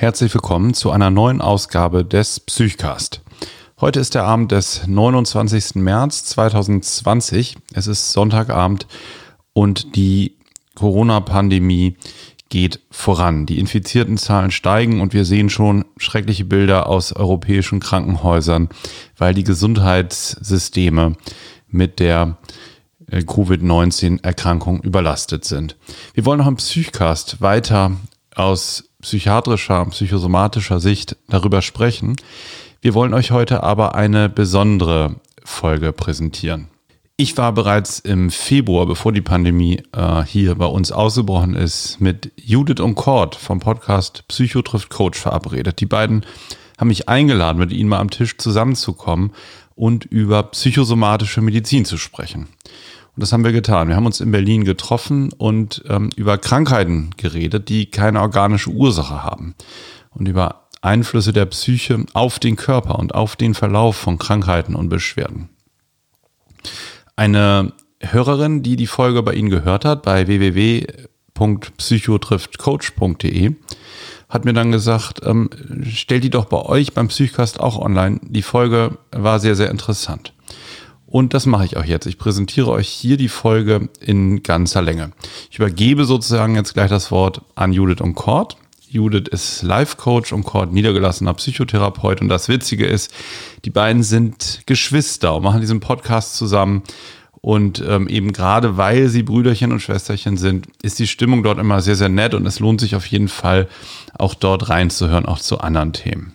Herzlich willkommen zu einer neuen Ausgabe des Psychcast. Heute ist der Abend des 29. März 2020. Es ist Sonntagabend und die Corona-Pandemie geht voran. Die infizierten Zahlen steigen und wir sehen schon schreckliche Bilder aus europäischen Krankenhäusern, weil die Gesundheitssysteme mit der äh, Covid-19-Erkrankung überlastet sind. Wir wollen noch im Psychcast weiter aus psychiatrischer, psychosomatischer Sicht darüber sprechen. Wir wollen euch heute aber eine besondere Folge präsentieren. Ich war bereits im Februar, bevor die Pandemie äh, hier bei uns ausgebrochen ist, mit Judith und Cord vom Podcast Psycho trifft Coach verabredet. Die beiden haben mich eingeladen, mit ihnen mal am Tisch zusammenzukommen und über psychosomatische Medizin zu sprechen. Und das haben wir getan. Wir haben uns in Berlin getroffen und ähm, über Krankheiten geredet, die keine organische Ursache haben. Und über Einflüsse der Psyche auf den Körper und auf den Verlauf von Krankheiten und Beschwerden. Eine Hörerin, die die Folge bei Ihnen gehört hat, bei www.psychotriftcoach.de, hat mir dann gesagt, ähm, stellt die doch bei euch beim Psychcast auch online. Die Folge war sehr, sehr interessant. Und das mache ich auch jetzt. Ich präsentiere euch hier die Folge in ganzer Länge. Ich übergebe sozusagen jetzt gleich das Wort an Judith und Cord. Judith ist Life-Coach und Cord niedergelassener Psychotherapeut. Und das Witzige ist, die beiden sind Geschwister und machen diesen Podcast zusammen. Und ähm, eben gerade weil sie Brüderchen und Schwesterchen sind, ist die Stimmung dort immer sehr, sehr nett und es lohnt sich auf jeden Fall auch dort reinzuhören, auch zu anderen Themen.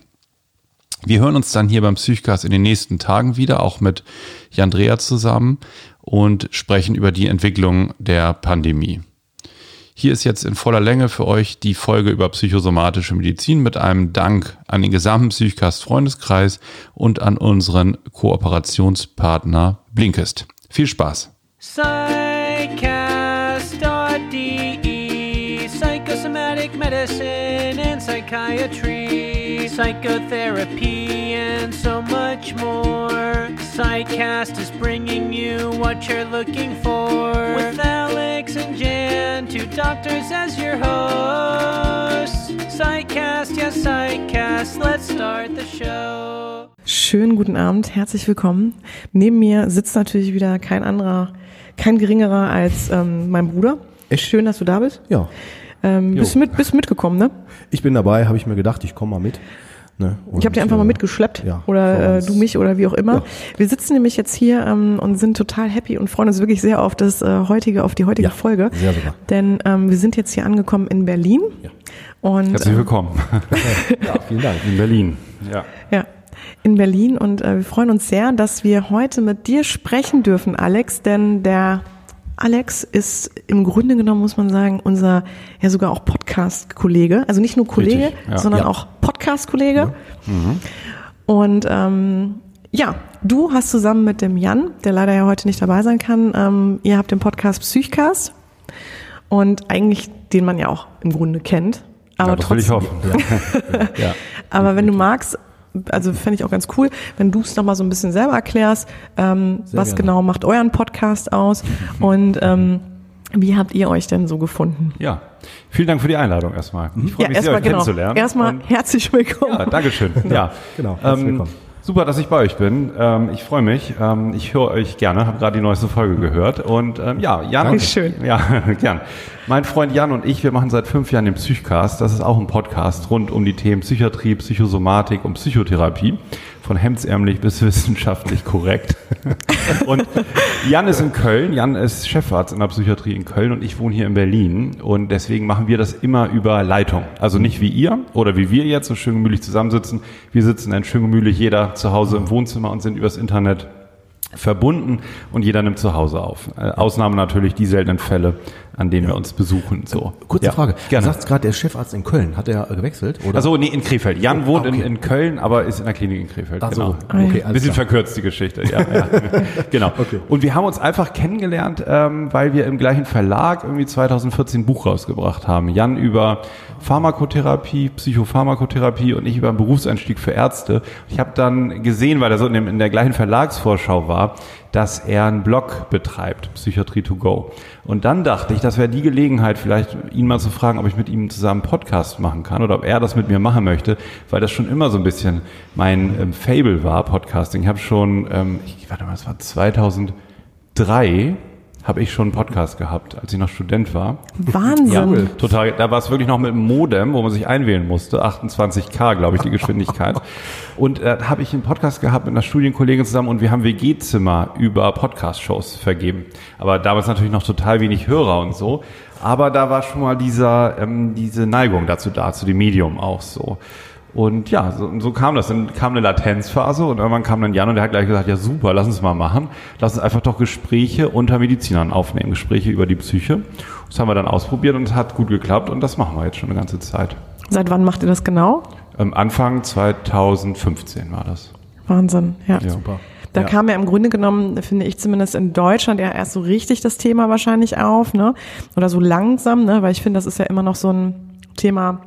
Wir hören uns dann hier beim Psychcast in den nächsten Tagen wieder, auch mit Jandrea zusammen und sprechen über die Entwicklung der Pandemie. Hier ist jetzt in voller Länge für euch die Folge über psychosomatische Medizin mit einem Dank an den gesamten Psychcast Freundeskreis und an unseren Kooperationspartner Blinkist. Viel Spaß! Psychcast.de Psychosomatic Medicine and Psychiatry Psychotherapy and so much more Psychcast is bringing you what you're looking for With Alex and Jan, two doctors as your hosts Psychcast, yes Psychcast, let's start the show Schönen guten Abend, herzlich willkommen. Neben mir sitzt natürlich wieder kein anderer, kein geringerer als ähm, mein Bruder. Echt? Schön, dass du da bist. Ja, Ähm, bist, du mit, bist du mitgekommen, ne? ich bin dabei, habe ich mir gedacht, ich komme mal mit. Ne? Ich habe dir einfach mal mitgeschleppt ja, oder äh, du mich oder wie auch immer. Ja. Wir sitzen nämlich jetzt hier ähm, und sind total happy und freuen uns wirklich sehr auf das äh, heutige, auf die heutige Ja, Folge. sehr sogar. Denn ähm, wir sind jetzt hier angekommen in Berlin. Ja. Und Herzlich äh, willkommen Ja, vielen Dank. in Berlin. Ja. Ja, in Berlin und äh, wir freuen uns sehr, dass wir heute mit dir sprechen dürfen, Alex, denn der Alex ist im Grunde genommen, muss man sagen, unser ja sogar auch Podcast-Kollege. Also nicht nur Kollege, Richtig, ja. sondern Ja. auch Podcast-Kollege. Und ähm, ja, du hast zusammen mit dem Jan, der leider ja heute nicht dabei sein kann, ähm, ihr habt den Podcast Psychcast und eigentlich den man ja auch im Grunde kennt. Aber ja, das will ich trotzdem, hoffen. Ja. aber wenn du magst, also fände ich auch ganz cool, wenn du es nochmal so ein bisschen selber erklärst, ähm, was gerne. genau macht euren Podcast aus und ähm, wie habt ihr euch denn so gefunden? Ja, vielen Dank für die Einladung erstmal. Ich freue mich sehr, euch genau. kennenzulernen. Erstmal Und- herzlich willkommen. Ja, Dankeschön. Ja, Genau, herzlich willkommen. Super, dass ich bei euch bin. Ähm, ich freue mich. Ähm, ich höre euch gerne, habe gerade die neueste Folge gehört. Und ähm, ja, Jan. Danke. Schön. Ja, gern. Mein Freund Jan und ich, wir machen seit fünf Jahren den Psychcast. Das ist auch ein Podcast rund um die Themen Psychiatrie, Psychosomatik und Psychotherapie. Von hemdsärmlich bis wissenschaftlich korrekt. und Jan ist in Köln. Jan ist Chefarzt in der Psychiatrie in Köln und ich wohne hier in Berlin. Und deswegen machen wir das immer über Leitung. Also nicht wie ihr oder wie wir jetzt so schön gemütlich zusammensitzen. Wir sitzen dann schön gemütlich jeder zu Hause im Wohnzimmer und sind übers Internet verbunden und jeder nimmt zu Hause auf. Äh, Ausnahme natürlich die seltenen Fälle, an denen wir uns besuchen. So. Kurze Ja, Frage. Gerne. Du sagst gerade, der Chefarzt in Köln. Hat er äh, gewechselt? Oder? Also nee, in Krefeld. Jan Oh, wohnt ah, okay. in, in Köln, aber ist in der Klinik in Krefeld. Ach so, genau. okay, Ein alles bisschen klar. verkürzt die Geschichte, ja. ja. genau. Okay. Und wir haben uns einfach kennengelernt, ähm, weil wir im gleichen Verlag irgendwie 2014 ein Buch rausgebracht haben. Jan über Pharmakotherapie, Psychopharmakotherapie und ich über einen Berufseinstieg für Ärzte. Ich habe dann gesehen, weil er so in, dem, in der gleichen Verlagsvorschau war, dass er einen Blog betreibt, Psychiatrie to go. Und dann dachte ich, das wäre die Gelegenheit, vielleicht ihn mal zu fragen, ob ich mit ihm zusammen einen Podcast machen kann oder ob er das mit mir machen möchte, weil das schon immer so ein bisschen mein ähm, Fable war, Podcasting. Ich habe schon, ähm, ich, warte mal, das war 2003 habe ich schon einen Podcast gehabt, als ich noch Student war. Wahnsinn. Ja, total. Da war es wirklich noch mit einem Modem, wo man sich einwählen musste. 28k, glaube ich, die Geschwindigkeit. Und äh, da habe ich einen Podcast gehabt mit einer Studienkollegin zusammen und wir haben WG-Zimmer über Podcast-Shows vergeben. Aber damals natürlich noch total wenig Hörer und so. Aber da war schon mal dieser, ähm, diese Neigung dazu da, zu dem Medium auch so. Und ja, so, so kam das. Dann kam eine Latenzphase und irgendwann kam dann Jan und der hat gleich gesagt, ja super, lass uns mal machen. Lass uns einfach doch Gespräche unter Medizinern aufnehmen, Gespräche über die Psyche. Das haben wir dann ausprobiert und es hat gut geklappt und das machen wir jetzt schon eine ganze Zeit. Seit wann macht ihr das genau? Ähm, Anfang 2015 war das. Wahnsinn, ja. Ja. Super. Da Ja. kam ja im Grunde genommen, finde ich zumindest in Deutschland ja erst so richtig das Thema wahrscheinlich auf, ne? Oder so langsam, ne? Weil ich finde, das ist ja immer noch so ein Thema,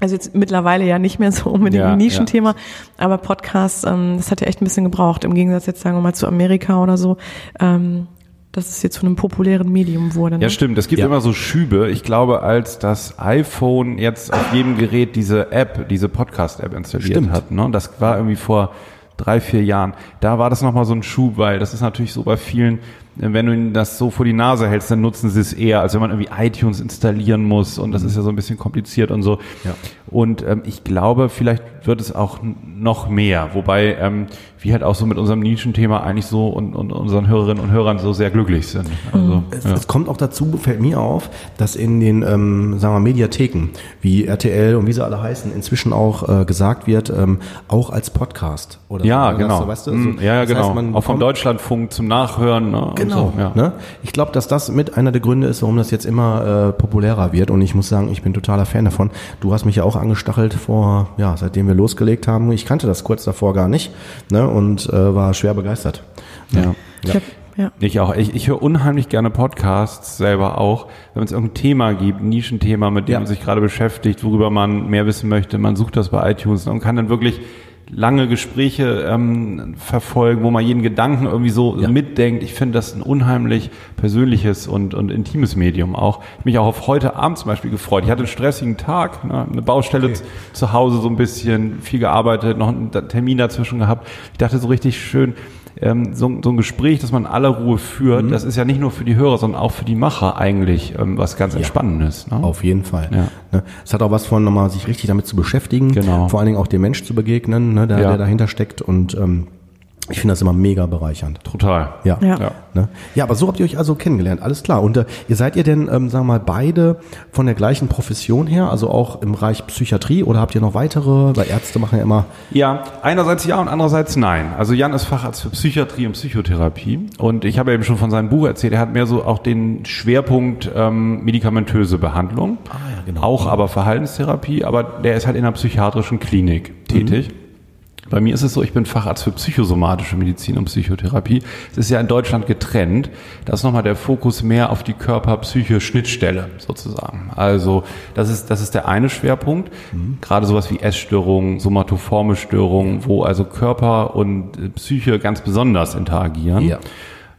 also jetzt mittlerweile ja nicht mehr so unbedingt Ja, ein Nischenthema, aber Podcasts, ähm, das hat ja echt ein bisschen gebraucht, im Gegensatz jetzt sagen wir mal zu Amerika oder so, ähm, dass es jetzt zu einem populären Medium wurde. Ne? Ja, stimmt. Es gibt Ja. immer so Schübe. Ich glaube, als das iPhone jetzt auf jedem Gerät diese App, diese Podcast-App installiert Stimmt. hat, ne? das war irgendwie vor drei, vier Jahren, da war das nochmal so ein Schub, weil das ist natürlich so bei vielen, wenn du ihnen das so vor die Nase hältst, dann nutzen sie es eher, als wenn man irgendwie iTunes installieren muss und das ist ja so ein bisschen kompliziert und so. Ja. Und ähm, ich glaube, vielleicht wird es auch noch mehr, wobei ähm, wir halt auch so mit unserem Nischenthema eigentlich so und, und unseren Hörerinnen und Hörern so sehr glücklich sind. Also, Es, ja. es kommt auch dazu, fällt mir auf, dass in den, ähm, sagen wir, Mediatheken wie RTL und wie sie alle heißen, inzwischen auch äh, gesagt wird, ähm, auch als Podcast. Oder Ja, so, genau. Weißt du, Mm, so, ja, ja, das genau. heißt, auch vom Deutschlandfunk zum Nachhören. Ne? Genau. So, ja. ne? Ich glaube, dass das mit einer der Gründe ist, warum das jetzt immer äh, populärer wird. Und ich muss sagen, ich bin totaler Fan davon. Du hast mich ja auch angestachelt vor, ja, seitdem wir losgelegt haben. Ich kannte das kurz davor gar nicht ne? und äh, war schwer begeistert. Ja. Ich hab, ja. Ich auch. Ich, ich höre unheimlich gerne Podcasts selber auch, wenn es irgendein Thema gibt, ein Nischenthema, mit dem Ja. man sich gerade beschäftigt, worüber man mehr wissen möchte. Man sucht das bei iTunes und kann dann wirklich lange Gespräche ähm, verfolgen, wo man jeden Gedanken irgendwie so Ja. mitdenkt. Ich finde das ein unheimlich persönliches und, und intimes Medium auch. Ich mich auch auf heute Abend zum Beispiel gefreut. Ich hatte einen stressigen Tag, ne, eine Baustelle zu- zu Hause so ein bisschen, viel gearbeitet, noch einen Termin dazwischen gehabt. Ich dachte so richtig schön, ähm, so, so ein Gespräch, das man in aller Ruhe führt, Mhm. das ist ja nicht nur für die Hörer, sondern auch für die Macher eigentlich ähm, was ganz Entspannendes. Ne? Auf jeden Fall. Ja. Ne? Es hat auch was von, nochmal sich richtig damit zu beschäftigen, Genau. vor allen Dingen auch dem Mensch zu begegnen, ne, der, Ja. der dahinter steckt. Und ähm, ich finde das immer mega bereichernd. Total. Ja. Ja. Ja. Ne? Ja, aber so habt ihr euch also kennengelernt, alles klar. Und äh, ihr seid ihr denn, ähm, sagen wir mal, beide von der gleichen Profession her, also auch im Bereich Psychiatrie oder habt ihr noch weitere? Weil Ärzte machen ja immer. Ja, einerseits ja und andererseits nein. Also Jan ist Facharzt für Psychiatrie und Psychotherapie und ich habe eben schon von seinem Buch erzählt, er hat mehr so auch den Schwerpunkt ähm, medikamentöse Behandlung, Ah, ja, genau. auch aber Verhaltenstherapie, aber der ist halt in einer psychiatrischen Klinik tätig. Bei mir ist es so, ich bin Facharzt für psychosomatische Medizin und Psychotherapie. Es ist ja in Deutschland getrennt. Da ist nochmal der Fokus mehr auf die Körper-Psyche-Schnittstelle sozusagen. Also das ist, das ist der eine Schwerpunkt. Gerade sowas wie Essstörungen, somatoforme Störungen, wo also Körper und äh, Psyche ganz besonders interagieren. Ja.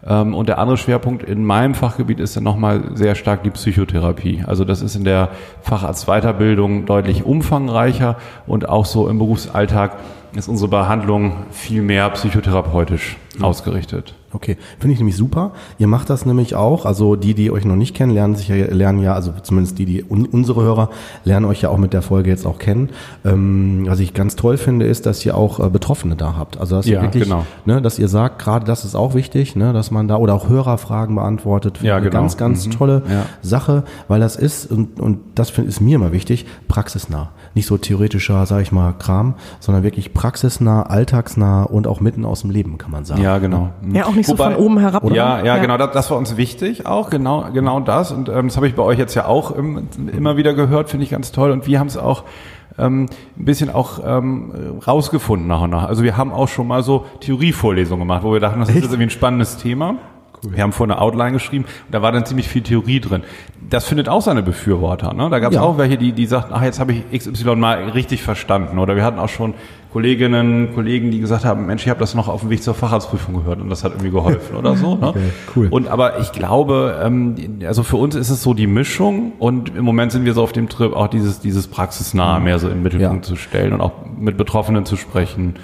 Ähm, Und der andere Schwerpunkt in meinem Fachgebiet ist dann nochmal sehr stark die Psychotherapie. Also das ist in der Facharztweiterbildung deutlich umfangreicher und auch so im Berufsalltag ist unsere Behandlung viel mehr psychotherapeutisch ausgerichtet. Okay, finde ich nämlich super. Ihr macht das nämlich auch. Also die, die euch noch nicht kennen, lernen sich ja, lernen ja, also zumindest die, die un, unsere Hörer lernen euch ja auch mit der Folge jetzt auch kennen. Ähm, was ich ganz toll finde, ist, dass ihr auch äh, Betroffene da habt. Also dass Ja, ihr wirklich, genau. ne, dass ihr sagt, gerade das ist auch wichtig, ne, dass man da oder auch Hörerfragen beantwortet. Finde Ja, ich eine genau. Ganz, ganz Mhm. tolle Ja. Sache, weil das ist und und das find, ist mir immer wichtig, praxisnah. Nicht so theoretischer, sage ich mal, Kram, sondern wirklich praxisnah, alltagsnah und auch mitten aus dem Leben, kann man sagen. Ja, genau. Ja, auch nicht so Wobei- von oben herab. oder? Ja, ja, genau, das, das war uns wichtig auch, genau, genau das. Und ähm, das habe ich bei euch jetzt ja auch im, immer wieder gehört, finde ich ganz toll. Und wir haben es auch ähm, ein bisschen auch ähm, rausgefunden nach und nach. Also wir haben auch schon mal so Theorievorlesungen gemacht, wo wir dachten, das ist jetzt irgendwie ein spannendes Thema. Wir haben vor eine Outline geschrieben und da war dann ziemlich viel Theorie drin. Das findet auch seine Befürworter. Ne? Da gab es Ja. auch welche, die, die sagten, ach, jetzt habe ich XY mal richtig verstanden. Oder wir hatten auch schon Kolleginnen, Kollegen, die gesagt haben, Mensch, ich habe das noch auf dem Weg zur Facharztprüfung gehört und das hat irgendwie geholfen oder so. Ne? Okay, cool. Und aber ich glaube, ähm, also für uns ist es so die Mischung und im Moment sind wir so auf dem Trip, auch dieses, dieses praxisnahe mehr so in den Mittelpunkt Ja. zu stellen und auch mit Betroffenen zu sprechen.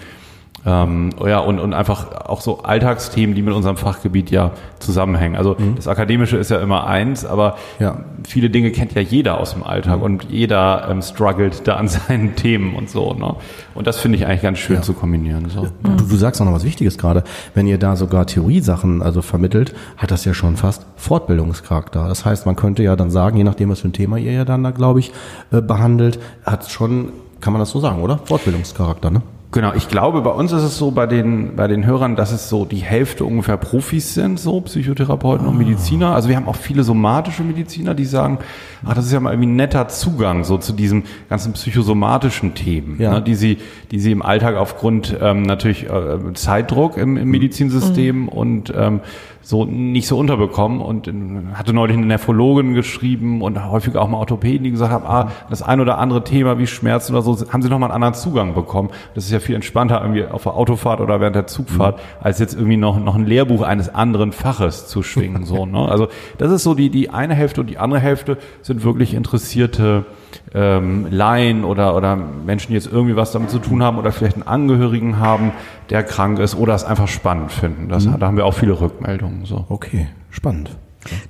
Ähm, ja, und, und einfach auch so Alltagsthemen, die mit unserem Fachgebiet ja zusammenhängen. Also das Akademische ist ja immer eins, aber Mhm. Ja. Mhm. viele Dinge kennt ja jeder aus dem Alltag und jeder ähm, struggelt da an seinen Themen und so. Ne? Und das finde ich eigentlich ganz schön Ja. zu kombinieren. So. Du, du sagst auch noch was Wichtiges gerade. Wenn ihr da sogar Theoriesachen also vermittelt, hat das ja schon fast Fortbildungscharakter. Das heißt, man könnte ja dann sagen, je nachdem, was für ein Thema ihr ja dann da, glaube ich, äh, behandelt, hat schon, kann man das so sagen, oder? Fortbildungscharakter, ne? Genau, ich glaube, bei uns ist es so, bei den, bei den Hörern, dass es so die Hälfte ungefähr Profis sind, so Psychotherapeuten und Mediziner. Also wir haben auch viele somatische Mediziner, die sagen, ach, das ist ja mal irgendwie ein netter Zugang so zu diesen ganzen psychosomatischen Themen, Ja. ne, die sie, die sie im Alltag aufgrund ähm, natürlich äh, Zeitdruck im, im Medizinsystem und ähm, so nicht so unterbekommen und hatte neulich eine Nephrologin geschrieben und häufig auch mal Orthopäden, die gesagt haben, ah, das ein oder andere Thema wie Schmerzen oder so, haben sie nochmal einen anderen Zugang bekommen. Das ist ja viel entspannter irgendwie auf der Autofahrt oder während der Zugfahrt, als jetzt irgendwie noch, noch ein Lehrbuch eines anderen Faches zu schwingen, so, ne? Also, das ist so die, die eine Hälfte und die andere Hälfte sind wirklich interessierte, ähm, Laien oder, oder Menschen, die jetzt irgendwie was damit zu tun haben oder vielleicht einen Angehörigen haben, der krank ist oder es einfach spannend finden. Das, Da haben wir auch viele Rückmeldungen. So. Okay, spannend.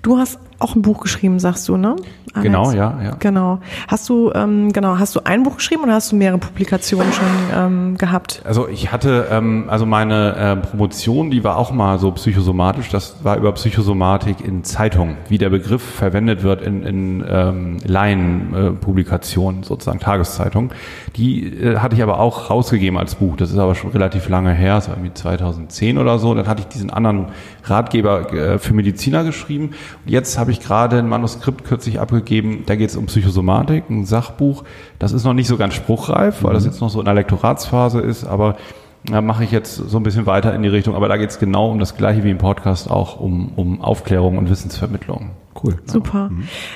Du hast auch ein Buch geschrieben, sagst du, ne? Alex? Genau, ja, ja. Genau. Hast du, ähm, genau, hast du ein Buch geschrieben oder hast du mehrere Publikationen schon ähm, gehabt? Also ich hatte, ähm, also meine äh, Promotion, die war auch mal so psychosomatisch. Das war über Psychosomatik in Zeitungen, wie der Begriff verwendet wird in, in ähm, Laienpublikationen, sozusagen Tageszeitungen. Die äh, hatte ich aber auch rausgegeben als Buch. Das ist aber schon relativ lange her, das war irgendwie 2010 oder so. Dann hatte ich diesen anderen Ratgeber äh, für Mediziner geschrieben. Und jetzt habe ich gerade ein Manuskript kürzlich abgegeben, da geht es um Psychosomatik, ein Sachbuch. Das ist noch nicht so ganz spruchreif, weil das jetzt noch so in der Lektoratsphase ist, aber da mache ich jetzt so ein bisschen weiter in die Richtung. Aber da geht es genau um das gleiche wie im Podcast, auch um, um Aufklärung und Wissensvermittlung. Cool. Super.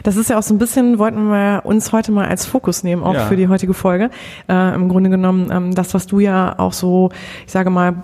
Das ist ja auch so ein bisschen, wollten wir uns heute mal als Fokus nehmen, auch Ja. für die heutige Folge. Äh, Im Grunde genommen, ähm, das, was du ja auch so, ich sage mal,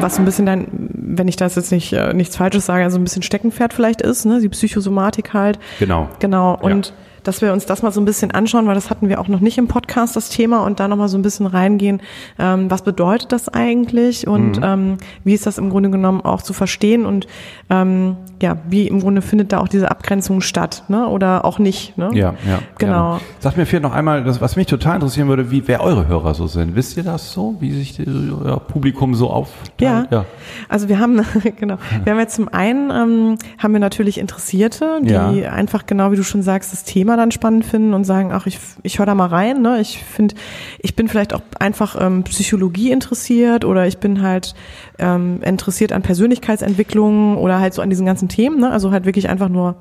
was so ein bisschen dein, wenn ich das jetzt nicht äh, nichts Falsches sage, also ein bisschen Steckenpferd vielleicht ist, ne? die Psychosomatik halt. Genau. Genau. Und Ja. Dass wir uns das mal so ein bisschen anschauen, weil das hatten wir auch noch nicht im Podcast, das Thema, und da nochmal so ein bisschen reingehen, ähm, was bedeutet das eigentlich und Mhm. ähm, wie ist das im Grunde genommen auch zu verstehen und ähm, ja, wie im Grunde findet da auch diese Abgrenzung statt, ne? Oder auch nicht, ne? Ja, ja. Genau. Gerne. Sagt mir vielleicht noch einmal, das, was mich total interessieren würde, wie, wer eure Hörer so sind. Wisst ihr das so? Wie sich euer Publikum so aufteilt? Ja. ja. Also wir haben, genau, wir haben jetzt zum einen, ähm, haben wir natürlich Interessierte, die Ja. einfach genau wie du schon sagst, das Thema dann spannend finden und sagen, ach, ich, ich höre da mal rein, ne? Ich finde, ich bin vielleicht auch einfach ähm, Psychologie interessiert oder ich bin halt ähm, interessiert an Persönlichkeitsentwicklung oder halt so an diesen ganzen Themen, ne? Also halt wirklich einfach nur,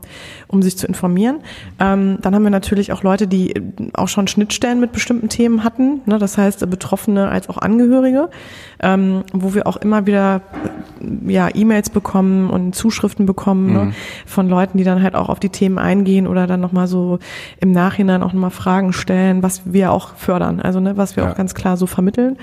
um sich zu informieren. Ähm, dann haben wir natürlich auch Leute, die äh, auch schon Schnittstellen mit bestimmten Themen hatten, ne? Das heißt, äh, Betroffene als auch Angehörige, ähm, wo wir auch immer wieder äh, ja, E-Mails bekommen und Zuschriften bekommen ne, von Leuten, die dann halt auch auf die Themen eingehen oder dann nochmal so im Nachhinein auch nochmal Fragen stellen, was wir auch fördern, also ne, was wir Ja. auch ganz klar so vermitteln.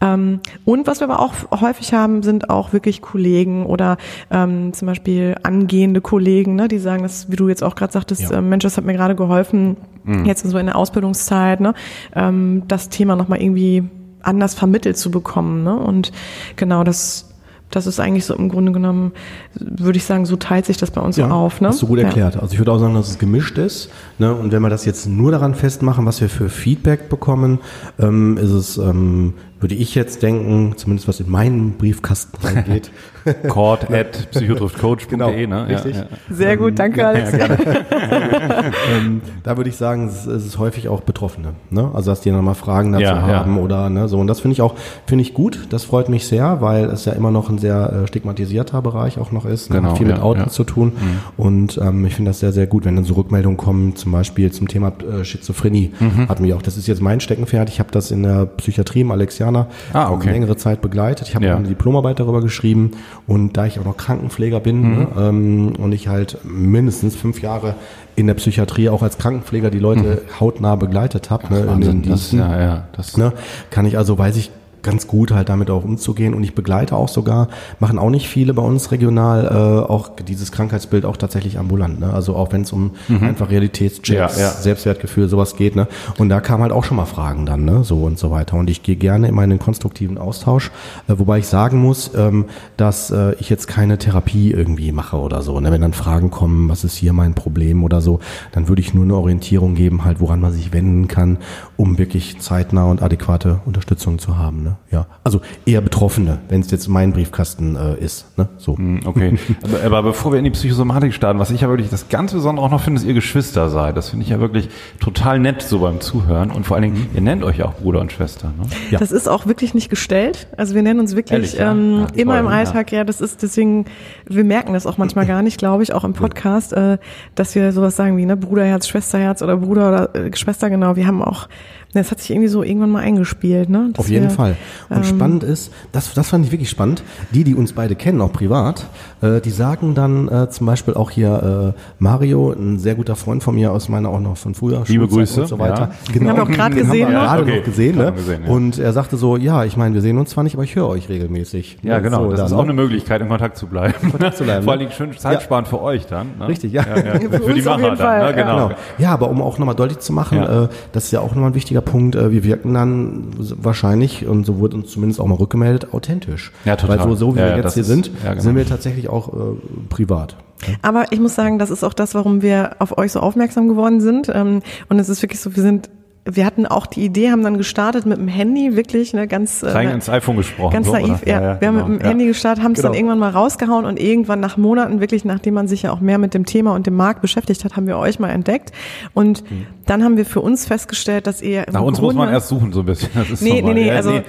Ähm, und was wir aber auch häufig haben, sind auch wirklich Kollegen oder ähm, zum Beispiel angehende Kollegen, ne, die sagen, das, wie du jetzt auch gerade sagtest, Ja. äh, Mensch, das hat mir gerade geholfen, jetzt so in der Ausbildungszeit, ne, ähm, das Thema nochmal irgendwie anders vermittelt zu bekommen. Ne? Und genau das, das ist eigentlich so im Grunde genommen, würde ich sagen, so teilt sich das bei uns so auf. Ne? Hast du gut Ja. erklärt. Also ich würde auch sagen, dass es gemischt ist. Ne? Und wenn wir das jetzt nur daran festmachen, was wir für Feedback bekommen, ähm, ist es, ähm, würde ich jetzt denken, zumindest was in meinen Briefkasten reingeht. Cord at psychodriftcoach.de, Genau, ne? richtig. Ja, ja. Sehr gut, danke Alex. ähm, da würde ich sagen, es es ist häufig auch Betroffene. Ne? Also dass die dann mal Fragen dazu Ja, ja. haben oder ne, so. Und das finde ich auch, finde ich gut. Das freut mich sehr, weil es ja immer noch ein sehr äh, stigmatisierter Bereich auch noch ist. Ne? Genau, Hat viel mit ja, Outen ja. zu tun. Und ähm, ich finde das sehr, sehr gut, wenn dann so Rückmeldungen kommen, zum Beispiel zum Thema äh, Schizophrenie. Hatten wir auch. Das ist jetzt mein Steckenpferd. Ich habe das in der Psychiatrie im Alexian Konzerne Ah, okay. längere Zeit begleitet. Ich habe Ja. eine Diplomarbeit darüber geschrieben und da ich auch noch Krankenpfleger bin ne, ähm, und ich halt mindestens fünf Jahre in der Psychiatrie auch als Krankenpfleger die Leute hautnah begleitet habe, ne, in den Diensten, ja, ja, das, ne, kann ich also, weiß ich ganz gut halt damit auch umzugehen und ich begleite auch sogar, machen auch nicht viele bei uns regional, äh, auch dieses Krankheitsbild auch tatsächlich ambulant, ne? also auch wenn es um einfach Realitätschecks, Ja, ja. Selbstwertgefühl, sowas geht, ne? Und da kamen halt auch schon mal Fragen dann, ne? So und so weiter. Und ich gehe gerne immer in den konstruktiven Austausch, äh, wobei ich sagen muss, ähm, dass äh, ich jetzt keine Therapie irgendwie mache oder so. Ne? Wenn dann Fragen kommen, was ist hier mein Problem oder so, dann würde ich nur eine Orientierung geben, halt, woran man sich wenden kann, um wirklich zeitnah und adäquate Unterstützung zu haben. Ne? Ja. Also eher Betroffene, wenn es jetzt mein Briefkasten äh, ist. Ne? So. Hm, Okay, aber, aber bevor wir in die Psychosomatik starten, was ich ja wirklich das ganz Besondere auch noch finde, ist ihr Geschwister seid. Das finde ich ja wirklich total nett so beim Zuhören und vor allen Dingen, ihr nennt euch ja auch Bruder und Schwester. Ne? Ja. Das ist auch wirklich nicht gestellt. Also wir nennen uns wirklich Ehrlich, ja? ähm, Ja, immer im Alltag, ja. das ist deswegen, wir merken das auch manchmal gar nicht, glaube ich, auch im Podcast, äh, dass wir sowas sagen wie ne, Bruderherz, Schwesterherz oder Bruder oder äh, Schwester, genau. Wir haben auch, ne, das hat sich irgendwie so irgendwann mal eingespielt. Ne, dass Auf jeden wir, Fall. Und ähm, spannend ist, das, das fand ich wirklich spannend, die, die uns beide kennen, auch privat, äh, die sagen dann äh, zum Beispiel auch hier äh, Mario, ein sehr guter Freund von mir aus meiner auch noch von früher, Liebe Schulzeit Grüße, und so weiter. ja. Genau. Haben wir auch gerade Den gesehen haben wir noch. gerade Okay, noch gesehen, haben ne? gesehen, ja. Und er sagte so, ja, ich meine, wir sehen uns zwar nicht, aber ich höre euch regelmäßig. Ja, Ne? genau. So, das dann, ist ne? auch eine Möglichkeit, in Kontakt zu bleiben. Kontakt zu bleiben, Vor ne? allen Dingen schön zeitsparend für euch dann. Ne? Richtig, ja. ja, ja. Für, die Macher dann. Ne? ja. Genau. Genau. Ja, aber um auch nochmal deutlich zu machen, Ja. äh, das ist ja auch nochmal ein wichtiger Punkt, äh, wir wirken dann wahrscheinlich, und so wurde uns zumindest auch mal rückgemeldet, authentisch. Ja, total. Weil so, so wie Ja, wir ja, jetzt hier ist- sind, ja, genau. sind wir tatsächlich auch äh, privat. Aber ich muss sagen, das ist auch das, warum wir auf euch so aufmerksam geworden sind. Ähm, Und es ist wirklich so, wir sind, wir hatten auch die Idee, haben dann gestartet mit dem Handy, wirklich, ne, ganz, Rein äh, ins iPhone gesprochen. ganz so, naiv. oder? Ja, wir haben genau. mit dem Ja. Handy gestartet, haben es dann Genau. irgendwann mal rausgehauen und irgendwann nach Monaten, wirklich, nachdem man sich ja auch mehr mit dem Thema und dem Markt beschäftigt hat, haben wir euch mal entdeckt. Und dann haben wir für uns festgestellt, dass ihr im Nach uns muss man Grunde- erst suchen, so ein bisschen. Das ist Nee, nee, normal. nee, Ja, also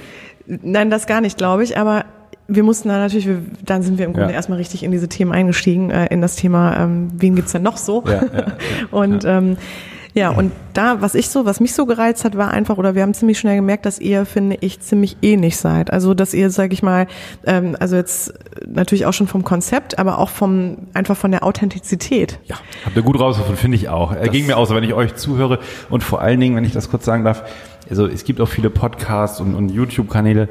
nein, das gar nicht, glaube ich, aber wir mussten da natürlich, wir, dann sind wir im Grunde Ja. erstmal richtig in diese Themen eingestiegen, äh, in das Thema, ähm, wen gibt's denn noch so? Ja, ja, ja, und ähm, ja, und da, was ich so, was mich so gereizt hat, war einfach, oder wir haben ziemlich schnell gemerkt, dass ihr, finde ich, ziemlich ähnlich seid. Also, dass ihr, sag ich mal, ähm, also jetzt natürlich auch schon vom Konzept, aber auch vom, einfach von der Authentizität. Ja. Habt ihr gut rausgefunden, finde ich auch. Er ging mir aus, wenn ich euch zuhöre und vor allen Dingen, wenn ich das kurz sagen darf, also es gibt auch viele Podcasts und, und YouTube-Kanäle,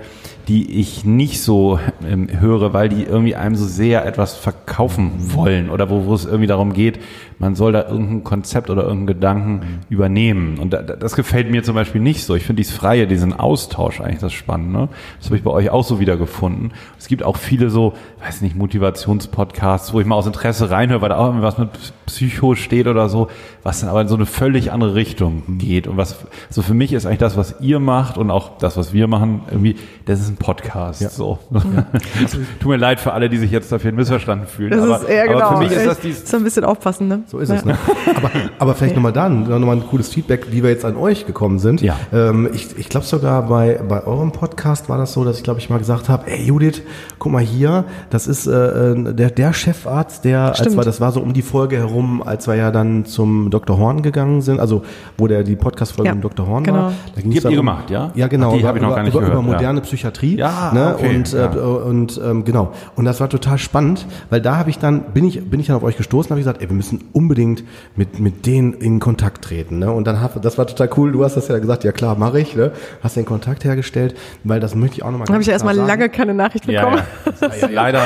die ich nicht so ähm, höre, weil die irgendwie einem so sehr etwas verkaufen wollen oder wo, wo es irgendwie darum geht, man soll da irgendein Konzept oder irgendeinen Gedanken übernehmen. Und da, da- das gefällt mir zum Beispiel nicht so. Ich finde dieses Freie, diesen Austausch eigentlich das Spannende. Das habe ich bei euch auch so wiedergefunden. Es gibt auch viele so, weiß nicht, Motivationspodcasts, wo ich mal aus Interesse reinhöre, weil da auch irgendwie was mit Psycho steht oder so, was dann aber in so eine völlig andere Richtung geht. Und was so für mich ist eigentlich das, was ihr macht und auch das, was wir machen, irgendwie, das ist ein Podcast. So. Tut mir leid für alle, die sich jetzt dafür missverstanden fühlen. Das aber, ist eher genau. aber für mich ist das dieses so ein bisschen aufpassen, ne? So ist es. Ne? Aber, aber vielleicht nochmal dann, nochmal ein cooles Feedback, wie wir jetzt an euch gekommen sind. Ja. Ähm, ich ich glaube sogar bei, bei eurem Podcast war das so, dass ich glaube ich mal gesagt habe, ey Judith, guck mal hier, das ist äh, äh, der, der Chefarzt, der, als wir, das war so um die Folge herum, als wir ja dann zum Dr. Horn gegangen sind, also wo der die Podcast-Folge Ja, mit Dr. Horn genau. war. Da ging's Die habt ihr gemacht, ja? Ja, genau. Ach, die über, hab ich noch gar nicht über, gehört, über ja. moderne Psychiatrie. Ja, ne? okay, Und, ja. äh, und ähm, genau. Und das war total spannend, weil da habe ich dann, bin ich, bin ich dann auf euch gestoßen, habe ich gesagt, ey, wir müssen unbedingt mit, mit denen in Kontakt treten. Ne? Und dann hab, das war total cool, du hast das ja gesagt, ja klar, mache ich, ne? Hast den Kontakt hergestellt, weil das möchte ich auch nochmal Dann habe ich ja erstmal lange keine Nachricht ja, bekommen. ja. Ist leider.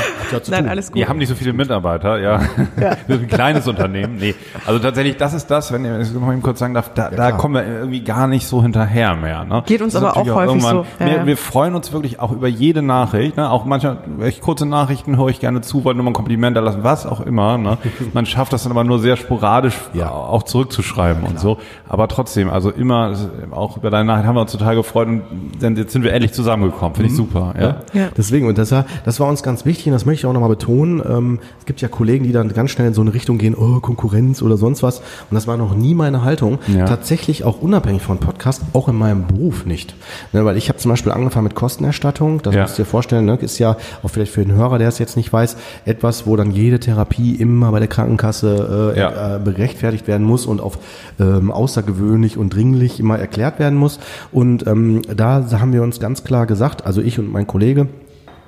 Nein, alles gut. Wir haben nicht so viele Mitarbeiter, ja. Wir sind ein kleines Unternehmen. Nee. Also tatsächlich, das ist das, wenn ich noch mal eben kurz sagen darf, da, da kommen wir irgendwie gar nicht so hinterher mehr. Ne? Geht uns Das aber auch häufig so, ja, wir, ja. wir freuen uns wirklich auch über jede Nachricht. Ne? Auch manchmal, echt kurze Nachrichten höre ich gerne zu, wollte nur mal ein Kompliment erlassen, was auch immer. Ne? Man schafft das dann aber nur sehr sporadisch Ja. auch zurückzuschreiben und so. Aber trotzdem, also immer, auch über deine Nachricht haben wir uns total gefreut und dann, jetzt sind wir endlich zusammengekommen. Finde ich super. Ja. Ja. Deswegen, und das war, das war uns ganz wichtig und das möchte ich auch nochmal betonen. Ähm, es gibt ja Kollegen, die dann ganz schnell in so eine Richtung gehen, oh, Konkurrenz oder sonst was. Und das war noch nie meine Haltung. Ja. Tatsächlich auch unabhängig von Podcast, auch auch in meinem Beruf nicht. Ne, weil ich habe zum Beispiel angefangen mit Kostenerstattung. Das Ja. musst du dir vorstellen, ne, ist ja auch vielleicht für den Hörer, der es jetzt nicht weiß, etwas, wo dann jede Therapie immer bei der Krankenkasse äh, Ja. äh, berechtfertigt werden muss und auf ähm, außergewöhnlich und dringlich immer erklärt werden muss. Und ähm, da haben wir uns ganz klar gesagt, also ich und mein Kollege,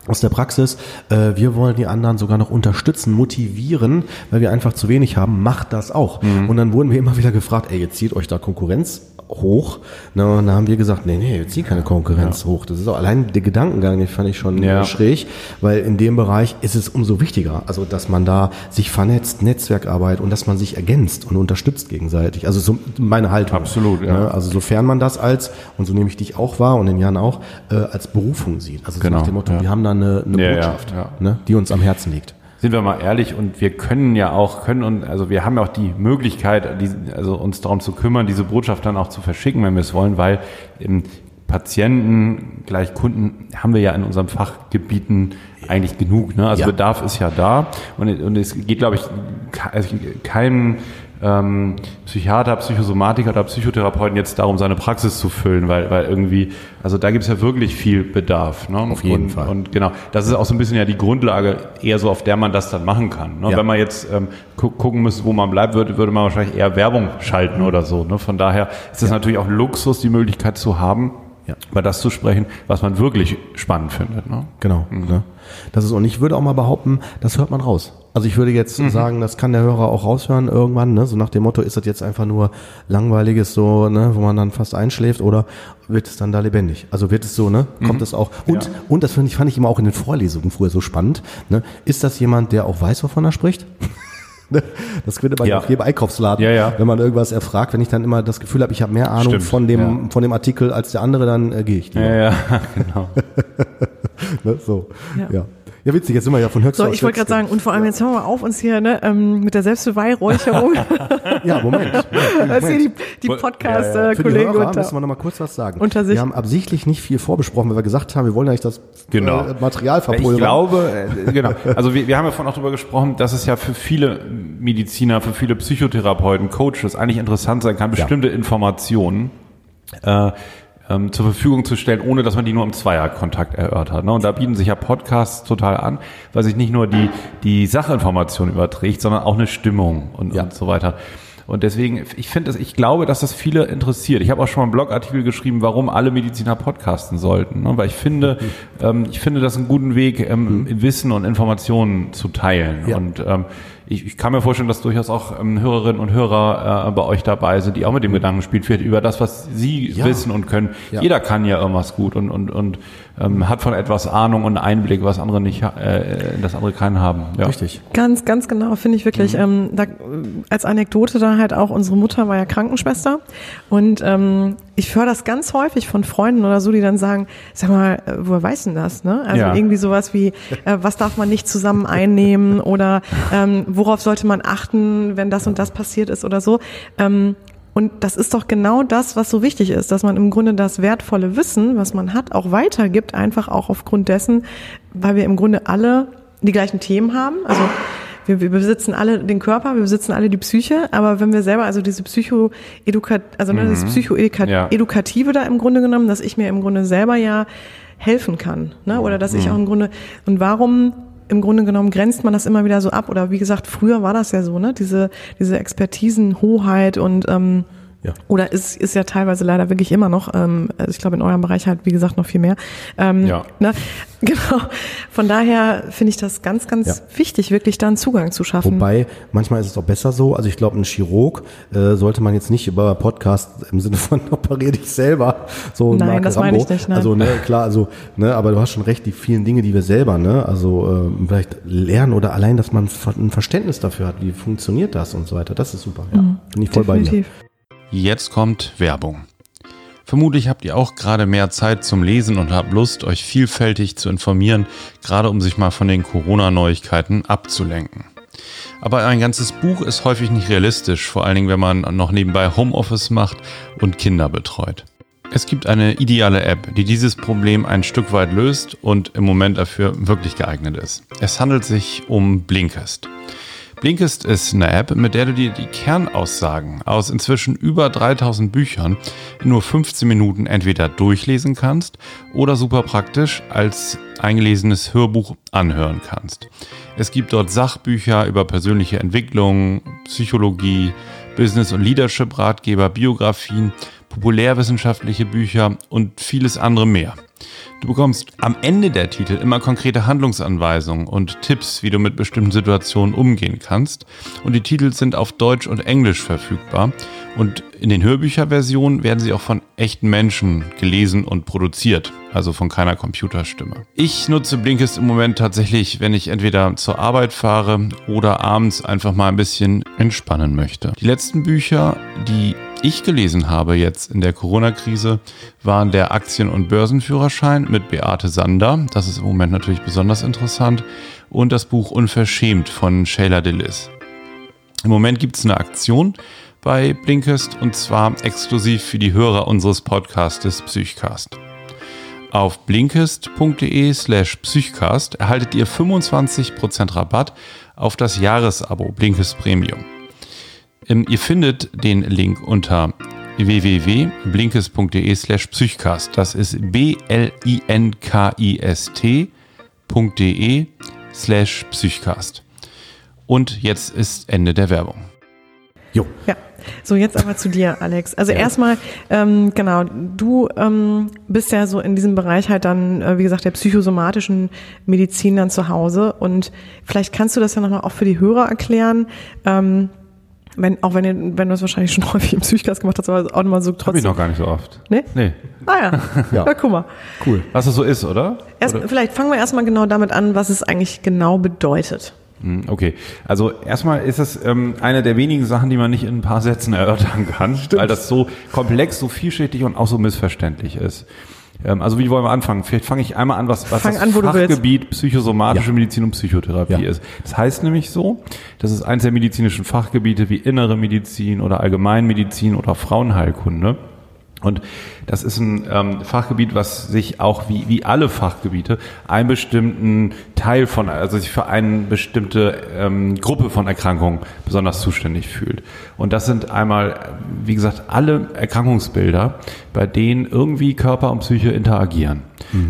aus der Praxis, äh, wir wollen die anderen sogar noch unterstützen, motivieren, weil wir einfach zu wenig haben, macht das auch. Mhm. Und dann wurden wir immer wieder gefragt, ey, jetzt zieht euch da Konkurrenz hoch. Na, und dann haben wir gesagt, nee, nee, jetzt zieht keine Konkurrenz hoch. Das ist auch allein der Gedankengang, den fand ich schon Ja. schräg, weil in dem Bereich ist es umso wichtiger, also dass man da sich vernetzt, Netzwerkarbeit und dass man sich ergänzt und unterstützt gegenseitig. Also so meine Haltung. Absolut, ja. Ne? Also sofern man das als, und so nehme ich dich auch wahr und den Jan auch, äh, als Berufung sieht. Also so Genau, nach dem Motto, ja. wir haben da eine, eine Ja, ja, Botschaft, ja. Ne, die uns am Herzen liegt. Sind wir mal ehrlich und wir können ja auch, können und also wir haben ja auch die Möglichkeit, die, also uns darum zu kümmern, diese Botschaft dann auch zu verschicken, wenn wir es wollen, weil ähm, Patienten gleich Kunden haben wir ja in unseren Fachgebieten eigentlich genug. Ne? Also Ja. Bedarf ist ja da und, und es geht, glaube ich, also keinem ähm, Psychiater, Psychosomatiker oder Psychotherapeuten jetzt darum, seine Praxis zu füllen, weil, weil irgendwie, also da gibt es ja wirklich viel Bedarf. Ne? Auf jeden und, Fall. Und genau, das ist auch so ein bisschen ja die Grundlage, eher so auf der man das dann machen kann. Ne? Ja. Wenn man jetzt ähm, gu gucken müsste, wo man bleibt, würde, würde man wahrscheinlich eher Werbung schalten oder so. Ne? Von daher ist es natürlich auch Luxus, die Möglichkeit zu haben, Ja. über das zu sprechen, was man wirklich spannend findet. Ne? Genau. Ne? Das ist, und ich würde auch mal behaupten, das hört man raus. Also ich würde jetzt Mhm. sagen, das kann der Hörer auch raushören irgendwann, ne? so nach dem Motto, ist das jetzt einfach nur langweiliges so, ne, wo man dann fast einschläft oder wird es dann da lebendig? Also wird es so, ne? Kommt es auch? Und, Ja. und das finde ich, fand ich immer auch in den Vorlesungen früher so spannend, ne? Ist das jemand, der auch weiß, wovon er spricht? Ne? Das könnte man ja Ja. auf jedem Einkaufsladen, Ja, ja. wenn man irgendwas erfragt, wenn ich dann immer das Gefühl habe, ich habe mehr Ahnung Stimmt, von dem, ja. von dem Artikel als der andere, dann äh, gehe ich. lieber. Ja, ja, genau. Ne? So. Ja. Ja. ja. witzig, jetzt sind wir ja von Höchster So, ich wollte gerade sagen, und vor allem jetzt hören wir auf, uns hier ne, ähm, mit der Selbstbeweihräucherung, Ja, Moment. Moment, als hier die, die Ja, ja. Podcast-Kollegen Hörer unter. müssen wir noch mal kurz was sagen. unter sich. Wir haben absichtlich nicht viel vorbesprochen, weil wir gesagt haben, wir wollen ja nicht das Genau. äh, Material verpulvern. Ich glaube, äh, genau. Also wir, wir haben ja vorhin auch darüber gesprochen, dass es ja für viele Mediziner, für viele Psychotherapeuten, Coaches eigentlich interessant sein kann, bestimmte Informationen äh, ähm, zur Verfügung zu stellen, ohne dass man die nur im Zweierkontakt erörtert. hat. Ne? Und da bieten sich ja Podcasts total an, weil sich nicht nur die, die Sachinformation überträgt, sondern auch eine Stimmung und, Ja. und so weiter. Und deswegen, ich finde, das, ich glaube, dass das viele interessiert. Ich habe auch schon mal einen Blogartikel geschrieben, warum alle Mediziner podcasten sollten, ne? weil ich finde, ähm, ich finde das einen guten Weg, ähm, Wissen und Informationen zu teilen. Ja. Und ähm, ich, ich kann mir vorstellen, dass durchaus auch ähm, Hörerinnen und Hörer äh, bei euch dabei sind, die auch mit dem Gedanken spielt über das, was sie Ja. wissen und können. Ja. Jeder kann ja irgendwas gut und und und ähm, hat von etwas Ahnung und Einblick, was andere nicht, äh, das andere keinen haben. Ja. Richtig. Ganz, ganz genau, finde ich wirklich. Ähm, da, als Anekdote da halt auch, unsere Mutter war ja Krankenschwester und ähm, ich höre das ganz häufig von Freunden oder so, die dann sagen, sag mal, äh, woher weißt du denn das? Ne? Also Ja. irgendwie sowas wie, äh, was darf man nicht zusammen einnehmen oder ähm, worauf sollte man achten, wenn das und das passiert ist oder so. Ähm, und das ist doch genau das, was so wichtig ist, dass man im Grunde das wertvolle Wissen, was man hat, auch weitergibt, einfach auch aufgrund dessen, weil wir im Grunde alle die gleichen Themen haben. Also wir, wir besitzen alle den Körper, wir besitzen alle die Psyche, aber wenn wir selber also diese Psycho-Edukat, also ne, das Ja. Psycho-Edukative da im Grunde genommen, dass ich mir im Grunde selber ja helfen kann, ne? Oder dass ich auch im Grunde und warum im Grunde genommen grenzt man das immer wieder so ab oder wie gesagt, früher war das ja so, ne? Diese diese Expertisenhoheit und ähm, Ja. oder ist, ist ja teilweise leider wirklich immer noch, ähm, also ich glaube in eurem Bereich halt, wie gesagt, noch viel mehr. Ähm, Ja. Ne? Genau. Von daher finde ich das ganz, ganz Ja. wichtig, wirklich da einen Zugang zu schaffen. Wobei, manchmal ist es auch besser so. Also ich glaube, ein Chirurg äh, sollte man jetzt nicht über Podcast im Sinne von operier dich selber so Nein, Marke das meine ich nicht, nein. Also ne, klar, also ne, aber du hast schon recht, die vielen Dinge, die wir selber, ne, also äh, vielleicht lernen oder allein, dass man ein Verständnis dafür hat, wie funktioniert das und so weiter. Das ist super. Ja, bin ich voll bei dir. Jetzt kommt Werbung. Vermutlich habt ihr auch gerade mehr Zeit zum Lesen und habt Lust, euch vielfältig zu informieren, gerade um sich mal von den Corona-Neuigkeiten abzulenken. Aber ein ganzes Buch ist häufig nicht realistisch, vor allen Dingen, wenn man noch nebenbei Homeoffice macht und Kinder betreut. Es gibt eine ideale App, die dieses Problem ein Stück weit löst und im Moment dafür wirklich geeignet ist. Es handelt sich um Blinkist. Blinkist ist eine App, mit der du dir die Kernaussagen aus inzwischen über 3000 Büchern in nur 15 Minuten entweder durchlesen kannst oder super praktisch als eingelesenes Hörbuch anhören kannst. Es gibt dort Sachbücher über persönliche Entwicklung, Psychologie, Business- und Leadership-Ratgeber, Biografien, populärwissenschaftliche Bücher und vieles andere mehr. Du bekommst am Ende der Titel immer konkrete Handlungsanweisungen und Tipps, wie du mit bestimmten Situationen umgehen kannst. Und die Titel sind auf Deutsch und Englisch verfügbar. Und in den Hörbücherversionen werden sie auch von echten Menschen gelesen und produziert, also von keiner Computerstimme. Ich nutze Blinkist im Moment tatsächlich, wenn ich entweder zur Arbeit fahre oder abends einfach mal ein bisschen entspannen möchte. Die letzten Bücher, die ich gelesen habe jetzt in der Corona-Krise, waren der Aktien- und Börsenführerschein mit Beate Sander. Das ist im Moment natürlich besonders interessant. Und das Buch Unverschämt von Shayla Dillis. Im Moment gibt es eine Aktion bei Blinkist und zwar exklusiv für die Hörer unseres Podcastes Psychcast. Auf blinkist.de slash psychcast erhaltet ihr 25% Rabatt auf das Jahresabo Blinkist Premium. Ähm, ihr findet den Link unter www.blinkist.de slash psychcast. Das ist b-l-i-n-k-i-s-t.de slash psychcast. Und jetzt ist Ende der Werbung. Jo. Ja. So, jetzt aber zu dir, Alex. Also erstmal, ähm, genau, du ähm, bist ja so in diesem Bereich halt dann, äh, wie gesagt, der psychosomatischen Medizin dann zu Hause. Und vielleicht kannst du das ja nochmal auch für die Hörer erklären. Ähm, wenn, auch wenn, ihr, wenn du es wahrscheinlich schon häufig im Psychcast gemacht hast, aber auch nochmal so Hab ich trotzdem. noch gar nicht so oft. Nee? Nee. Ah ja. ja. Ja. guck mal. Cool. Was das so ist, oder? Erst, vielleicht fangen wir erstmal genau damit an, was es eigentlich genau bedeutet. Hm, Okay, also erstmal ist es ähm, eine der wenigen Sachen, die man nicht in ein paar Sätzen erörtern kann, weil das so komplex, so vielschichtig und auch so missverständlich ist. Ähm, also wie wollen wir anfangen? Vielleicht fange ich einmal an, was, was Fang das an. Fachgebiet psychosomatische Ja. Medizin und Psychotherapie Ja. ist. Das heißt nämlich so, das ist eines der medizinischen Fachgebiete wie innere Medizin oder Allgemeinmedizin oder Frauenheilkunde. Und das ist ein ähm, Fachgebiet, was sich auch wie, wie alle Fachgebiete einen bestimmten Teil von, also sich für eine bestimmte ähm, Gruppe von Erkrankungen besonders zuständig fühlt. Und das sind einmal, wie gesagt, alle Erkrankungsbilder, bei denen irgendwie Körper und Psyche interagieren.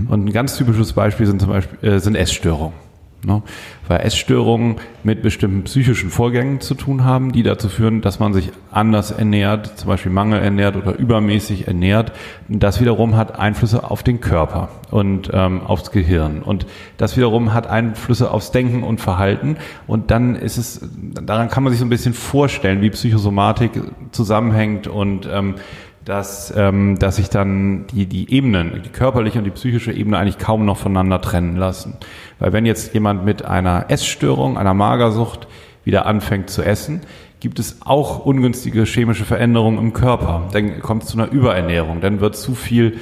Und ein ganz typisches Beispiel sind zum Beispiel äh, sind Essstörungen. Ne? Weil Essstörungen mit bestimmten psychischen Vorgängen zu tun haben, die dazu führen, dass man sich anders ernährt, zum Beispiel mangelernährt oder übermäßig ernährt. Das wiederum hat Einflüsse auf den Körper und ähm, aufs Gehirn. Und das wiederum hat Einflüsse aufs Denken und Verhalten. Und dann ist es, daran kann man sich so ein bisschen vorstellen, wie Psychosomatik zusammenhängt und ähm, dass, ähm, dass sich dann die, die Ebenen, die körperliche und die psychische Ebene eigentlich kaum noch voneinander trennen lassen. Weil wenn jetzt jemand mit einer Essstörung, einer Magersucht wieder anfängt zu essen, gibt es auch ungünstige chemische Veränderungen im Körper. Dann kommt es zu einer Überernährung, dann wird zu viel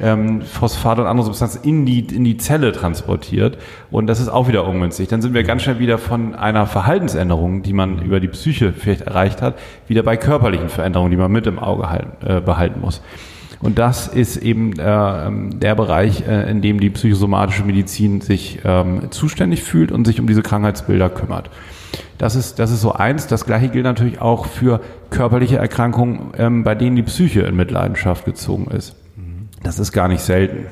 ähm, Phosphat und andere Substanzen in die, in die Zelle transportiert und das ist auch wieder ungünstig. Dann sind wir ganz schnell wieder von einer Verhaltensänderung, die man über die Psyche vielleicht erreicht hat, wieder bei körperlichen Veränderungen, die man mit im Auge halten, äh, behalten muss. Und das ist eben äh, der Bereich, äh, in dem die psychosomatische Medizin sich ähm, zuständig fühlt und sich um diese Krankheitsbilder kümmert. Das ist, das ist so eins. Das gleiche gilt natürlich auch für körperliche Erkrankungen, ähm, bei denen die Psyche in Mitleidenschaft gezogen ist. Das ist gar nicht selten.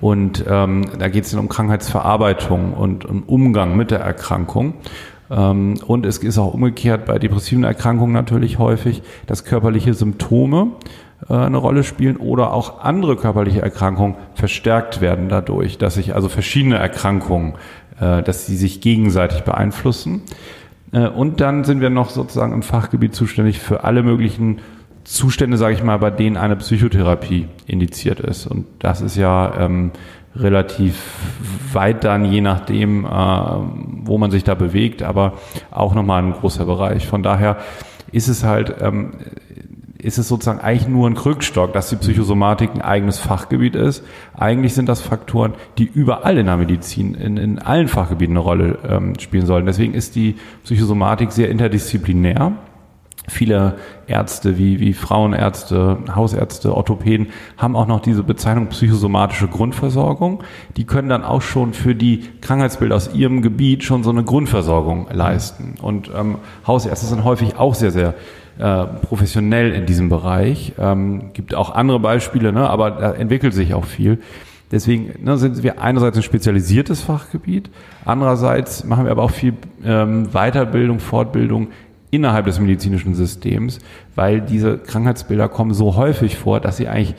Und ähm, da geht es dann um Krankheitsverarbeitung und um Umgang mit der Erkrankung. Ähm, und es ist auch umgekehrt bei depressiven Erkrankungen natürlich häufig, dass körperliche Symptome äh, eine Rolle spielen oder auch andere körperliche Erkrankungen verstärkt werden dadurch, dass sich also verschiedene Erkrankungen, äh, dass sie sich gegenseitig beeinflussen. Äh, Und dann sind wir noch sozusagen im Fachgebiet zuständig für alle möglichen Zustände, sage ich mal, bei denen eine Psychotherapie indiziert ist. Und das ist ja ähm, relativ weit dann, je nachdem, äh, wo man sich da bewegt, aber auch nochmal ein großer Bereich. Von daher ist es halt, ähm, ist es sozusagen eigentlich nur ein Krückstock, dass die Psychosomatik ein eigenes Fachgebiet ist. Eigentlich sind das Faktoren, die überall in der Medizin, in, in allen Fachgebieten eine Rolle ähm, spielen sollen. Deswegen ist die Psychosomatik sehr interdisziplinär. Viele Ärzte wie, wie Frauenärzte, Hausärzte, Orthopäden haben auch noch diese Bezeichnung psychosomatische Grundversorgung. Die können dann auch schon für die Krankheitsbilder aus ihrem Gebiet schon so eine Grundversorgung leisten. Und ähm, Hausärzte sind häufig auch sehr, sehr äh, professionell in diesem Bereich. Ähm, gibt auch andere Beispiele, ne, aber da entwickelt sich auch viel. Deswegen ne, sind wir einerseits ein spezialisiertes Fachgebiet, andererseits machen wir aber auch viel ähm, Weiterbildung, Fortbildung innerhalb des medizinischen Systems, weil diese Krankheitsbilder kommen so häufig vor, dass sie eigentlich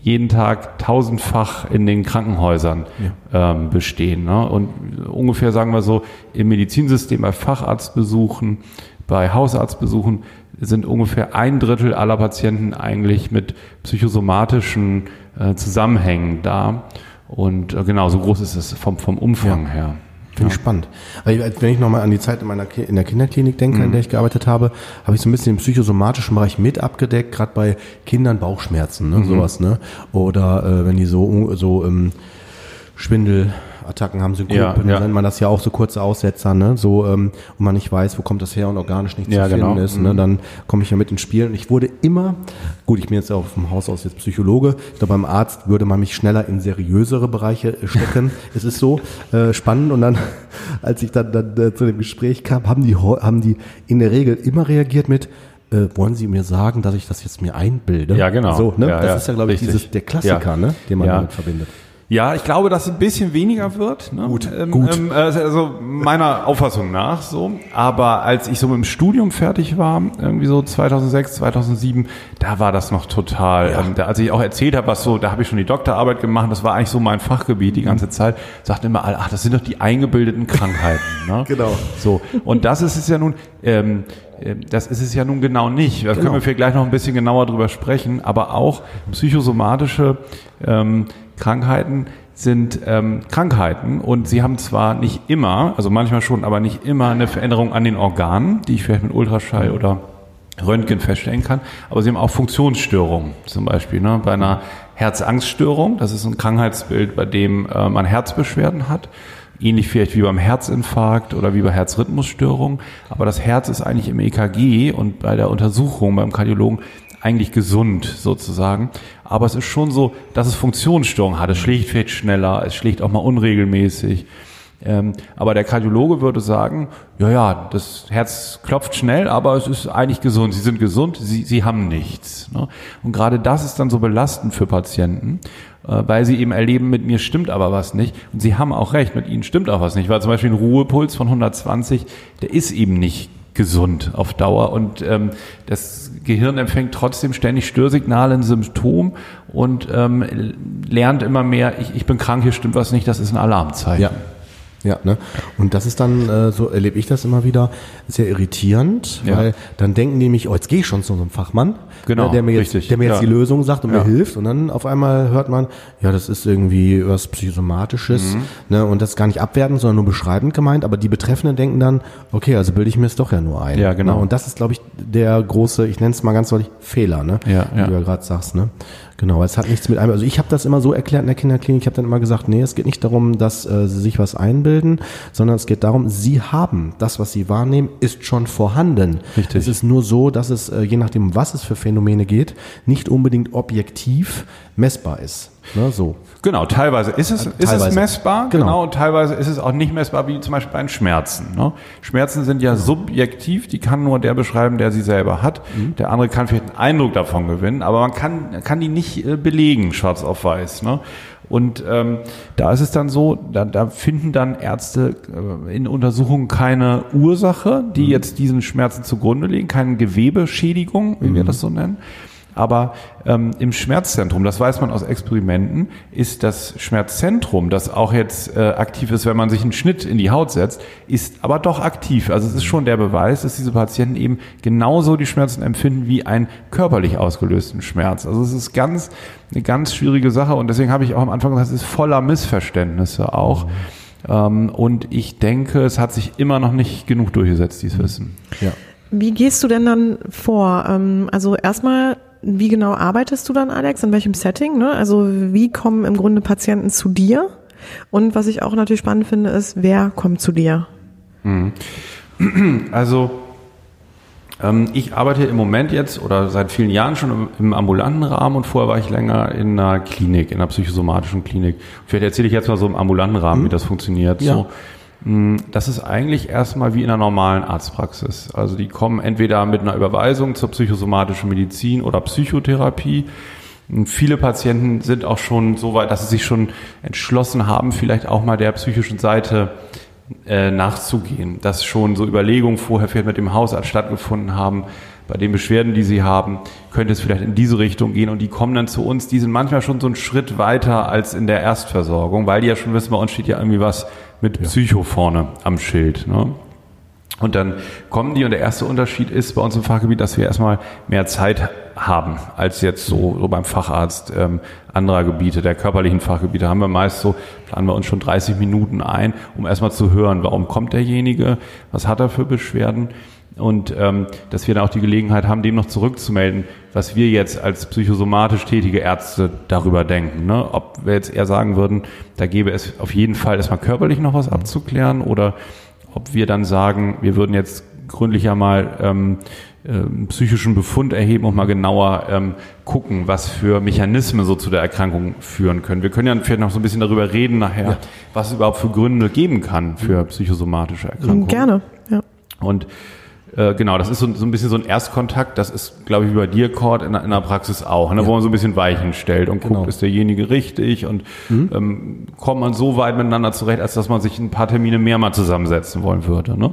jeden Tag tausendfach in den Krankenhäusern ja. ähm, bestehen. Ne? Und ungefähr sagen wir so, im Medizinsystem bei Facharztbesuchen, bei Hausarztbesuchen sind ungefähr ein Drittel aller Patienten eigentlich mit psychosomatischen äh, Zusammenhängen da. Und äh, genau, so groß ist es vom, vom Umfang ja. her. Finde ja. ich spannend. Also, wenn ich nochmal an die Zeit in, meiner, in der Kinderklinik denke, mhm. in der ich gearbeitet habe, habe ich so ein bisschen den psychosomatischen Bereich mit abgedeckt, gerade bei Kindern Bauchschmerzen, ne, mhm. sowas, ne? Oder äh, wenn die so, so ähm, Schwindel, Attacken haben, Synkopen, ja, ja. nennt man das ja auch so kurze Aussetzer, ne? So, ähm, und man nicht weiß, wo kommt das her und organisch nicht ja, zu finden genau. ist, ne? Mhm. Dann komme ich ja mit ins Spiel. Und ich wurde immer, gut, ich bin jetzt auch vom Haus aus jetzt Psychologe, ich glaube, beim Arzt würde man mich schneller in seriösere Bereiche äh, stecken. es ist so äh, spannend. Und dann, als ich dann, dann äh, zu dem Gespräch kam, haben die, haben die in der Regel immer reagiert mit, äh, wollen Sie mir sagen, dass ich das jetzt mir einbilde? Ja, genau. So, ne? Ja, das ja, ist ja, glaube ich, dieses, der Klassiker, ne? den man damit verbindet. Ja, ich glaube, dass es ein bisschen weniger wird. Ne? Gut, ähm, gut. Ähm, also meiner Auffassung nach so. Aber als ich so mit dem Studium fertig war, irgendwie so 2006, 2007, da war das noch total. Ja. Ähm, da, als ich auch erzählt habe, was so, da habe ich schon die Doktorarbeit gemacht. Das war eigentlich so mein Fachgebiet die ganze Zeit. Sagten immer alle, ach, das sind doch die eingebildeten Krankheiten. ne? Genau. So und das ist es ja nun. Ähm, ähm das ist es ja nun genau nicht. Da genau. können wir vielleicht gleich noch ein bisschen genauer drüber sprechen. Aber auch psychosomatische ähm, Krankheiten sind ähm, Krankheiten und sie haben zwar nicht immer, also manchmal schon, aber nicht immer eine Veränderung an den Organen, die ich vielleicht mit Ultraschall oder Röntgen feststellen kann, aber sie haben auch Funktionsstörungen, zum Beispiel ne, bei einer Herzangststörung, das ist ein Krankheitsbild, bei dem äh, man Herzbeschwerden hat, ähnlich vielleicht wie beim Herzinfarkt oder wie bei Herzrhythmusstörungen, aber das Herz ist eigentlich im EKG und bei der Untersuchung beim Kardiologen eigentlich gesund sozusagen. Aber es ist schon so, dass es Funktionsstörungen hat. Es schlägt vielleicht schneller, es schlägt auch mal unregelmäßig. Ähm, aber der Kardiologe würde sagen, ja, ja, das Herz klopft schnell, aber es ist eigentlich gesund. Sie sind gesund, sie, sie haben nichts. Ne? Und gerade das ist dann so belastend für Patienten, äh, weil sie eben erleben, mit mir stimmt aber was nicht. Und sie haben auch recht, mit ihnen stimmt auch was nicht, weil zum Beispiel ein Ruhepuls von 120, der ist eben nicht gesund auf Dauer und ähm, das Gehirn empfängt trotzdem ständig Störsignale, ein Symptom und ähm, lernt immer mehr, ich, ich bin krank, hier stimmt was nicht, das ist ein Alarmzeichen. Ja. Ja, ne? Und das ist dann, äh, so erlebe ich das immer wieder, sehr irritierend, ja. weil dann denken die nämlich, oh, jetzt gehe ich schon zu so einem Fachmann, genau, der mir jetzt, richtig. der mir jetzt ja. die Lösung sagt und ja. mir hilft. Und dann auf einmal hört man, ja, das ist irgendwie was Psychosomatisches, mhm. ne? Und das ist gar nicht abwertend, sondern nur beschreibend gemeint. Aber die Betreffenden denken dann, okay, also bilde ich mir es doch ja nur ein. Ja, genau. Ne? Und das ist, glaube ich, der große, ich nenne es mal ganz deutlich, Fehler, ne? Ja, ja. Wie du ja gerade sagst, ne? Genau, es hat nichts mit einem. Also ich habe das immer so erklärt in der Kinderklinik. Ich habe dann immer gesagt, nee, es geht nicht darum, dass äh, sie sich was einbilden, sondern es geht darum, sie haben das, was sie wahrnehmen, ist schon vorhanden. Richtig. Es ist nur so, dass es äh, je nachdem, was es für Phänomene geht, nicht unbedingt objektiv messbar ist. Ne, so. Genau, teilweise ist es, ist es messbar, genau. genau, und teilweise ist es auch nicht messbar, wie zum Beispiel bei den Schmerzen. Ne? Schmerzen sind ja subjektiv, die kann nur der beschreiben, der sie selber hat. Mhm. Der andere kann vielleicht einen Eindruck davon gewinnen, aber man kann, kann die nicht äh, belegen, schwarz auf weiß. Ne? Und ähm, da ist es dann so, da, da finden dann Ärzte äh, in Untersuchungen keine Ursache, die mhm. jetzt diesen Schmerzen zugrunde legen, keine Gewebeschädigung, wie mhm. wir das so nennen, aber ähm, im Schmerzzentrum, das weiß man aus Experimenten, ist das Schmerzzentrum, das auch jetzt äh, aktiv ist, wenn man sich einen Schnitt in die Haut setzt, ist aber doch aktiv. Also es ist schon der Beweis, dass diese Patienten eben genauso die Schmerzen empfinden wie einen körperlich ausgelösten Schmerz. Also es ist ganz eine ganz schwierige Sache und deswegen habe ich auch am Anfang gesagt, es ist voller Missverständnisse auch. Mhm. Ähm, und ich denke, es hat sich immer noch nicht genug durchgesetzt, dieses Wissen. Ja. Wie gehst du denn dann vor? Ähm, also erstmal wie genau arbeitest du dann, Alex? In welchem Setting? Ne? Also wie kommen im Grunde Patienten zu dir? Und was ich auch natürlich spannend finde, ist, wer kommt zu dir? Mhm. Also Ähm, ich arbeite im Moment jetzt oder seit vielen Jahren schon im, ambulanten Rahmen und vorher war ich länger in einer Klinik, in einer psychosomatischen Klinik. Vielleicht erzähle ich jetzt mal so im ambulanten Rahmen, mhm. wie das funktioniert. Ja. So, das ist eigentlich erstmal wie in einer normalen Arztpraxis. Also die kommen entweder mit einer Überweisung zur psychosomatischen Medizin oder Psychotherapie. Und viele Patienten sind auch schon so weit, dass sie sich schon entschlossen haben, vielleicht auch mal der psychischen Seite äh, nachzugehen. Dass schon so Überlegungen vorher vielleicht mit dem Hausarzt stattgefunden haben, bei den Beschwerden, die sie haben, könnte es vielleicht in diese Richtung gehen und die kommen dann zu uns, die sind manchmal schon so einen Schritt weiter als in der Erstversorgung, weil die ja schon wissen, bei uns steht ja irgendwie was mit Psycho vorne am Schild. Ne? Und dann kommen die und der erste Unterschied ist bei uns im Fachgebiet, dass wir erstmal mehr Zeit haben als jetzt so, so beim Facharzt ähm, anderer Gebiete, der körperlichen Fachgebiete. Haben wir meist so, planen wir uns schon 30 Minuten ein, um erstmal zu hören, warum kommt derjenige, was hat er für Beschwerden und ähm, dass wir dann auch die Gelegenheit haben, dem noch zurückzumelden, was wir jetzt als psychosomatisch tätige Ärzte darüber denken. Ne? Ob wir jetzt eher sagen würden, da gäbe es auf jeden Fall erstmal körperlich noch was abzuklären oder ob wir dann sagen, wir würden jetzt gründlicher mal ähm, ähm, psychischen Befund erheben und mal genauer ähm, gucken, was für Mechanismen so zu der Erkrankung führen können. Wir können ja vielleicht noch so ein bisschen darüber reden nachher, ja. was es überhaupt für Gründe geben kann für psychosomatische Erkrankungen. Gerne, ja. Und äh, genau, das ist so, so, ein bisschen so ein Erstkontakt. Das ist, glaube ich, wie bei dir, Cord, in, in der Praxis auch, ne, ja. wo man so ein bisschen Weichen stellt und genau. guckt, ist derjenige richtig und mhm. ähm, kommt man so weit miteinander zurecht, als dass man sich ein paar Termine mehr mal zusammensetzen wollen würde. Ne?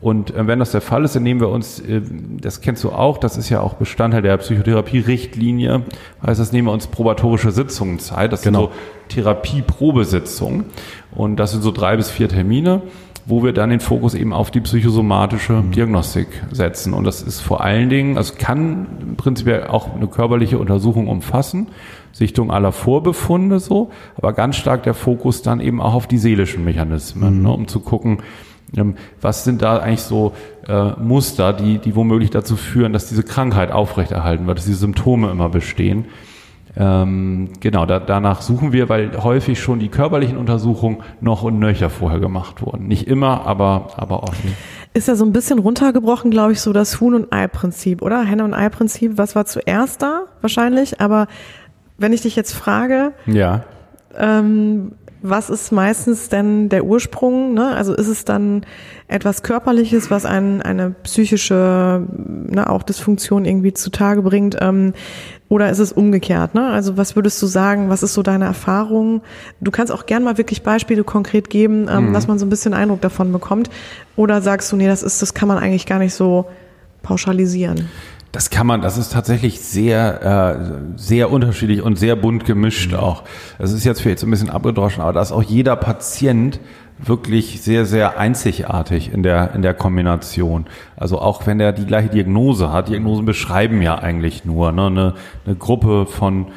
Und äh, wenn das der Fall ist, dann nehmen wir uns, äh, das kennst du auch, das ist ja auch Bestandteil der Psychotherapie-Richtlinie, heißt das, nehmen wir uns probatorische Sitzungen Zeit. Das genau. sind so Therapieprobesitzungen. Und das sind so drei bis vier Termine wo wir dann den Fokus eben auf die psychosomatische mhm. Diagnostik setzen. Und das ist vor allen Dingen, also kann prinzipiell auch eine körperliche Untersuchung umfassen, Sichtung aller Vorbefunde so, aber ganz stark der Fokus dann eben auch auf die seelischen Mechanismen, mhm. ne, um zu gucken, ähm, was sind da eigentlich so äh, Muster, die, die womöglich dazu führen, dass diese Krankheit aufrechterhalten wird, dass diese Symptome immer bestehen. Ähm, genau, da, danach suchen wir, weil häufig schon die körperlichen Untersuchungen noch und nöcher vorher gemacht wurden. Nicht immer, aber, aber oft. Ist ja so ein bisschen runtergebrochen, glaube ich, so das Huhn- und Ei-Prinzip, oder? Henne- und Ei-Prinzip, was war zuerst da? Wahrscheinlich, aber wenn ich dich jetzt frage, ja. Ähm, was ist meistens denn der Ursprung? Ne? Also ist es dann etwas Körperliches, was ein, eine psychische ne, auch Dysfunktion irgendwie zutage bringt? Ähm, oder ist es umgekehrt? Ne? Also was würdest du sagen? Was ist so deine Erfahrung? Du kannst auch gern mal wirklich Beispiele konkret geben, ähm, mhm. dass man so ein bisschen Eindruck davon bekommt. Oder sagst du, nee, das ist, das kann man eigentlich gar nicht so pauschalisieren? Das kann man, das ist tatsächlich sehr, äh, sehr unterschiedlich und sehr bunt gemischt mhm. auch. Das ist jetzt vielleicht so ein bisschen abgedroschen, aber da ist auch jeder Patient wirklich sehr, sehr einzigartig in der, in der Kombination. Also auch wenn er die gleiche Diagnose hat, Diagnosen beschreiben ja eigentlich nur ne, eine, eine Gruppe von,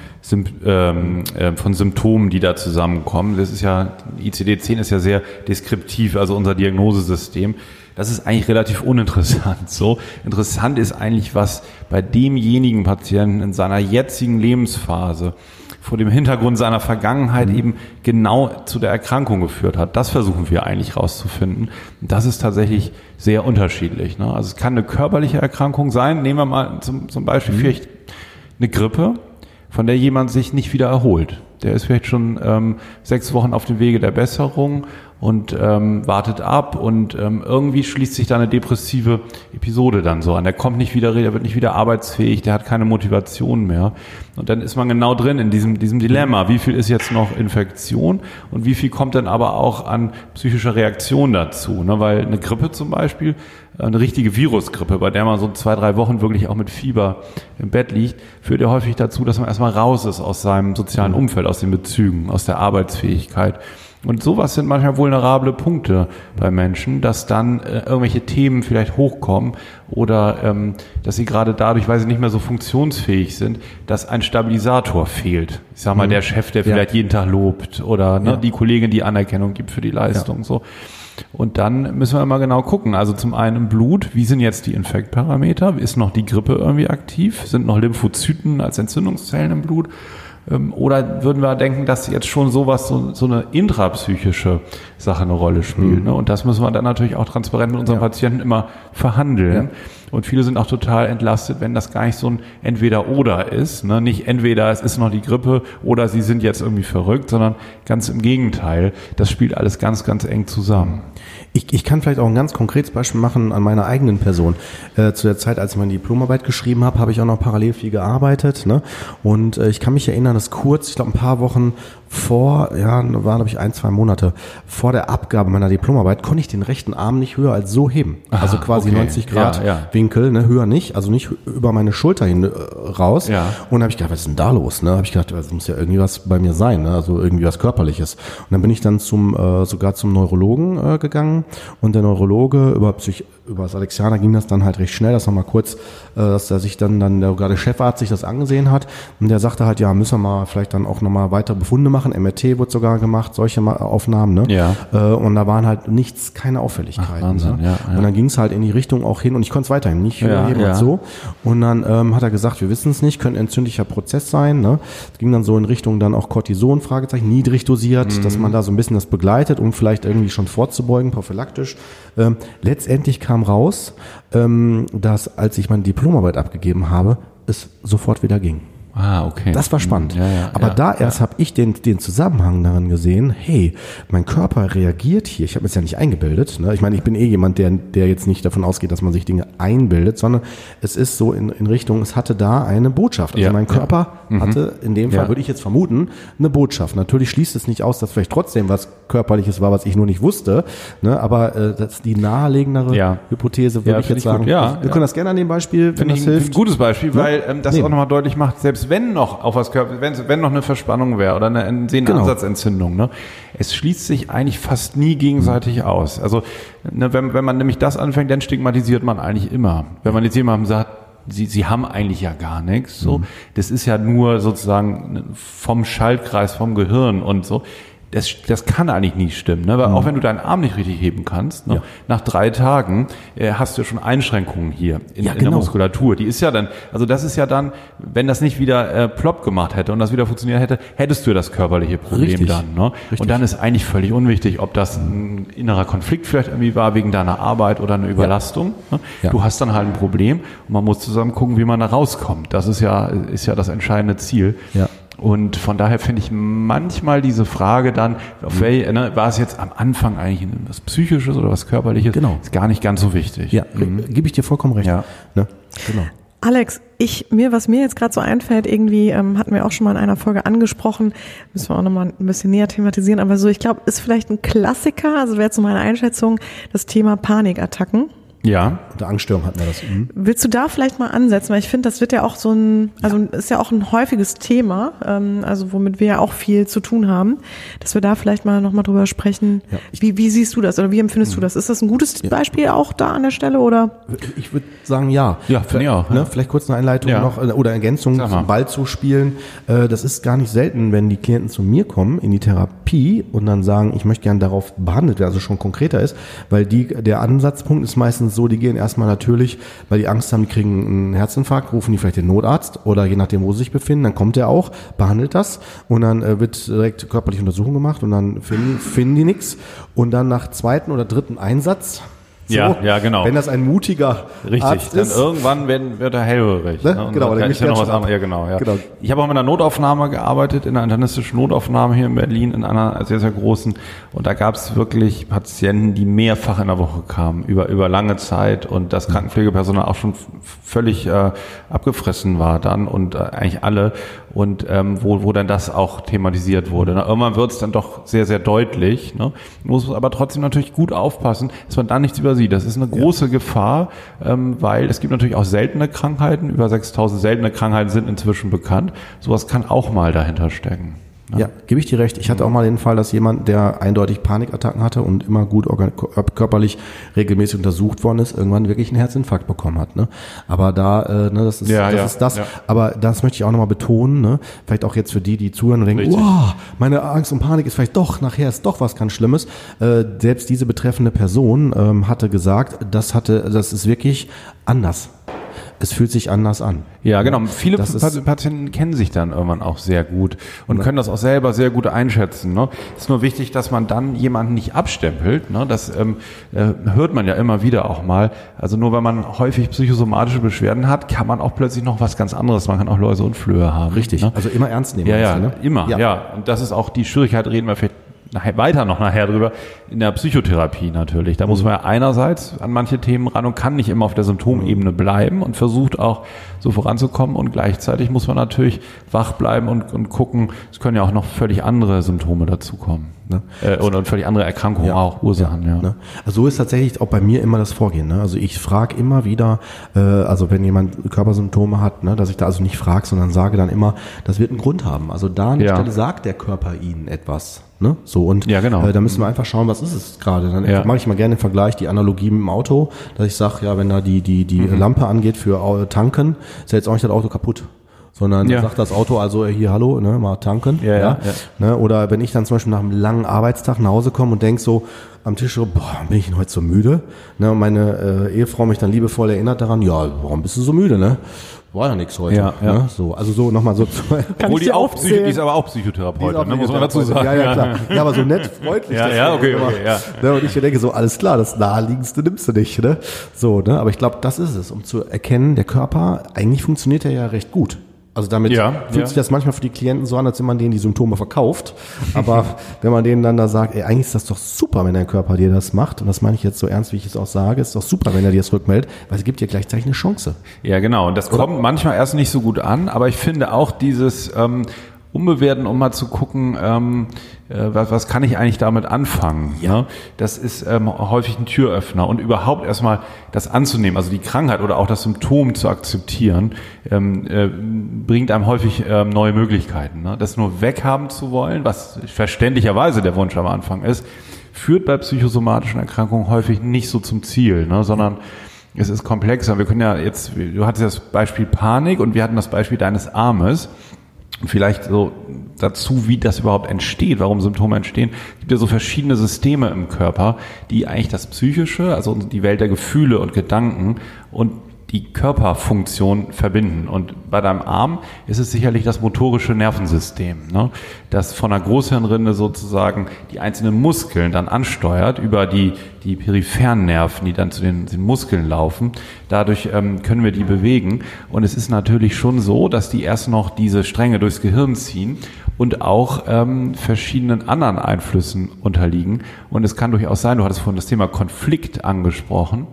ähm, äh, von Symptomen, die da zusammenkommen. Das ist ja, ICD-10 ist ja sehr deskriptiv, also unser Diagnosesystem das ist eigentlich relativ uninteressant. So interessant ist eigentlich, was bei demjenigen Patienten in seiner jetzigen Lebensphase vor dem Hintergrund seiner Vergangenheit mhm. eben genau zu der Erkrankung geführt hat. Das versuchen wir eigentlich rauszufinden. Das ist tatsächlich sehr unterschiedlich. Ne? Also es kann eine körperliche Erkrankung sein. Nehmen wir mal zum, zum Beispiel mhm. vielleicht eine Grippe, von der jemand sich nicht wieder erholt. Der ist vielleicht schon ähm, sechs Wochen auf dem Wege der Besserung und ähm, wartet ab und ähm, irgendwie schließt sich da eine depressive Episode dann so an. Der kommt nicht wieder, der wird nicht wieder arbeitsfähig, der hat keine Motivation mehr. Und dann ist man genau drin in diesem, diesem Dilemma. Wie viel ist jetzt noch Infektion und wie viel kommt dann aber auch an psychischer Reaktion dazu? Ne? Weil eine Grippe zum Beispiel, eine richtige Virusgrippe, bei der man so zwei, drei Wochen wirklich auch mit Fieber im Bett liegt, führt ja häufig dazu, dass man erstmal raus ist aus seinem sozialen Umfeld, aus den Bezügen, aus der Arbeitsfähigkeit. Und sowas sind manchmal vulnerable Punkte bei Menschen, dass dann äh, irgendwelche Themen vielleicht hochkommen oder ähm, dass sie gerade dadurch, weil sie nicht mehr so funktionsfähig sind, dass ein Stabilisator fehlt. Ich sag mal, mhm. der Chef, der vielleicht ja. jeden Tag lobt oder ne, ja. die Kollegin, die Anerkennung gibt für die Leistung. Ja. So. Und dann müssen wir immer genau gucken. Also zum einen im Blut, wie sind jetzt die Infektparameter? Ist noch die Grippe irgendwie aktiv? Sind noch Lymphozyten als Entzündungszellen im Blut? Ähm, oder würden wir denken, dass jetzt schon sowas, so, so eine intrapsychische Sache eine Rolle spielt? Mhm. Ne? Und das müssen wir dann natürlich auch transparent mit unseren Patienten immer verhandeln. Und viele sind auch total entlastet, wenn das gar nicht so ein Entweder-Oder ist. Ne? Nicht entweder es ist noch die Grippe oder sie sind jetzt irgendwie verrückt, sondern ganz im Gegenteil. Das spielt alles ganz, ganz eng zusammen. Ich, ich kann vielleicht auch ein ganz konkretes Beispiel machen an meiner eigenen Person. Äh, zu der Zeit, als ich meine Diplomarbeit geschrieben habe, habe ich auch noch parallel viel gearbeitet. Ne? Und äh, ich kann mich erinnern, dass kurz, ich glaube ein paar Wochen vor, ja, waren glaube ich ein, zwei Monate vor der Abgabe meiner Diplomarbeit, konnte ich den rechten Arm nicht höher als so heben. also quasi okay. 90 Grad Ja, ja. Winkel, ne, höher nicht, also nicht über meine Schulter hin äh, raus. Ja. Und habe ich gedacht, was ist denn da los? Ne? Habe ich gedacht, das muss ja irgendwie was bei mir sein, ne? also irgendwie was Körperliches. Und dann bin ich dann zum äh, sogar zum Neurologen äh, gegangen und der Neurologe über Psych über das Alexianer ging das dann halt recht schnell, dass noch mal kurz, äh, dass er sich dann dann der, der Chefarzt sich das angesehen hat und der sagte halt, ja, müssen wir mal vielleicht dann auch noch mal weitere Befunde machen. MRT wurde sogar gemacht, solche Aufnahmen, ne? Ja. Äh, und da waren halt nichts, keine Auffälligkeiten. Ach, Wahnsinn, ne? ja, ja. Und dann ging es halt in die Richtung auch hin und ich konnte es weiterhin nicht Ja, ja. und so. Und dann ähm, hat er gesagt, wir wissen es nicht, könnte ein entzündlicher Prozess sein. Ne? Es ging dann so in Richtung dann auch Cortison, Fragezeichen, niedrig dosiert, Mhm. dass man da so ein bisschen das begleitet, um vielleicht irgendwie schon vorzubeugen, prophylaktisch. Ähm, letztendlich kam raus, ähm, dass als ich meine Diplomarbeit abgegeben habe, es sofort wieder ging. Ah, okay. Das war spannend. Ja, ja, Aber ja, da erst habe ich den, den Zusammenhang darin gesehen, hey, mein Körper reagiert hier. Ich habe es ja nicht eingebildet. Ne? Ich meine, ich bin eh jemand, der, der jetzt nicht davon ausgeht, dass man sich Dinge einbildet, sondern es ist so in, in Richtung, es hatte da eine Botschaft. Also mein. Körper hatte in dem Fall, würde ich jetzt vermuten, eine Botschaft. Natürlich schließt es nicht aus, dass vielleicht trotzdem was Körperliches war, was ich nur nicht wusste. Ne? Aber äh, das ist die naheliegendere Ja. Hypothese, würde ich jetzt ich sagen. Ja, Wir können das gerne an dem Beispiel, wenn Finde das ich hilft. ein gutes Beispiel, weil ähm, das Nehmen. auch nochmal deutlich macht, selbst wenn noch auf was Körper, wenn, wenn noch eine Verspannung wäre oder eine, Sehnenansatzentzündung, ne, es schließt sich eigentlich fast nie gegenseitig aus. Also ne, wenn, wenn man nämlich das anfängt, dann stigmatisiert man eigentlich immer. Wenn man jetzt jemandem sagt, Sie, Sie haben eigentlich ja gar nichts. So, das ist ja nur sozusagen vom Schaltkreis, vom Gehirn und so. Das, das kann eigentlich nie stimmen, ne? weil Mhm. auch wenn du deinen Arm nicht richtig heben kannst, ne? nach drei Tagen äh, hast du schon Einschränkungen hier in, Ja, in der genau. Muskulatur. Die ist ja dann, also das ist ja dann, wenn das nicht wieder äh, plopp gemacht hätte und das wieder funktioniert hätte, hättest du das körperliche Problem Richtig. dann. Ne? Richtig. Und dann ist eigentlich völlig unwichtig, ob das ein innerer Konflikt vielleicht irgendwie war wegen deiner Arbeit oder eine Überlastung. Ne? Ja. Du hast dann halt ein Problem und man muss zusammen gucken, wie man da rauskommt. Das ist ja, ist ja das entscheidende Ziel. Ja. Und von daher finde ich manchmal diese Frage dann, auf wel, ne, war es jetzt am Anfang eigentlich was Psychisches oder was Körperliches? Genau. Ist gar nicht ganz so wichtig. Ja, ge- gebe ich dir vollkommen recht. Ja. Ne? Genau. Alex, ich mir was mir jetzt gerade so einfällt, irgendwie ähm, hatten wir auch schon mal in einer Folge angesprochen, müssen wir auch noch mal ein bisschen näher thematisieren, aber so ich glaube, ist vielleicht ein Klassiker, also wäre jetzt so meine Einschätzung, das Thema Panikattacken. Ja. Unter Angststörung hatten wir das. Mhm. Willst du da vielleicht mal ansetzen? Weil ich finde, das wird ja auch so ein, also ist ja auch ein häufiges Thema, ähm, also womit wir ja auch viel zu tun haben, dass wir da vielleicht mal nochmal drüber sprechen. Ja. Wie, wie siehst du das oder wie empfindest du das? Ist das ein gutes Beispiel auch da an der Stelle oder? Ich würde sagen, ja. Ja, finde ich auch, Ne, ja. vielleicht kurz eine Einleitung Ja. noch äh, oder Ergänzung zum Ball zu spielen. Äh, Das ist gar nicht selten, wenn die Klienten zu mir kommen in die Therapie und dann sagen, ich möchte gern darauf behandelt werden, also schon konkreter ist, weil die, der Ansatzpunkt ist meistens so, die gehen erstmal natürlich, weil die Angst haben, die kriegen einen Herzinfarkt, rufen die vielleicht den Notarzt oder je nachdem, wo sie sich befinden, dann kommt er auch, behandelt das und dann äh, wird direkt körperliche Untersuchung gemacht und dann finden, finden die nichts und dann nach zweiten oder dritten Einsatz so, Ja, ja, genau. Wenn das ein mutiger Richtig, Arzt dann ist, irgendwann werden, wird er hellhörig. Ne? Ne? Genau, da der ist ja noch was anderes. Ja, genau, ja. Genau. Ich habe auch mit einer Notaufnahme gearbeitet, in einer internistischen Notaufnahme hier in Berlin, in einer sehr, sehr großen. Und da gab es wirklich Patienten, die mehrfach in der Woche kamen, über, über lange Zeit und das Krankenpflegepersonal auch schon völlig äh, abgefressen war dann und äh, eigentlich alle. Und ähm, wo, wo dann das auch thematisiert wurde. Ne? Irgendwann wird es dann doch sehr, sehr deutlich. Ne? Muss aber trotzdem natürlich gut aufpassen, dass man da nichts übersieht. Das ist eine große Gefahr, ähm, weil es gibt natürlich auch seltene Krankheiten. Über 6000 seltene Krankheiten sind inzwischen bekannt. Sowas kann auch mal dahinter stecken. Ja, gebe ich dir recht. Ich hatte auch mal den Fall, dass jemand, der eindeutig Panikattacken hatte und immer gut körperlich regelmäßig untersucht worden ist, irgendwann wirklich einen Herzinfarkt bekommen hat. Ne? Aber da, äh, ne, das ist Ja, das. ja, ist das. ja. Aber das möchte ich auch nochmal betonen. Ne? Vielleicht auch jetzt für die, die zuhören und denken, wow, meine Angst und Panik ist vielleicht doch, nachher ist doch was ganz Schlimmes. Äh, selbst diese betreffende Person ähm, hatte gesagt, das hatte, das ist wirklich anders. Es fühlt sich anders an. Ja, genau. Viele Pat- Patienten kennen sich dann irgendwann auch sehr gut und können das auch selber sehr gut einschätzen. Ne? Es ist nur wichtig, dass man dann jemanden nicht abstempelt. Ne? Das ähm, äh, hört man ja immer wieder auch mal. Also nur wenn man häufig psychosomatische Beschwerden hat, kann man auch plötzlich noch was ganz anderes. Man kann auch Läuse und Flöhe haben. Richtig. Ne? Also immer ernst nehmen. Ja, ja, ne? immer, ja. Und das ist auch die Schwierigkeit, reden wir vielleicht nachher, weiter noch nachher drüber, in der Psychotherapie natürlich. Da muss man ja einerseits an manche Themen ran und kann nicht immer auf der Symptomebene bleiben und versucht auch so voranzukommen und gleichzeitig muss man natürlich wach bleiben und, und gucken, es können ja auch noch völlig andere Symptome dazukommen. Ne? Äh, und, und völlig andere Erkrankungen auch, Ursachen, ja. Ne? Also so ist tatsächlich auch bei mir immer das Vorgehen. Ne? Also ich frage immer wieder, äh, also wenn jemand Körpersymptome hat, ne, dass ich da also nicht frage, sondern sage dann immer, das wird einen Grund haben. Also da an der Ja. Stelle sagt der Körper Ihnen etwas. Ne? So und Ja, genau. äh, da müssen wir einfach schauen, was ist es gerade. Dann Ja. mache ich mal gerne den Vergleich, die Analogie mit dem Auto, dass ich sage, ja, wenn da die, die, die Mhm. Lampe angeht für Tanken, ist ja jetzt auch nicht das Auto kaputt. Sondern Ja. sagt das Auto also hier, hallo, ne, mal tanken. Ja, ja, ja. Ne? Oder wenn ich dann zum Beispiel nach einem langen Arbeitstag nach Hause komme und denk so am Tisch so, boah, bin ich denn heute so müde? Ne? Und meine äh, Ehefrau mich dann liebevoll erinnert daran, ja, warum bist du so müde, ne? War ja nichts heute. Ja, ja. Ne? So, also so nochmal so zu, Kann Obwohl die, auch aufzählen? Psycho, die ist aber auch Psychotherapeutin, ne? muss man dazu sagen. Ja, ja, klar. Ja, aber so nett, freundlich. Ja, ja, okay, okay, ja. Ne, und ich denke so, alles klar, das naheliegendste nimmst du nicht, ne? So, ne? Aber ich glaube, das ist es, um zu erkennen, der Körper, eigentlich funktioniert er ja recht gut. Also damit Ja, fühlt ja. sich das manchmal für die Klienten so an, als wenn man denen die Symptome verkauft. Aber wenn man denen dann da sagt, ey, eigentlich ist das doch super, wenn dein Körper dir das macht, und das meine ich jetzt so ernst, wie ich es auch sage, ist doch super, wenn er dir das rückmeldet, weil es gibt dir gleichzeitig eine Chance. Ja, genau. Und das kommt manchmal erst nicht so gut an, aber ich finde auch dieses ähm, Umbewerten, um mal zu gucken, ähm, äh, was, was kann ich eigentlich damit anfangen? Ne? Das ist ähm, häufig ein Türöffner und überhaupt erstmal das anzunehmen, also die Krankheit oder auch das Symptom zu akzeptieren, ähm, äh, bringt einem häufig ähm, neue Möglichkeiten. Ne? Das nur weghaben zu wollen, was verständlicherweise der Wunsch am Anfang ist, führt bei psychosomatischen Erkrankungen häufig nicht so zum Ziel, ne? sondern es ist komplexer. Wir können ja jetzt, du hattest das Beispiel Panik und wir hatten das Beispiel deines Armes. Und Vielleicht so dazu, wie das überhaupt entsteht, warum Symptome entstehen. Es gibt ja so verschiedene Systeme im Körper, die eigentlich das Psychische, also die Welt der Gefühle und Gedanken und die Körperfunktion verbinden. Und bei deinem Arm ist es sicherlich das motorische Nervensystem, ne? das von der Großhirnrinde sozusagen die einzelnen Muskeln dann ansteuert über die, die peripheren Nerven, die dann zu den, den Muskeln laufen. Dadurch ähm, können wir die bewegen. Und es ist natürlich schon so, dass die erst noch diese Stränge durchs Gehirn ziehen und auch ähm, verschiedenen anderen Einflüssen unterliegen. Und es kann durchaus sein, du hattest vorhin das Thema Konflikt angesprochen.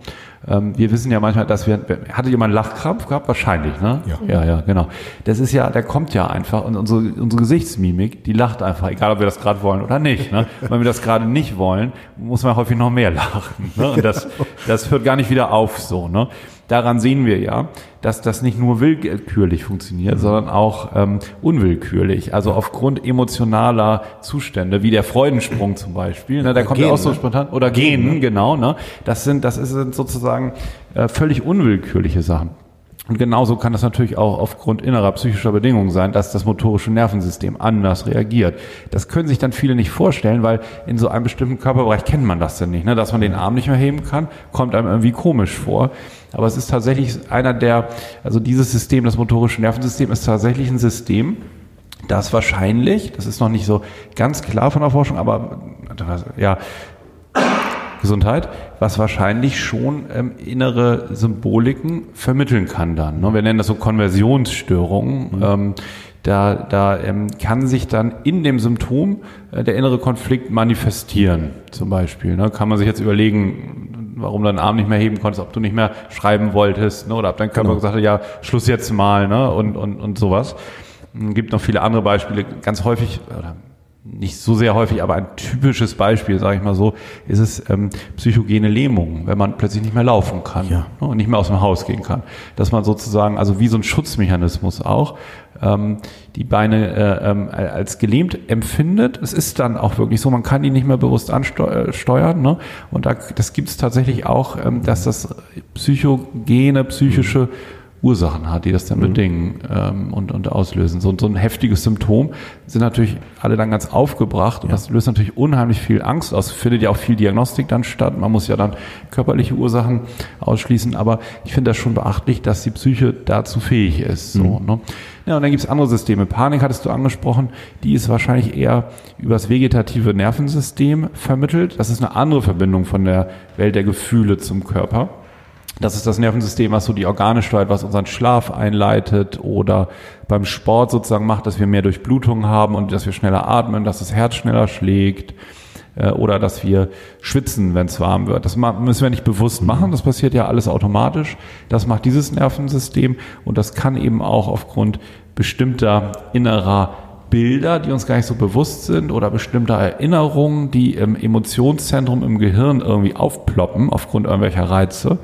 Ähm, wir wissen ja manchmal, dass wir, hatte jemand Lachkrampf gehabt? Wahrscheinlich, ne? Ja. Ja, ja, genau. Das ist ja, der kommt ja einfach und unsere, unsere Gesichtsmimik, die lacht einfach, egal ob wir das gerade wollen oder nicht. Ne? Wenn wir das gerade nicht wollen, muss man häufig noch mehr lachen. Ne? Und das, das hört gar nicht wieder auf so. Ne? Daran sehen wir ja, dass das nicht nur willkürlich funktioniert, sondern auch ähm, unwillkürlich. Also aufgrund emotionaler Zustände, wie der Freudensprung zum Beispiel, ne, der kommt ja auch so ne? spontan. Oder gehen, genau. Ne? Das sind, das sind sozusagen äh, völlig unwillkürliche Sachen. Und genauso kann das natürlich auch aufgrund innerer psychischer Bedingungen sein, dass das motorische Nervensystem anders reagiert. Das können sich dann viele nicht vorstellen, weil in so einem bestimmten Körperbereich kennt man das denn nicht. Ne? Dass man den Arm nicht mehr heben kann, kommt einem irgendwie komisch vor. Aber es ist tatsächlich einer der, also dieses System, das motorische Nervensystem ist tatsächlich ein System, das wahrscheinlich, das ist noch nicht so ganz klar von der Forschung, aber ja, Gesundheit, was wahrscheinlich schon ähm, innere Symboliken vermitteln kann dann. Ne? Wir nennen das so Konversionsstörungen. Ähm, da da ähm, kann sich dann in dem Symptom äh, der innere Konflikt manifestieren, zum Beispiel. Ne? Kann man sich jetzt überlegen, warum du deinen Arm nicht mehr heben konntest, ob du nicht mehr schreiben wolltest, ne? oder ob dein Körper gesagt hat, ja, Schluss jetzt mal, ne? und, und, und sowas. Es gibt noch viele andere Beispiele. Ganz häufig, oder nicht so sehr häufig, aber ein typisches Beispiel, sage ich mal so, ist es ähm, psychogene Lähmung, wenn man plötzlich nicht mehr laufen kann Ja. ne, und nicht mehr aus dem Haus gehen kann. Dass man sozusagen, also wie so ein Schutzmechanismus auch, ähm, die Beine äh, ähm, als gelähmt empfindet. Es ist dann auch wirklich so, man kann die nicht mehr bewusst ansteuern. Ne? Und da, das gibt es tatsächlich auch, ähm, dass das psychogene, psychische Ursachen hat, die das dann bedingen ähm, und, und auslösen. So, so ein heftiges Symptom sind natürlich alle dann ganz aufgebracht und das löst natürlich unheimlich viel Angst aus. Findet ja auch viel Diagnostik dann statt. Man muss ja dann körperliche Ursachen ausschließen, aber ich finde das schon beachtlich, dass die Psyche dazu fähig ist. So, ne? Ja, und dann gibt's andere Systeme. Panik hattest du angesprochen, die ist wahrscheinlich eher übers vegetative Nervensystem vermittelt. Das ist eine andere Verbindung von der Welt der Gefühle zum Körper. Das ist das Nervensystem, was so die Organe steuert, was unseren Schlaf einleitet oder beim Sport sozusagen macht, dass wir mehr Durchblutung haben und dass wir schneller atmen, dass das Herz schneller schlägt äh, oder dass wir schwitzen, wenn es warm wird. Das müssen wir nicht bewusst machen, das passiert ja alles automatisch. Das macht dieses Nervensystem und das kann eben auch aufgrund bestimmter innerer Bilder, die uns gar nicht so bewusst sind oder bestimmter Erinnerungen, die im Emotionszentrum im Gehirn irgendwie aufploppen aufgrund irgendwelcher Reize,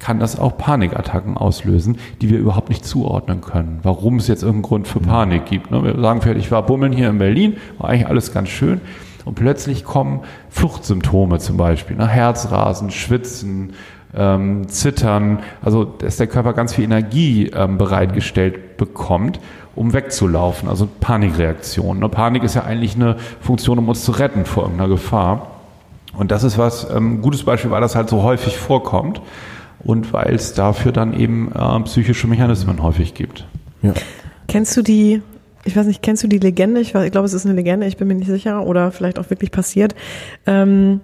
kann das auch Panikattacken auslösen, die wir überhaupt nicht zuordnen können. Warum es jetzt irgendeinen Grund für Panik gibt. ne? Wir sagen vielleicht, ich war bummeln hier in Berlin, war eigentlich alles ganz schön. Und plötzlich kommen Fluchtsymptome zum Beispiel, ne? Herzrasen, Schwitzen, ähm, Zittern, also dass der Körper ganz viel Energie ähm, bereitgestellt bekommt, um wegzulaufen, also Panikreaktion. Ne? Panik ist ja eigentlich eine Funktion, um uns zu retten vor irgendeiner Gefahr. Und das ist was, ähm, ein gutes Beispiel, weil das halt so häufig vorkommt und weil es dafür dann eben äh, psychische Mechanismen häufig gibt. Ja. Kennst du die, ich weiß nicht, kennst du die Legende? Ich, weiß, ich glaube, es ist eine Legende, ich bin mir nicht sicher, oder vielleicht auch wirklich passiert, ähm,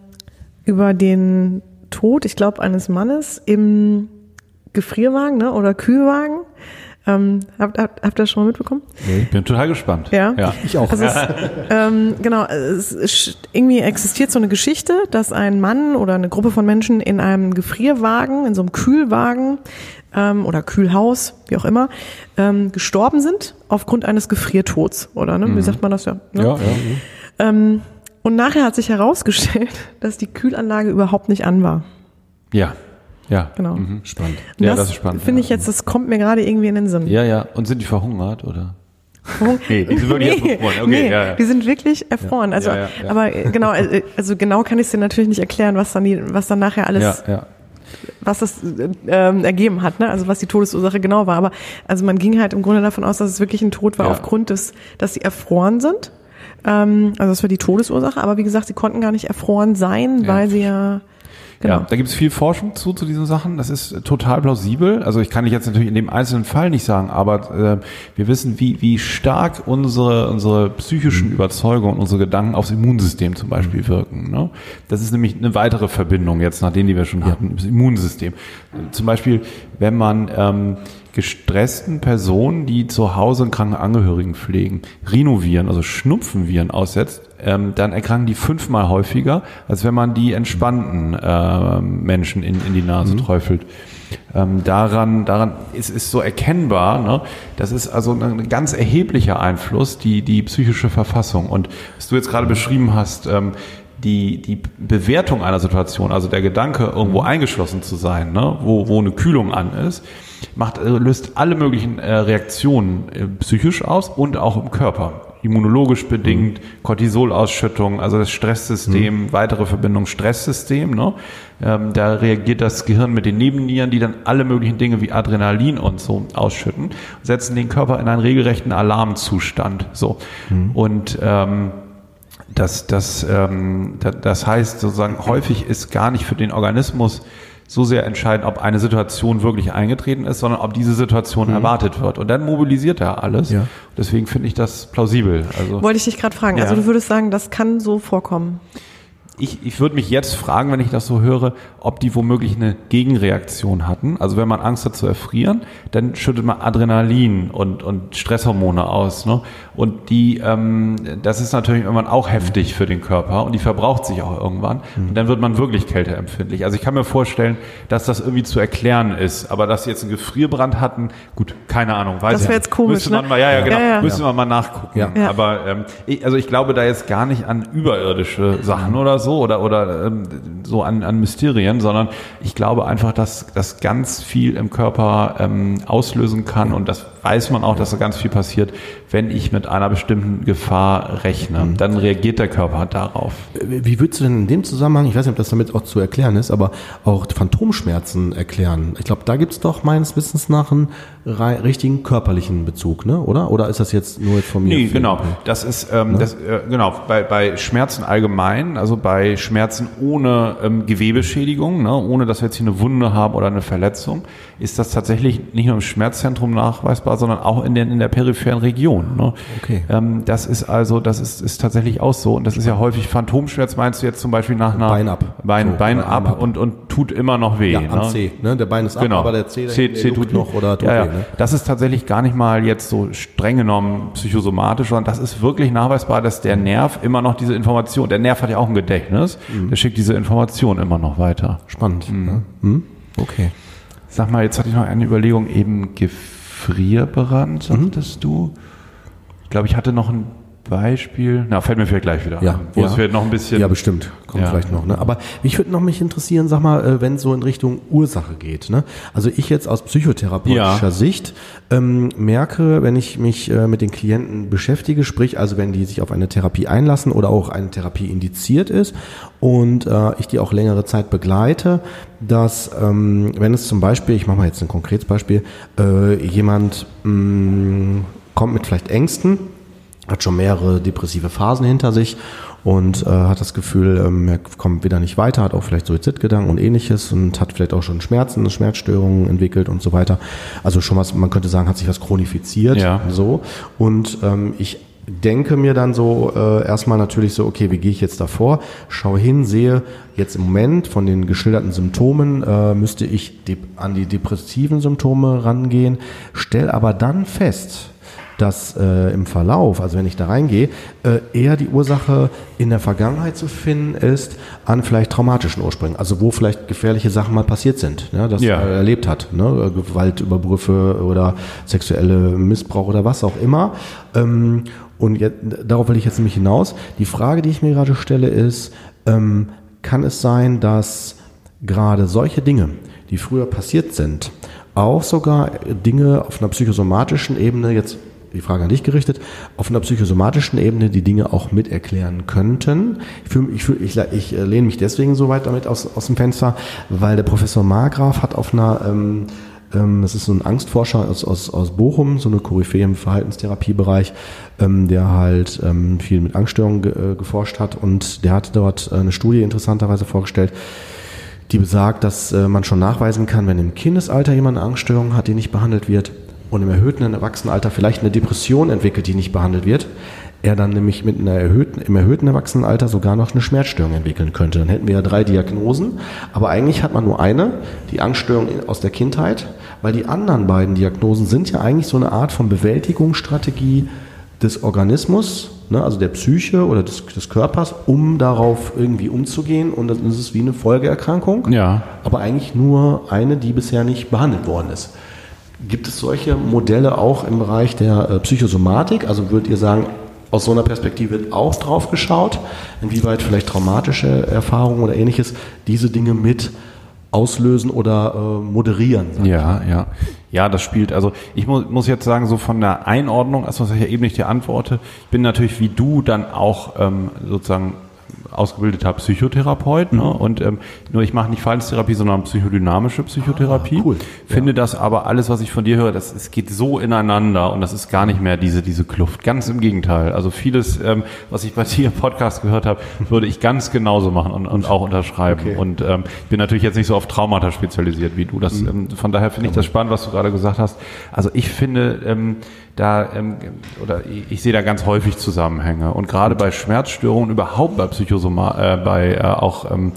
über den Tod, ich glaube, eines Mannes im Gefrierwagen ne, oder Kühlwagen. Ähm, habt, habt, habt ihr das schon mal mitbekommen? Ich bin total gespannt. Ja. ja. Ich auch. Also es, ähm, genau, es ist, irgendwie existiert so eine Geschichte, dass ein Mann oder eine Gruppe von Menschen in einem Gefrierwagen, in so einem Kühlwagen ähm, oder Kühlhaus, wie auch immer, ähm, gestorben sind aufgrund eines Gefriertods, oder? Ne? Wie sagt man das ja? Ne? Ja, ja. Ähm, und nachher hat sich herausgestellt, dass die Kühlanlage überhaupt nicht an war. Ja, ja. Genau. Mhm. Spannend. Und Ja, das ist spannend, Finde ja. ich jetzt, das kommt mir gerade irgendwie in den Sinn. Ja, ja. Und sind die verhungert, oder? Nee, die sind wirklich nee, erfroren. Okay, nee, ja, ja. die sind wirklich erfroren. Also, aber äh, genau, äh, also genau kann ich es dir natürlich nicht erklären, was dann die, was dann nachher alles, was das äh, ähm, ergeben hat, ne? Also was die Todesursache genau war. Aber also man ging halt im Grunde davon aus, dass es wirklich ein Tod war Ja. aufgrund des, dass sie erfroren sind. Ähm, also das war die Todesursache. Aber wie gesagt, sie konnten gar nicht erfroren sein, Ja. weil sie ja genau. Ja, da gibt es viel Forschung zu, zu diesen Sachen. Das ist total plausibel. Also ich kann dich jetzt natürlich in dem einzelnen Fall nicht sagen, aber äh, wir wissen, wie, wie stark unsere, unsere psychischen Überzeugungen, unsere Gedanken aufs Immunsystem zum Beispiel wirken. Ne? Das ist nämlich eine weitere Verbindung jetzt nach denen, die wir schon hatten, das Immunsystem. Zum Beispiel, wenn man ähm, gestressten Personen, die zu Hause einen kranken Angehörigen pflegen, Rhinoviren, also Schnupfenviren aussetzt, ähm, dann erkranken die fünfmal häufiger, als wenn man die entspannten äh, Menschen in, in die Nase träufelt. Ähm, daran, daran ist, ist so erkennbar, ne? das ist also ein, ein ganz erheblicher Einfluss, die, die psychische Verfassung. Und was du jetzt gerade beschrieben hast, ähm, die, die Bewertung einer Situation, also der Gedanke, irgendwo eingeschlossen zu sein, ne, wo, wo eine Kühlung an ist, macht, äh, löst alle möglichen äh, Reaktionen äh, psychisch aus und auch im Körper. Immunologisch bedingt, Cortisolausschüttung, also das Stresssystem, weitere Verbindung Stresssystem. Ne? Ähm, da reagiert das Gehirn mit den Nebennieren, die dann alle möglichen Dinge wie Adrenalin und so ausschütten, setzen den Körper in einen regelrechten Alarmzustand. So. Und ähm, das, das, ähm, da- das heißt sozusagen, häufig ist gar nicht für den Organismus so sehr entscheidend, ob eine Situation wirklich eingetreten ist, sondern ob diese Situation erwartet wird. Und dann mobilisiert er alles. Ja. Deswegen finde ich das plausibel. Also Wollte ich dich gerade fragen. Ja. Also du würdest sagen, das kann so vorkommen. Ich, ich würde mich jetzt fragen, wenn ich das so höre, ob die womöglich eine Gegenreaktion hatten. Also wenn man Angst hat zu erfrieren, dann schüttet man Adrenalin und, und Stresshormone aus. Ne? Und die, ähm, das ist natürlich irgendwann auch heftig für den Körper und die verbraucht sich auch irgendwann. Und dann wird man wirklich kälteempfindlich. Also ich kann mir vorstellen, dass das irgendwie zu erklären ist. Aber dass sie jetzt einen Gefrierbrand hatten, gut, keine Ahnung. Weiß Das ich wär nicht. jetzt komisch, Müsste man ne? mal, ja, ja, genau. Ja, ja. Müsste man mal nachgucken. Ja. Aber ähm, ich, also ich glaube da jetzt gar nicht an überirdische Sachen oder so oder oder ähm, so an, an Mysterien, sondern ich glaube einfach, dass das ganz viel im Körper ähm, auslösen kann und das weiß man auch, dass da ganz viel passiert, wenn ich mit einer bestimmten Gefahr rechne. Mhm. Dann reagiert der Körper darauf. Wie würdest du denn in dem Zusammenhang, ich weiß nicht, ob das damit auch zu erklären ist, aber auch Phantomschmerzen erklären? Ich glaube, da gibt's doch meines Wissens nach einen richtigen körperlichen Bezug, ne? oder? Oder ist das jetzt nur jetzt von mir? Nee, genau. Das ist ähm, das, äh, genau bei, bei Schmerzen allgemein, also bei Schmerzen ohne ähm, Gewebeschädigung, ne, ohne dass wir jetzt hier eine Wunde haben oder eine Verletzung, ist das tatsächlich nicht nur im Schmerzzentrum nachweisbar, sondern auch in, den, in der peripheren Region. Ne? Okay. Ähm, das ist also, das ist, ist tatsächlich auch so. Und das ist ja häufig Phantomschmerz, meinst du jetzt zum Beispiel nach einer Bein ab. Bein, So, Bein ab, ab. und, und tut immer noch weh. Ja, ne? am C, ne? Der Bein ist ab, Genau. aber der C, der, C, C tut noch oder tut ja, weh, ne? Das ist tatsächlich gar nicht mal jetzt so streng genommen psychosomatisch, sondern das ist wirklich nachweisbar, dass der Nerv immer noch diese Information, der Nerv hat ja auch ein Gedächtnis, Mhm. der schickt diese Information immer noch weiter. Spannend. Ne? Hm? Okay. Sag mal, jetzt hatte ich noch eine Überlegung, eben Gefrierbrand, sagtest du? Ich glaube, ich hatte noch ein Beispiel, na, fällt mir vielleicht gleich wieder Ja, wo ja. es vielleicht noch ein bisschen... Ja, bestimmt. Kommt Ja. vielleicht noch. Ne? Aber mich würde noch mich interessieren, sag mal, äh, wenn es so in Richtung Ursache geht. Ne? Also ich jetzt aus psychotherapeutischer Ja. Sicht ähm, merke, wenn ich mich äh, mit den Klienten beschäftige, sprich also wenn die sich auf eine Therapie einlassen oder auch eine Therapie indiziert ist und äh, ich die auch längere Zeit begleite, dass ähm, wenn es zum Beispiel, ich mache mal jetzt ein konkretes Beispiel, äh, jemand mh, kommt mit vielleicht Ängsten, hat schon mehrere depressive Phasen hinter sich und äh, hat das Gefühl, ähm, er kommt wieder nicht weiter, hat auch vielleicht Suizidgedanken und ähnliches und hat vielleicht auch schon Schmerzen, Schmerzstörungen entwickelt und so weiter. Also schon was, man könnte sagen, hat sich was chronifiziert. Ja. So. Und ähm, ich denke mir dann so äh, erstmal natürlich so, okay, wie gehe ich jetzt davor? Schaue hin, sehe jetzt im Moment von den geschilderten Symptomen äh, müsste ich an die depressiven Symptome rangehen, stell aber dann fest, dass äh, im Verlauf, also wenn ich da reingehe, äh, eher die Ursache in der Vergangenheit zu finden ist an vielleicht traumatischen Ursprüngen, also wo vielleicht gefährliche Sachen mal passiert sind, ja, das Ja. er erlebt hat, ne? äh, Gewaltübergriffe oder sexuelle Missbrauch oder was auch immer. Ähm, und jetzt, darauf will ich jetzt nämlich hinaus. Die Frage, die ich mir gerade stelle, ist, ähm, kann es sein, dass gerade solche Dinge, die früher passiert sind, auch sogar Dinge auf einer psychosomatischen Ebene, jetzt die Frage an dich gerichtet, auf einer psychosomatischen Ebene die Dinge auch mit erklären könnten. Ich, fühl, ich, fühl, ich, ich äh, lehne mich deswegen so weit damit aus, aus dem Fenster, weil der Professor Margraf hat auf einer, ähm, ähm, das ist so ein Angstforscher aus, aus, aus Bochum, so eine Koryphäe im Verhaltenstherapiebereich, ähm, der halt ähm, viel mit Angststörungen ge, äh, geforscht hat und der hat dort eine Studie interessanterweise vorgestellt, die besagt, dass äh, man schon nachweisen kann, wenn im Kindesalter jemand eine Angststörung hat, die nicht behandelt wird und im erhöhten Erwachsenenalter vielleicht eine Depression entwickelt, die nicht behandelt wird, er dann nämlich mit einer erhöhten, im erhöhten Erwachsenenalter sogar noch eine Schmerzstörung entwickeln könnte. Dann hätten wir ja drei Diagnosen, aber eigentlich hat man nur eine, die Angststörung aus der Kindheit, weil die anderen beiden Diagnosen sind ja eigentlich so eine Art von Bewältigungsstrategie des Organismus, ne, also der Psyche oder des, des Körpers, um darauf irgendwie umzugehen. Und das ist wie eine Folgeerkrankung, Ja. aber eigentlich nur eine, die bisher nicht behandelt worden ist. Gibt es solche Modelle auch im Bereich der äh, Psychosomatik? Also würdet ihr sagen, aus so einer Perspektive wird auch drauf geschaut, inwieweit vielleicht traumatische Erfahrungen oder ähnliches diese Dinge mit auslösen oder äh, moderieren? ich Ja, ja. Ja, das spielt, also ich muss, muss jetzt sagen, so von der Einordnung, also was ich ja eben nicht dir antworte, ich bin natürlich wie du dann auch ähm, sozusagen ausgebildeter Psychotherapeut, ne? Und ähm, nur ich mache nicht Verhaltenstherapie, sondern psychodynamische Psychotherapie. Ah, cool. Finde das aber alles, was ich von dir höre, das es geht so ineinander und das ist gar nicht mehr diese diese Kluft. Ganz im Gegenteil. Also vieles, ähm, was ich bei dir im Podcast gehört habe, würde ich ganz genauso machen und, und auch unterschreiben. Okay. Und ähm, ich bin natürlich jetzt nicht so auf Traumata spezialisiert wie du. Das, ähm, von daher finde ich das spannend, was du gerade gesagt hast. Also ich finde, ähm, da ähm, oder ich, ich sehe da ganz häufig Zusammenhänge. Und gerade bei Schmerzstörungen überhaupt bei Psychosoma äh, bei äh, auch ähm,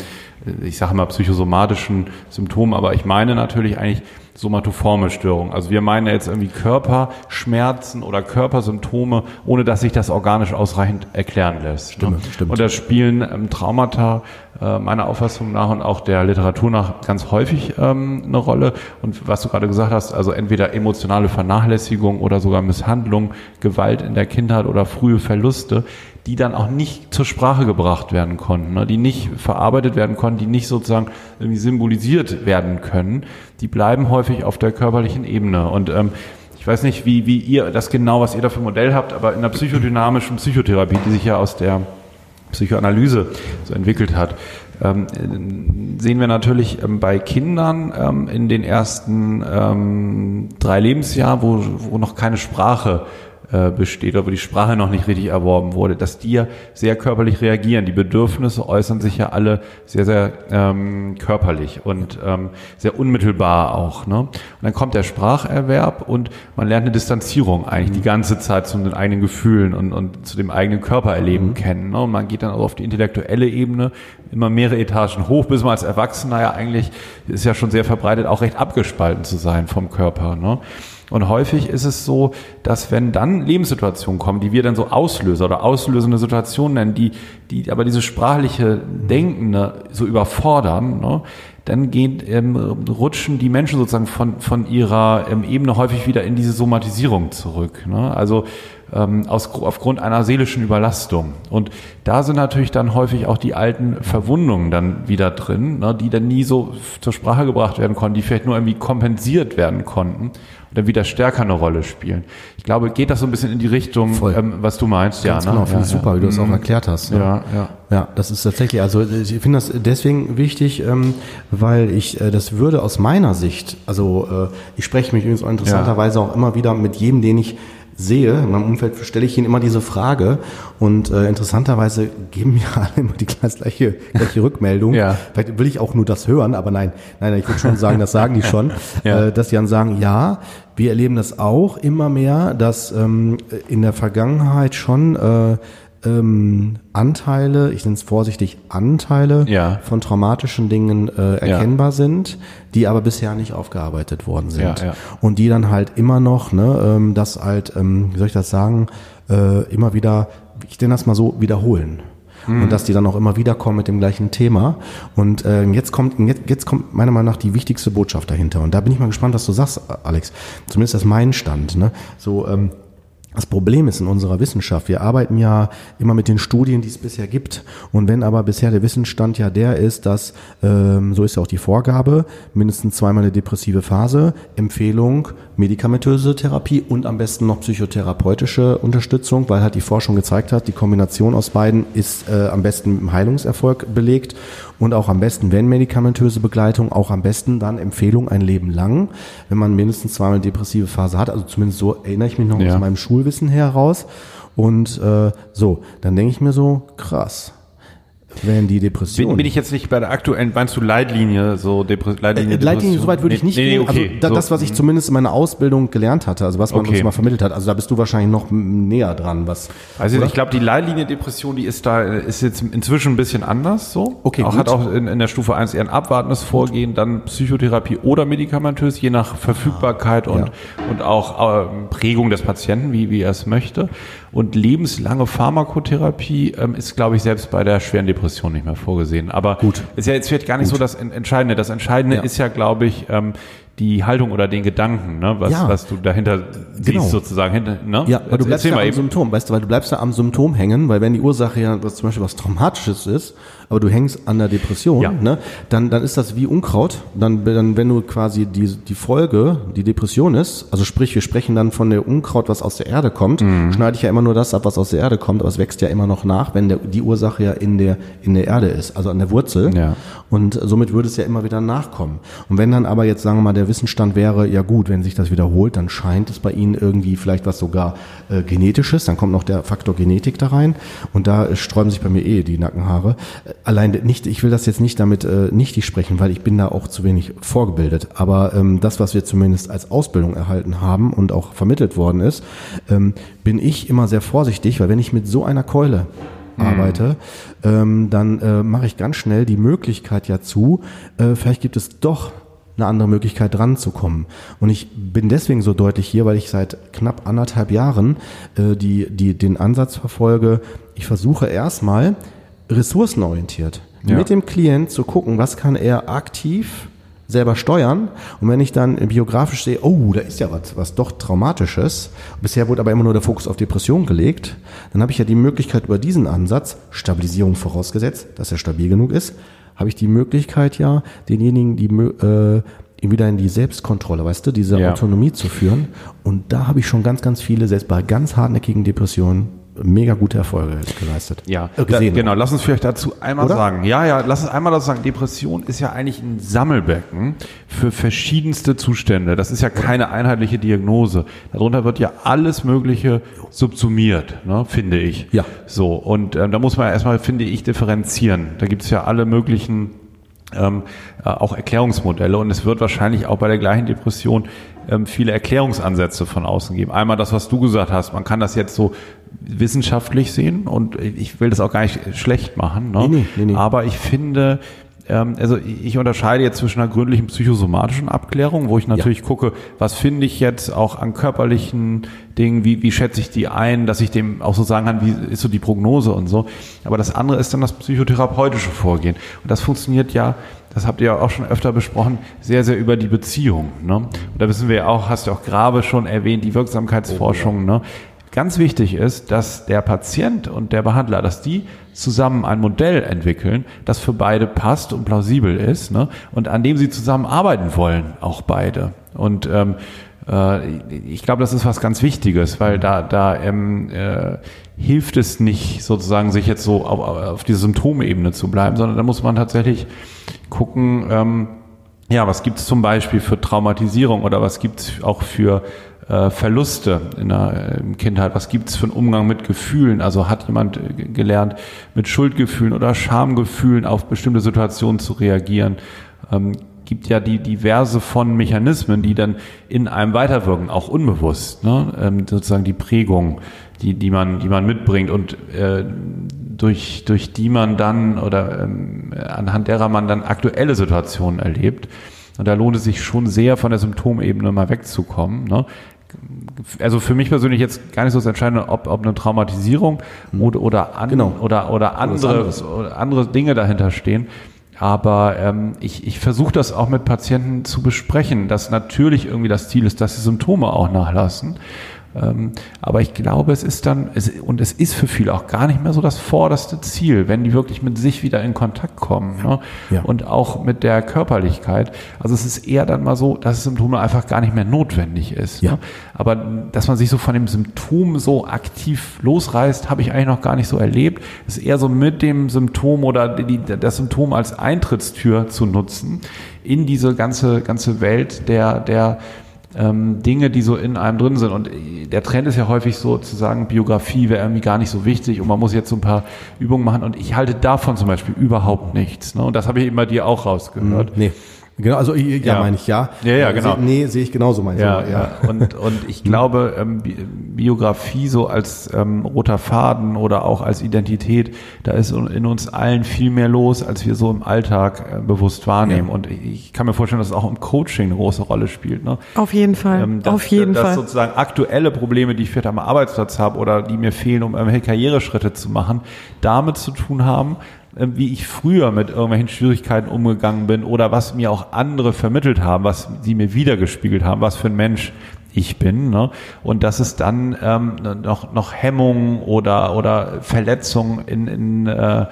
ich sage mal psychosomatischen Symptomen, aber ich meine natürlich eigentlich somatoforme Störungen. Also wir meinen jetzt irgendwie Körperschmerzen oder Körpersymptome, ohne dass sich das organisch ausreichend erklären lässt. Stimme, ne? stimmt. Und da spielen ähm, Traumata äh, meiner Auffassung nach und auch der Literatur nach ganz häufig ähm, eine Rolle. Und was du gerade gesagt hast, also entweder emotionale Vernachlässigung oder sogar Misshandlung, Gewalt in der Kindheit oder frühe Verluste, die dann auch nicht zur Sprache gebracht werden konnten, ne? die nicht verarbeitet werden konnten, die nicht sozusagen irgendwie symbolisiert werden können, die bleiben häufig auf der körperlichen Ebene. Und ähm, ich weiß nicht, wie, wie ihr das genau, was ihr da für Modell habt, aber in der psychodynamischen Psychotherapie, die sich ja aus der Psychoanalyse so entwickelt hat, ähm, sehen wir natürlich ähm, bei Kindern ähm, in den ersten ähm, drei Lebensjahren, wo, wo noch keine Sprache äh, besteht, aber die Sprache noch nicht richtig erworben wurde, dass die ja sehr körperlich reagieren. Die Bedürfnisse äußern sich ja alle sehr, sehr ähm, körperlich und ähm, sehr unmittelbar auch. Ne? Und dann kommt der Spracherwerb und man lernt eine Distanzierung eigentlich mhm. die ganze Zeit zu den eigenen Gefühlen und, und zu dem eigenen Körpererleben mhm. kennen. Ne? Und man geht dann auch auf die intellektuelle Ebene immer mehrere Etagen hoch, bis man als Erwachsener ja eigentlich, ist ja schon sehr verbreitet, auch recht abgespalten zu sein vom Körper. Ne? Und häufig ist es so, dass wenn dann Lebenssituationen kommen, die wir dann so Auslöser oder auslösende Situationen nennen, die, die aber diese sprachliche Denken ne, so überfordern, ne, dann gehen, ähm, rutschen die Menschen sozusagen von, von ihrer ähm, Ebene häufig wieder in diese Somatisierung zurück. Ne? Also ähm, aus, aufgrund einer seelischen Überlastung. Und da sind natürlich dann häufig auch die alten Verwundungen dann wieder drin, ne, die dann nie so zur Sprache gebracht werden konnten, die vielleicht nur irgendwie kompensiert werden konnten dann wieder stärker eine Rolle spielen. Ich glaube, geht das so ein bisschen in die Richtung, ähm, was du meinst, Ganz ja. Ne? Genau, finde ja, ich super, wie du das auch mhm. erklärt hast. Ja, ja. ja. Ja, das ist tatsächlich, also ich finde das deswegen wichtig, ähm, weil ich äh, das würde aus meiner Sicht, also äh, ich spreche mich übrigens auch interessanterweise auch immer wieder mit jedem, den ich sehe, in meinem Umfeld stelle ich ihnen immer diese Frage und äh, interessanterweise geben mir alle immer die gleiche, gleiche Rückmeldung. ja. Vielleicht will ich auch nur das hören, aber nein, nein, ich würde schon sagen, das sagen die schon, ja. äh, dass die dann sagen, ja, wir erleben das auch immer mehr, dass ähm, in der Vergangenheit schon äh, ähm, Anteile, ich nenne es vorsichtig Anteile ja. von traumatischen Dingen äh, erkennbar ja. sind, die aber bisher nicht aufgearbeitet worden sind. Ja, Und die dann halt immer noch, ne, ähm, das halt, ähm, wie soll ich das sagen, äh, immer wieder, ich nenne das mal so, wiederholen. Mhm. Und dass die dann auch immer wieder kommen mit dem gleichen Thema. Und äh, jetzt kommt jetzt, jetzt kommt meiner Meinung nach die wichtigste Botschaft dahinter. Und da bin ich mal gespannt, was du sagst, Alex. Zumindest das mein Stand. Ne? So, ähm, das Problem ist in unserer Wissenschaft, wir arbeiten ja immer mit den Studien, die es bisher gibt. Und wenn aber bisher der Wissensstand ja der ist, dass, ähm, so ist ja auch die Vorgabe, mindestens zweimal eine depressive Phase, Empfehlung, medikamentöse Therapie und am besten noch psychotherapeutische Unterstützung, weil halt die Forschung gezeigt hat, die Kombination aus beiden ist äh, am besten mit dem Heilungserfolg belegt und auch am besten, wenn medikamentöse Begleitung, auch am besten dann Empfehlung ein Leben lang, wenn man mindestens zweimal eine depressive Phase hat. Also zumindest so erinnere ich mich noch ja. aus meinem Schulwissen heraus. Und äh, so, dann denke ich mir so, krass wenn die Depression. Bin, bin ich jetzt nicht bei der aktuellen, meinst du Leitlinie, so Depre Leitlinie? Äh, Leitlinie, soweit würde ich nicht nee, nee, okay. gehen. Also da, das, was ich zumindest in meiner Ausbildung gelernt hatte, also was man okay. uns mal vermittelt hat, also da bist du wahrscheinlich noch näher dran, was. Also ich glaube, die Leitlinie Depression, die ist da, ist jetzt inzwischen ein bisschen anders so. Okay. Auch, hat auch in, in der Stufe 1 eher ein abwartendes Vorgehen, dann Psychotherapie oder medikamentös, je nach Verfügbarkeit und, ja. und auch äh, Prägung des Patienten, wie, wie er es möchte. Und lebenslange Pharmakotherapie ähm, ist, glaube ich, selbst bei der schweren Depression nicht mehr vorgesehen. Aber Gut. ist ja jetzt vielleicht gar nicht Gut. so das Entscheidende. Das Entscheidende ja. ist ja, glaube ich, ähm, die Haltung oder den Gedanken, ne, was, ja. was du dahinter genau. siehst sozusagen. Hinter, ne? Ja, weil du bleibst ja am Symptom, weißt du, weil du bleibst ja am Symptom hängen, weil wenn die Ursache ja was, zum Beispiel was Traumatisches ist, aber du hängst an der Depression, ja. ne, dann, dann ist das wie Unkraut. Dann, dann, wenn du quasi die, die Folge, die Depression ist, also sprich, wir sprechen dann von der Unkraut, was aus der Erde kommt, mhm. schneide ich ja immer nur das ab, was aus der Erde kommt, aber es wächst ja immer noch nach, wenn der, die Ursache ja in der, in der Erde ist, also an der Wurzel. Ja. Und somit würde es ja immer wieder nachkommen. Und wenn dann aber jetzt, sagen wir mal, der Wissensstand wäre, ja gut, wenn sich das wiederholt, dann scheint es bei Ihnen irgendwie vielleicht was sogar äh, Genetisches, dann kommt noch der Faktor Genetik da rein und da sträuben sich bei mir eh die Nackenhaare. Äh, allein nicht, ich will das jetzt nicht damit äh, nichtig sprechen, weil ich bin da auch zu wenig vorgebildet, aber ähm, das, was wir zumindest als Ausbildung erhalten haben und auch vermittelt worden ist, ähm, bin ich immer sehr vorsichtig, weil wenn ich mit so einer Keule mhm. arbeite, ähm, dann äh, mache ich ganz schnell die Möglichkeit ja zu, äh, vielleicht gibt es doch eine andere Möglichkeit dran zu kommen. Und ich bin deswegen so deutlich hier, weil ich seit knapp anderthalb Jahren äh, die, die, den Ansatz verfolge, ich versuche erstmal ressourcenorientiert ja. mit dem Klient zu gucken, was kann er aktiv selber steuern. Und wenn ich dann biografisch sehe, oh, da ist ja was, was doch Traumatisches, bisher wurde aber immer nur der Fokus auf Depression gelegt, dann habe ich ja die Möglichkeit über diesen Ansatz, Stabilisierung vorausgesetzt, dass er stabil genug ist, habe ich die Möglichkeit ja, denjenigen die, äh, wieder in die Selbstkontrolle, weißt du, diese Ja. Autonomie zu führen. Und da habe ich schon ganz, ganz viele, selbst bei ganz hartnäckigen Depressionen, mega gute Erfolge geleistet. Ja, äh, gesehen. Da, genau. Lass uns vielleicht dazu einmal Oder? sagen. Ja, ja, lass uns einmal dazu sagen. Depression ist ja eigentlich ein Sammelbecken für verschiedenste Zustände. Das ist ja keine einheitliche Diagnose. Darunter wird ja alles Mögliche subsumiert, ne, finde ich. Ja. So, und ähm, da muss man ja erstmal, finde ich, differenzieren. Da gibt es ja alle möglichen ähm, äh, auch Erklärungsmodelle und es wird wahrscheinlich auch bei der gleichen Depression ähm, viele Erklärungsansätze von außen geben. Einmal das, was du gesagt hast, man kann das jetzt so wissenschaftlich sehen und ich will das auch gar nicht schlecht machen, ne? Nee, nee, nee, nee. aber ich finde, also ich unterscheide jetzt zwischen einer gründlichen psychosomatischen Abklärung, wo ich natürlich gucke, was finde ich jetzt auch an körperlichen Dingen, wie, wie schätze ich die ein, dass ich dem auch so sagen kann, wie ist so die Prognose und so. Aber das andere ist dann das psychotherapeutische Vorgehen. Und das funktioniert ja, das habt ihr ja auch schon öfter besprochen, sehr, sehr über die Beziehung. Ne? Und da wissen wir ja auch, hast du auch Grabe schon erwähnt, die Wirksamkeitsforschung. Ne? Ganz wichtig ist, dass der Patient und der Behandler, dass die zusammen ein Modell entwickeln, das für beide passt und plausibel ist, ne? und an dem sie zusammenarbeiten wollen, auch beide. Und ähm, äh, ich glaube, das ist was ganz Wichtiges, weil da, da ähm, äh, hilft es nicht, sozusagen sich jetzt so auf, auf diese Symptomebene zu bleiben, sondern da muss man tatsächlich gucken, ähm, ja, was gibt es zum Beispiel für Traumatisierung oder was gibt es auch für äh, Verluste in der äh, Kindheit? Was gibt es für einen Umgang mit Gefühlen? Also hat jemand äh, gelernt, mit Schuldgefühlen oder Schamgefühlen auf bestimmte Situationen zu reagieren? Ähm, gibt ja die diverse von Mechanismen, die dann in einem weiterwirken, auch unbewusst, ne? ähm, sozusagen die Prägung, die, die man, die man mitbringt und äh, durch, durch die man dann oder ähm, anhand derer man dann aktuelle Situationen erlebt. Und da lohnt es sich schon sehr, von der Symptomebene mal wegzukommen. Ne? Also für mich persönlich jetzt gar nicht so das Entscheidende, ob, ob eine Traumatisierung oder, oder, an, Genau. oder, oder andere, oder andere Dinge dahinter stehen. Aber ähm, ich, ich versuche das auch mit Patienten zu besprechen, dass natürlich irgendwie das Ziel ist, dass die Symptome auch nachlassen. Ähm, aber ich glaube, es ist dann, es, und es ist für viele auch gar nicht mehr so das vorderste Ziel, wenn die wirklich mit sich wieder in Kontakt kommen. Ne? Ja. Und auch mit der Körperlichkeit. Also es ist eher dann mal so, dass Symptome einfach gar nicht mehr notwendig ist. Ja. Ne? Aber dass man sich so von dem Symptom so aktiv losreißt, habe ich eigentlich noch gar nicht so erlebt. Es ist eher so mit dem Symptom oder die, das Symptom als Eintrittstür zu nutzen in diese ganze, ganze Welt der, der ähm, Dinge, die so in einem drin sind. Und der Trend ist ja häufig so zu sagen, Biografie wäre irgendwie gar nicht so wichtig und man muss jetzt so ein paar Übungen machen. Und ich halte davon zum Beispiel überhaupt nichts. Ne? Und das habe ich eben bei dir auch rausgehört. Nee. Genau, also ja, Ja. meine ich ja. Ja, ja, genau. Se- Nee, sehe ich genauso, meine ich. Ja, ja. Und, und ich glaube, ähm, Bi- Biografie so als ähm, roter Faden oder auch als Identität, da ist in uns allen viel mehr los, als wir so im Alltag äh, bewusst wahrnehmen. Ja. Und ich kann mir vorstellen, dass es auch im Coaching eine große Rolle spielt. Ne? Auf jeden Fall. Ähm, dass, Auf jeden dass Fall. sozusagen aktuelle Probleme, die ich vielleicht am Arbeitsplatz habe oder die mir fehlen, um irgendwelche Karriereschritte zu machen, damit zu tun haben, äh, wie ich früher mit irgendwelchen Schwierigkeiten umgegangen bin oder was mir auch andere vermittelt haben, was sie mir wiedergespiegelt haben, was für ein Mensch ich bin. Ne? Und dass es dann ähm, noch, noch Hemmungen oder, oder Verletzungen in, in äh,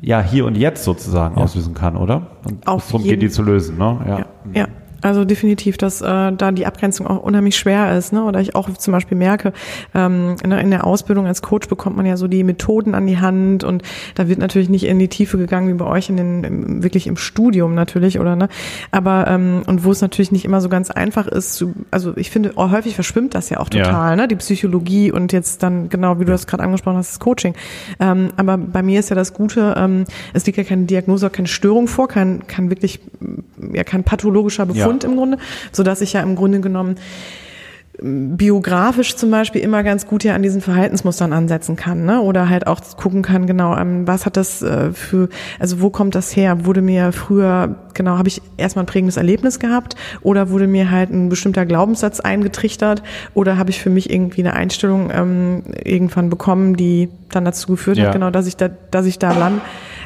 ja, hier und jetzt sozusagen auslösen kann, oder? Und Auf darum geht die zu lösen. Ne? Ja. Ja, ja. Also definitiv, dass äh, da die Abgrenzung auch unheimlich schwer ist, ne? Oder ich auch zum Beispiel merke, ähm, in, der, in der Ausbildung als Coach bekommt man ja so die Methoden an die Hand und da wird natürlich nicht in die Tiefe gegangen wie bei euch in den im, wirklich im Studium natürlich, oder ne? Aber ähm, und wo es natürlich nicht immer so ganz einfach ist, zu, also ich finde, oh, häufig verschwimmt das ja auch Ja. total, ne? Die Psychologie und jetzt dann genau, wie du das gerade angesprochen hast, das Coaching. Ähm, aber bei mir ist ja das Gute, ähm, es liegt ja keine Diagnose, keine Störung vor, kein, kein wirklich, ja, kein pathologischer Befund im Grunde, so dass ich ja im Grunde genommen biografisch zum Beispiel immer ganz gut ja an diesen Verhaltensmustern ansetzen kann, ne? Oder halt auch gucken kann, genau, ähm, was hat das äh, für, also wo kommt das her? Wurde mir früher, genau, habe ich erstmal ein prägendes Erlebnis gehabt oder wurde mir halt ein bestimmter Glaubenssatz eingetrichtert oder habe ich für mich irgendwie eine Einstellung ähm, irgendwann bekommen, die dann dazu geführt Ja. hat, genau, dass ich da, dass ich da land,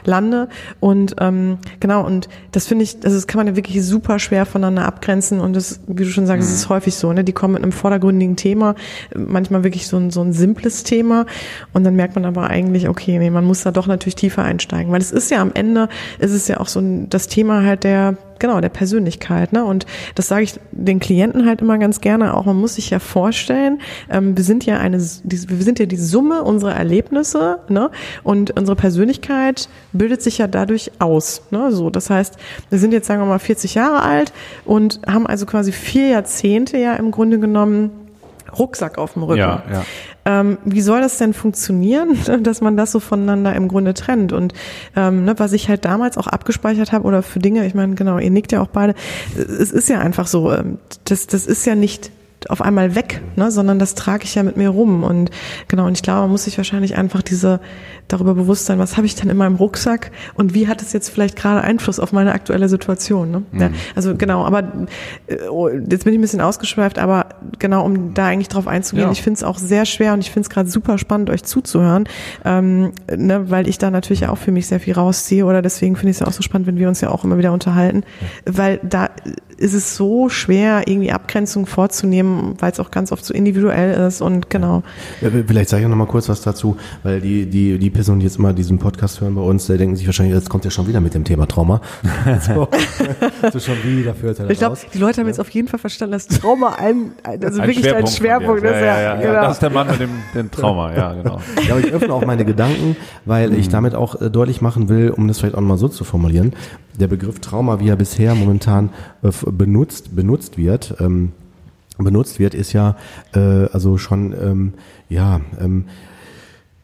lande. Und ähm, genau und das finde ich, also das kann man ja wirklich super schwer voneinander abgrenzen. Und das, wie du schon sagst, es ist häufig so, ne, die kommen mit einem vordergründigen Thema, manchmal wirklich so ein so ein simples Thema. Und dann merkt man aber eigentlich, okay, nee, man muss da doch natürlich tiefer einsteigen, weil es ist ja am Ende, ist es ja auch so ein, das Thema halt der genau, der Persönlichkeit. Ne? Und das sage ich den Klienten halt immer ganz gerne auch. Man muss sich ja vorstellen, ähm, wir sind ja eine, wir sind ja die Summe unserer Erlebnisse, ne? Und unsere Persönlichkeit bildet sich ja dadurch aus. Ne? So, das heißt, wir sind jetzt sagen wir mal 40 Jahre alt und haben also quasi vier Jahrzehnte ja im Grunde genommen Rucksack auf dem Rücken. Ja, ja. Ähm, wie soll das denn funktionieren, dass man das so voneinander im Grunde trennt? Und ähm, ne, was ich halt damals auch abgespeichert habe oder für Dinge, ich meine, genau, ihr nickt ja auch beide, es ist ja einfach so, ähm, das, das ist ja nicht auf einmal weg, ne, sondern das trage ich ja mit mir rum. Und genau, und ich glaube, man muss sich wahrscheinlich einfach diese darüber bewusst sein, was habe ich denn in meinem Rucksack und wie hat es jetzt vielleicht gerade Einfluss auf meine aktuelle Situation. Ne? Ja, also genau, aber äh, oh, jetzt bin ich ein bisschen ausgeschweift, aber genau, um da eigentlich drauf einzugehen, Ja. ich finde es auch sehr schwer und ich finde es gerade super spannend, euch zuzuhören, ähm, ne, weil ich da natürlich auch für mich sehr viel rausziehe oder deswegen finde ich es ja auch so spannend, wenn wir uns ja auch immer wieder unterhalten, weil da ist es so schwer, irgendwie Abgrenzung vorzunehmen, weil es auch ganz oft so individuell ist und genau. Ja, Vielleicht sage ich noch mal kurz was dazu, weil die, die, die Personen, die jetzt immer diesen Podcast hören bei uns, die denken sich wahrscheinlich, jetzt kommt ja schon wieder mit dem Thema Trauma. so, so schon wieder führt er Ich glaube, die Leute haben jetzt auf jeden Fall verstanden, dass Trauma ein, also Ein wirklich ein von Schwerpunkt ist. Ja, ja, ja, genau. Das ist der Mann mit dem, dem Trauma, ja, genau. Ja, aber ich öffne auch meine Gedanken, weil ich damit auch äh, deutlich machen will, um das vielleicht auch mal so zu formulieren. Der Begriff Trauma, wie er bisher momentan äh, benutzt, benutzt wird, ähm, benutzt wird, ist ja äh, also schon ähm, ja ähm,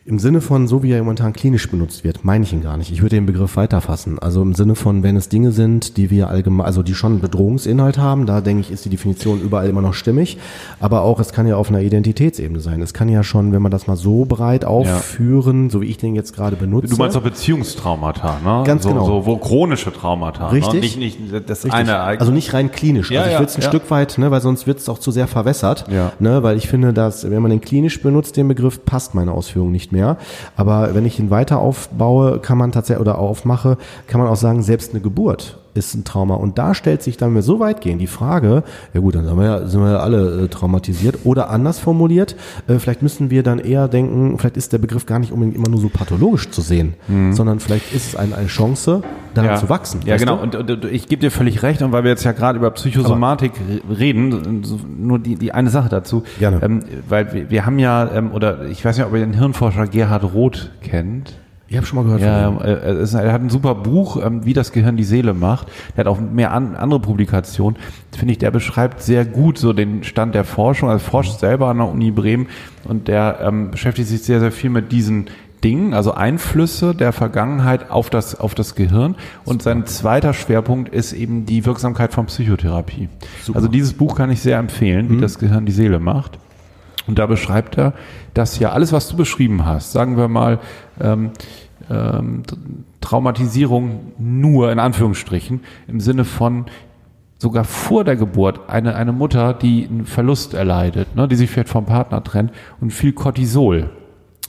im Sinne von, so wie er momentan klinisch benutzt wird, meine ich ihn gar nicht. Ich würde den Begriff weiterfassen. Also im Sinne von, wenn es Dinge sind, die wir allgemein, also die schon einen Bedrohungsinhalt haben, da denke ich, ist die Definition überall immer noch stimmig. Aber auch, es kann ja auf einer Identitätsebene sein. Es kann ja schon, wenn man das mal so breit aufführen, so wie ich den jetzt gerade benutze. Du meinst auch Beziehungstraumata, ne? Ganz so, genau. So, wo chronische Traumata. Richtig. Ne? Nicht, nicht das Richtig. eine Ereignis. Also nicht rein klinisch. Ja, also ich ja, würde es ein ja. Stück weit, ne, weil sonst wird es auch zu sehr verwässert. Ja. Ne, weil ich finde, dass wenn man den klinisch benutzt, den Begriff, passt meine Ausführung nicht mehr. Aber wenn ich ihn weiter aufbaue, kann man tatsächlich oder aufmache, kann man auch sagen, selbst eine Geburt ist ein Trauma. Und da stellt sich dann, wenn wir so weit gehen, die Frage, ja gut, dann sind wir ja, sind wir ja alle äh, traumatisiert. Oder anders formuliert, äh, vielleicht müssen wir dann eher denken, vielleicht ist der Begriff gar nicht unbedingt immer nur so pathologisch zu sehen, sondern vielleicht ist es eine, eine Chance, daran zu wachsen. Mhm. Ja, genau. Und, und, ich gebe dir völlig recht. Und weil wir jetzt ja gerade über Psychosomatik re- reden, nur die, die eine Sache dazu. Gerne. Ähm, weil wir, wir haben ja, ähm, oder ich weiß nicht, ob ihr den Hirnforscher Gerhard Roth kennt. Ich habe schon mal gehört Ja, von ihm. äh, er ist- er hat ein super Buch, ähm, wie das Gehirn die Seele macht. Der hat auch mehr an, andere Publikationen. Finde ich, der beschreibt sehr gut so den Stand der Forschung. Er forscht selber an der Uni Bremen und der ähm, beschäftigt sich sehr, sehr viel mit diesen Dingen, also Einflüsse der Vergangenheit auf das, auf das Gehirn. Und sein zweiter Schwerpunkt ist eben die Wirksamkeit von Psychotherapie. Also dieses Buch kann ich sehr empfehlen, wie das Gehirn die Seele macht. Und da beschreibt er, dass ja alles, was du beschrieben hast, sagen wir mal, ähm, ähm, Traumatisierung nur in Anführungsstrichen im Sinne von sogar vor der Geburt eine, eine Mutter, die einen Verlust erleidet, ne, die sich vielleicht vom Partner trennt und viel Cortisol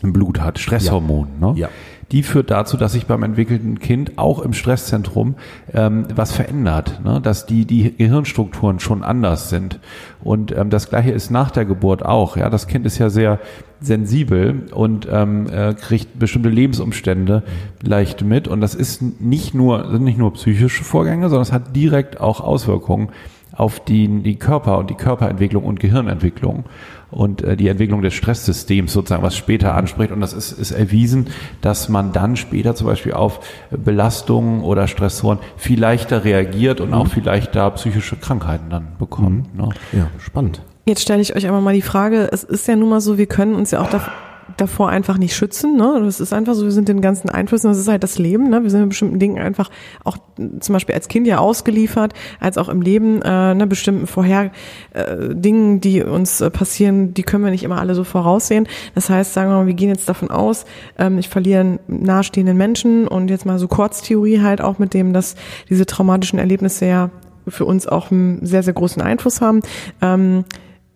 im Blut hat, Stresshormon, ne? Ja. Die führt dazu, dass sich beim entwickelten Kind auch im Stresszentrum ähm, was verändert, ne? dass die, die Gehirnstrukturen schon anders sind. Und ähm, das gleiche ist nach der Geburt auch. Ja, das Kind ist ja sehr sensibel und ähm, äh, kriegt bestimmte Lebensumstände leicht mit. Und das ist nicht nur, sind nicht nur psychische Vorgänge, sondern es hat direkt auch Auswirkungen auf die, die Körper und die Körperentwicklung und Gehirnentwicklung und äh, die Entwicklung des Stresssystems sozusagen, was später anspricht. Und das ist, ist erwiesen, dass man dann später zum Beispiel auf Belastungen oder Stressoren viel leichter reagiert und auch viel leichter psychische Krankheiten dann bekommt. Ne? Ja, spannend. Jetzt stelle ich euch einmal mal die Frage, es ist ja nun mal so, wir können uns ja auch dav davor einfach nicht schützen. Ne? Das ist einfach so, wir sind den ganzen Einflüssen, das ist halt das Leben. Ne? Wir sind in bestimmten Dingen einfach auch zum Beispiel als Kind ja ausgeliefert, als auch im Leben, äh, ne, bestimmten vorher äh, Dingen, die uns äh, passieren, die können wir nicht immer alle so voraussehen. Das heißt, sagen wir mal, wir gehen jetzt davon aus, ähm, ich verliere einen nahestehenden Menschen und jetzt mal so Kurztheorie halt auch mit dem, dass diese traumatischen Erlebnisse ja für uns auch einen sehr, sehr großen Einfluss haben. Ähm,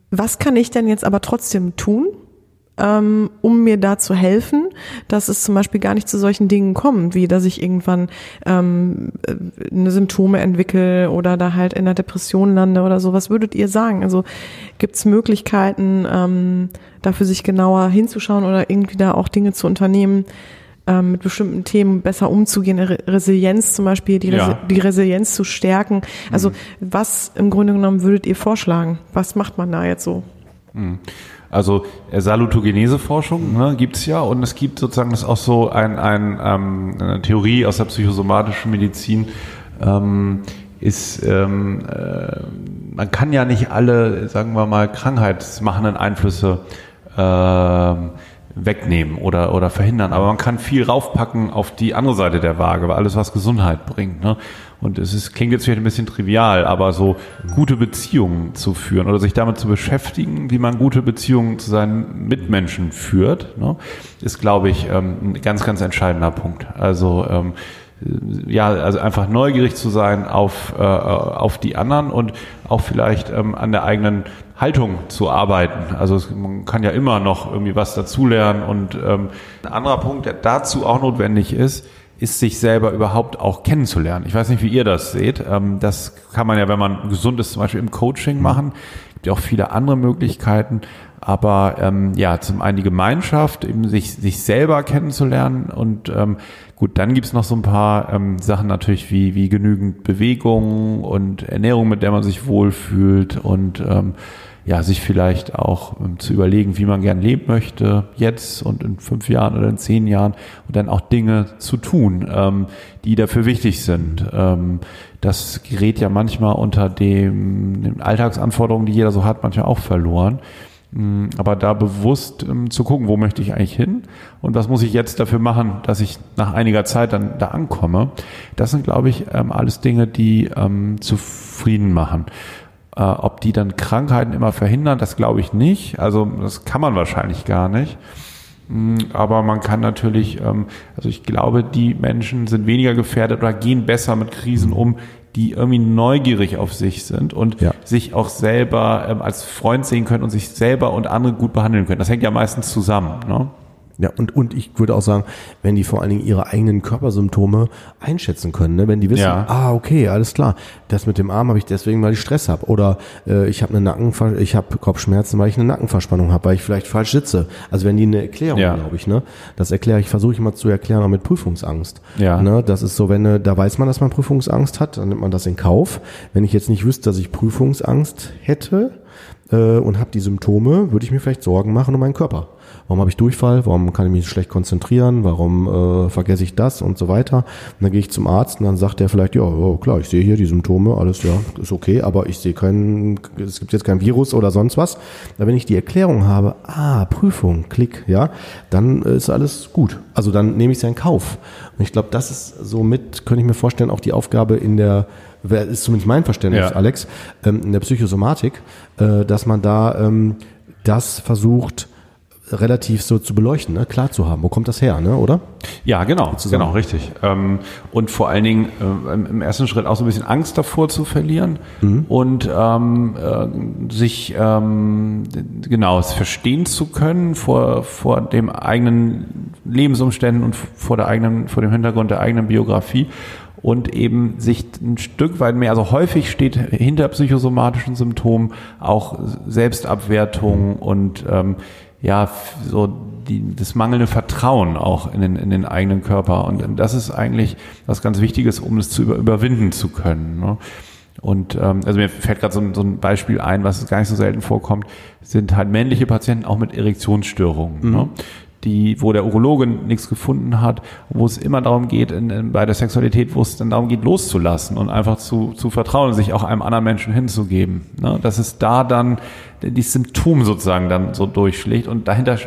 was kann ich denn jetzt aber trotzdem tun, ähm, um mir da zu helfen, dass es zum Beispiel gar nicht zu solchen Dingen kommt, wie dass ich irgendwann ähm, äh, eine Symptome entwickle oder da halt in einer Depression lande oder so. Was würdet ihr sagen? Also gibt es Möglichkeiten, ähm, dafür sich genauer hinzuschauen oder irgendwie da auch Dinge zu unternehmen, ähm, mit bestimmten Themen besser umzugehen, Re Resilienz zum Beispiel, die, Resi Ja. die Resilienz zu stärken. Also was im Grunde genommen würdet ihr vorschlagen? Was macht man da jetzt so? Also äh, Salutogenese-Forschung ne, gibt es ja und es gibt sozusagen das auch so ein, ein, ähm, eine Theorie aus der psychosomatischen Medizin, ähm, ist, ähm, äh, man kann ja nicht alle, sagen wir mal, krankheitsmachenden Einflüsse ähm, wegnehmen oder, oder verhindern, aber man kann viel raufpacken auf die andere Seite der Waage, weil alles, was Gesundheit bringt. Ne? Und es ist, klingt jetzt vielleicht ein bisschen trivial, aber so gute Beziehungen zu führen oder sich damit zu beschäftigen, wie man gute Beziehungen zu seinen Mitmenschen führt, ne, ist, glaube ich, ähm, ein ganz, ganz entscheidender Punkt. Also ähm, ja, also einfach neugierig zu sein auf, äh, auf die anderen und auch vielleicht ähm, an der eigenen Haltung zu arbeiten. Also es, man kann ja immer noch irgendwie was dazulernen und ähm, ein anderer Punkt, der dazu auch notwendig ist, ist sich selber überhaupt auch kennenzulernen. Ich weiß nicht, wie ihr das seht. Ähm, das kann man ja, wenn man gesund ist, zum Beispiel im Coaching machen. Es gibt ja auch viele andere Möglichkeiten. Aber ähm, ja, zum einen die Gemeinschaft, eben sich, sich selber kennenzulernen und ähm, gut, dann gibt's noch so ein paar ähm, Sachen natürlich wie, wie genügend Bewegung und Ernährung, mit der man sich wohlfühlt und ähm, ja, sich vielleicht auch ähm, zu überlegen, wie man gern leben möchte, jetzt und in fünf Jahren oder in zehn Jahren und dann auch Dinge zu tun, ähm, die dafür wichtig sind. Ähm, das gerät ja manchmal unter dem, den Alltagsanforderungen, die jeder so hat, manchmal auch verloren. Mm, Aber da bewusst ähm, zu gucken, wo möchte ich eigentlich hin und was muss ich jetzt dafür machen, dass ich nach einiger Zeit dann da ankomme, das sind, glaube ich, ähm, alles Dinge, die ähm, zufrieden machen. Äh, ob die dann Krankheiten immer verhindern, das glaube ich nicht. Also das kann man wahrscheinlich gar nicht. Mm, Aber man kann natürlich, ähm, also ich glaube, die Menschen sind weniger gefährdet oder gehen besser mit Krisen um, die irgendwie neugierig auf sich sind und Ja. sich auch selber ähm, als Freund sehen können und sich selber und andere gut behandeln können. Das hängt ja meistens zusammen. Ne? Ja, und, und ich würde auch sagen, wenn die vor allen Dingen ihre eigenen Körpersymptome einschätzen können, ne? wenn die wissen, Ja. ah, okay, alles klar, das mit dem Arm habe ich deswegen, weil ich Stress habe. Oder äh, ich habe eine Nacken, ich habe Kopfschmerzen, weil ich eine Nackenverspannung habe, weil ich vielleicht falsch sitze. Also wenn die eine Erklärung, Ja. glaube ich, ne? Das erkläre ich, versuche ich immer zu erklären, auch mit Prüfungsangst. Ja. Ne? Das ist so, wenn äh, da weiß man, dass man Prüfungsangst hat, dann nimmt man das in Kauf. Wenn ich jetzt nicht wüsste, dass ich Prüfungsangst hätte äh, und habe die Symptome, würde ich mir vielleicht Sorgen machen um meinen Körper. Warum habe ich Durchfall? Warum kann ich mich schlecht konzentrieren? Warum äh, vergesse ich das und so weiter? Und dann gehe ich zum Arzt und dann sagt der vielleicht, ja, ja, klar, ich sehe hier die Symptome, alles ja, ist okay, aber ich sehe keinen, es gibt jetzt kein Virus oder sonst was. Da wenn ich die Erklärung habe, ah, Prüfung, Klick, ja, dann ist alles gut. Also dann nehme ich es ja in Kauf. Und ich glaube, das ist somit, könnte ich mir vorstellen, auch die Aufgabe in der wer- ist zumindest mein Verständnis, Ja. Alex, ähm, in der Psychosomatik, äh, dass man da ähm, das versucht, relativ so zu beleuchten, ne? klar zu haben. Wo kommt das her, ne? oder? Ja, genau, Zusammen. genau, richtig. Ähm, und vor allen Dingen äh, im- ersten Schritt auch so ein bisschen Angst davor zu verlieren und ähm, äh, sich ähm, genau es verstehen zu können vor vor dem eigenen Lebensumständen und vor der eigenen vor dem Hintergrund der eigenen Biografie und eben sich ein Stück weit mehr, also häufig steht hinter psychosomatischen Symptomen auch Selbstabwertung und ähm, ja, so die, das mangelnde Vertrauen auch in den, in den eigenen Körper. Und das ist eigentlich was ganz Wichtiges, um es zu über, überwinden zu können. Ne? Und ähm, also mir fällt gerade so, ein- so ein Beispiel ein, was gar nicht so selten vorkommt, sind halt männliche Patienten auch mit Erektionsstörungen. Ne? Die, wo der Urologe nichts gefunden hat, wo es immer darum geht, in, in, bei der Sexualität, wo es dann darum geht, loszulassen und einfach zu, zu vertrauen sich auch einem anderen Menschen hinzugeben. Ne? Dass es da dann die Symptom sozusagen dann so durchschlägt und dahinter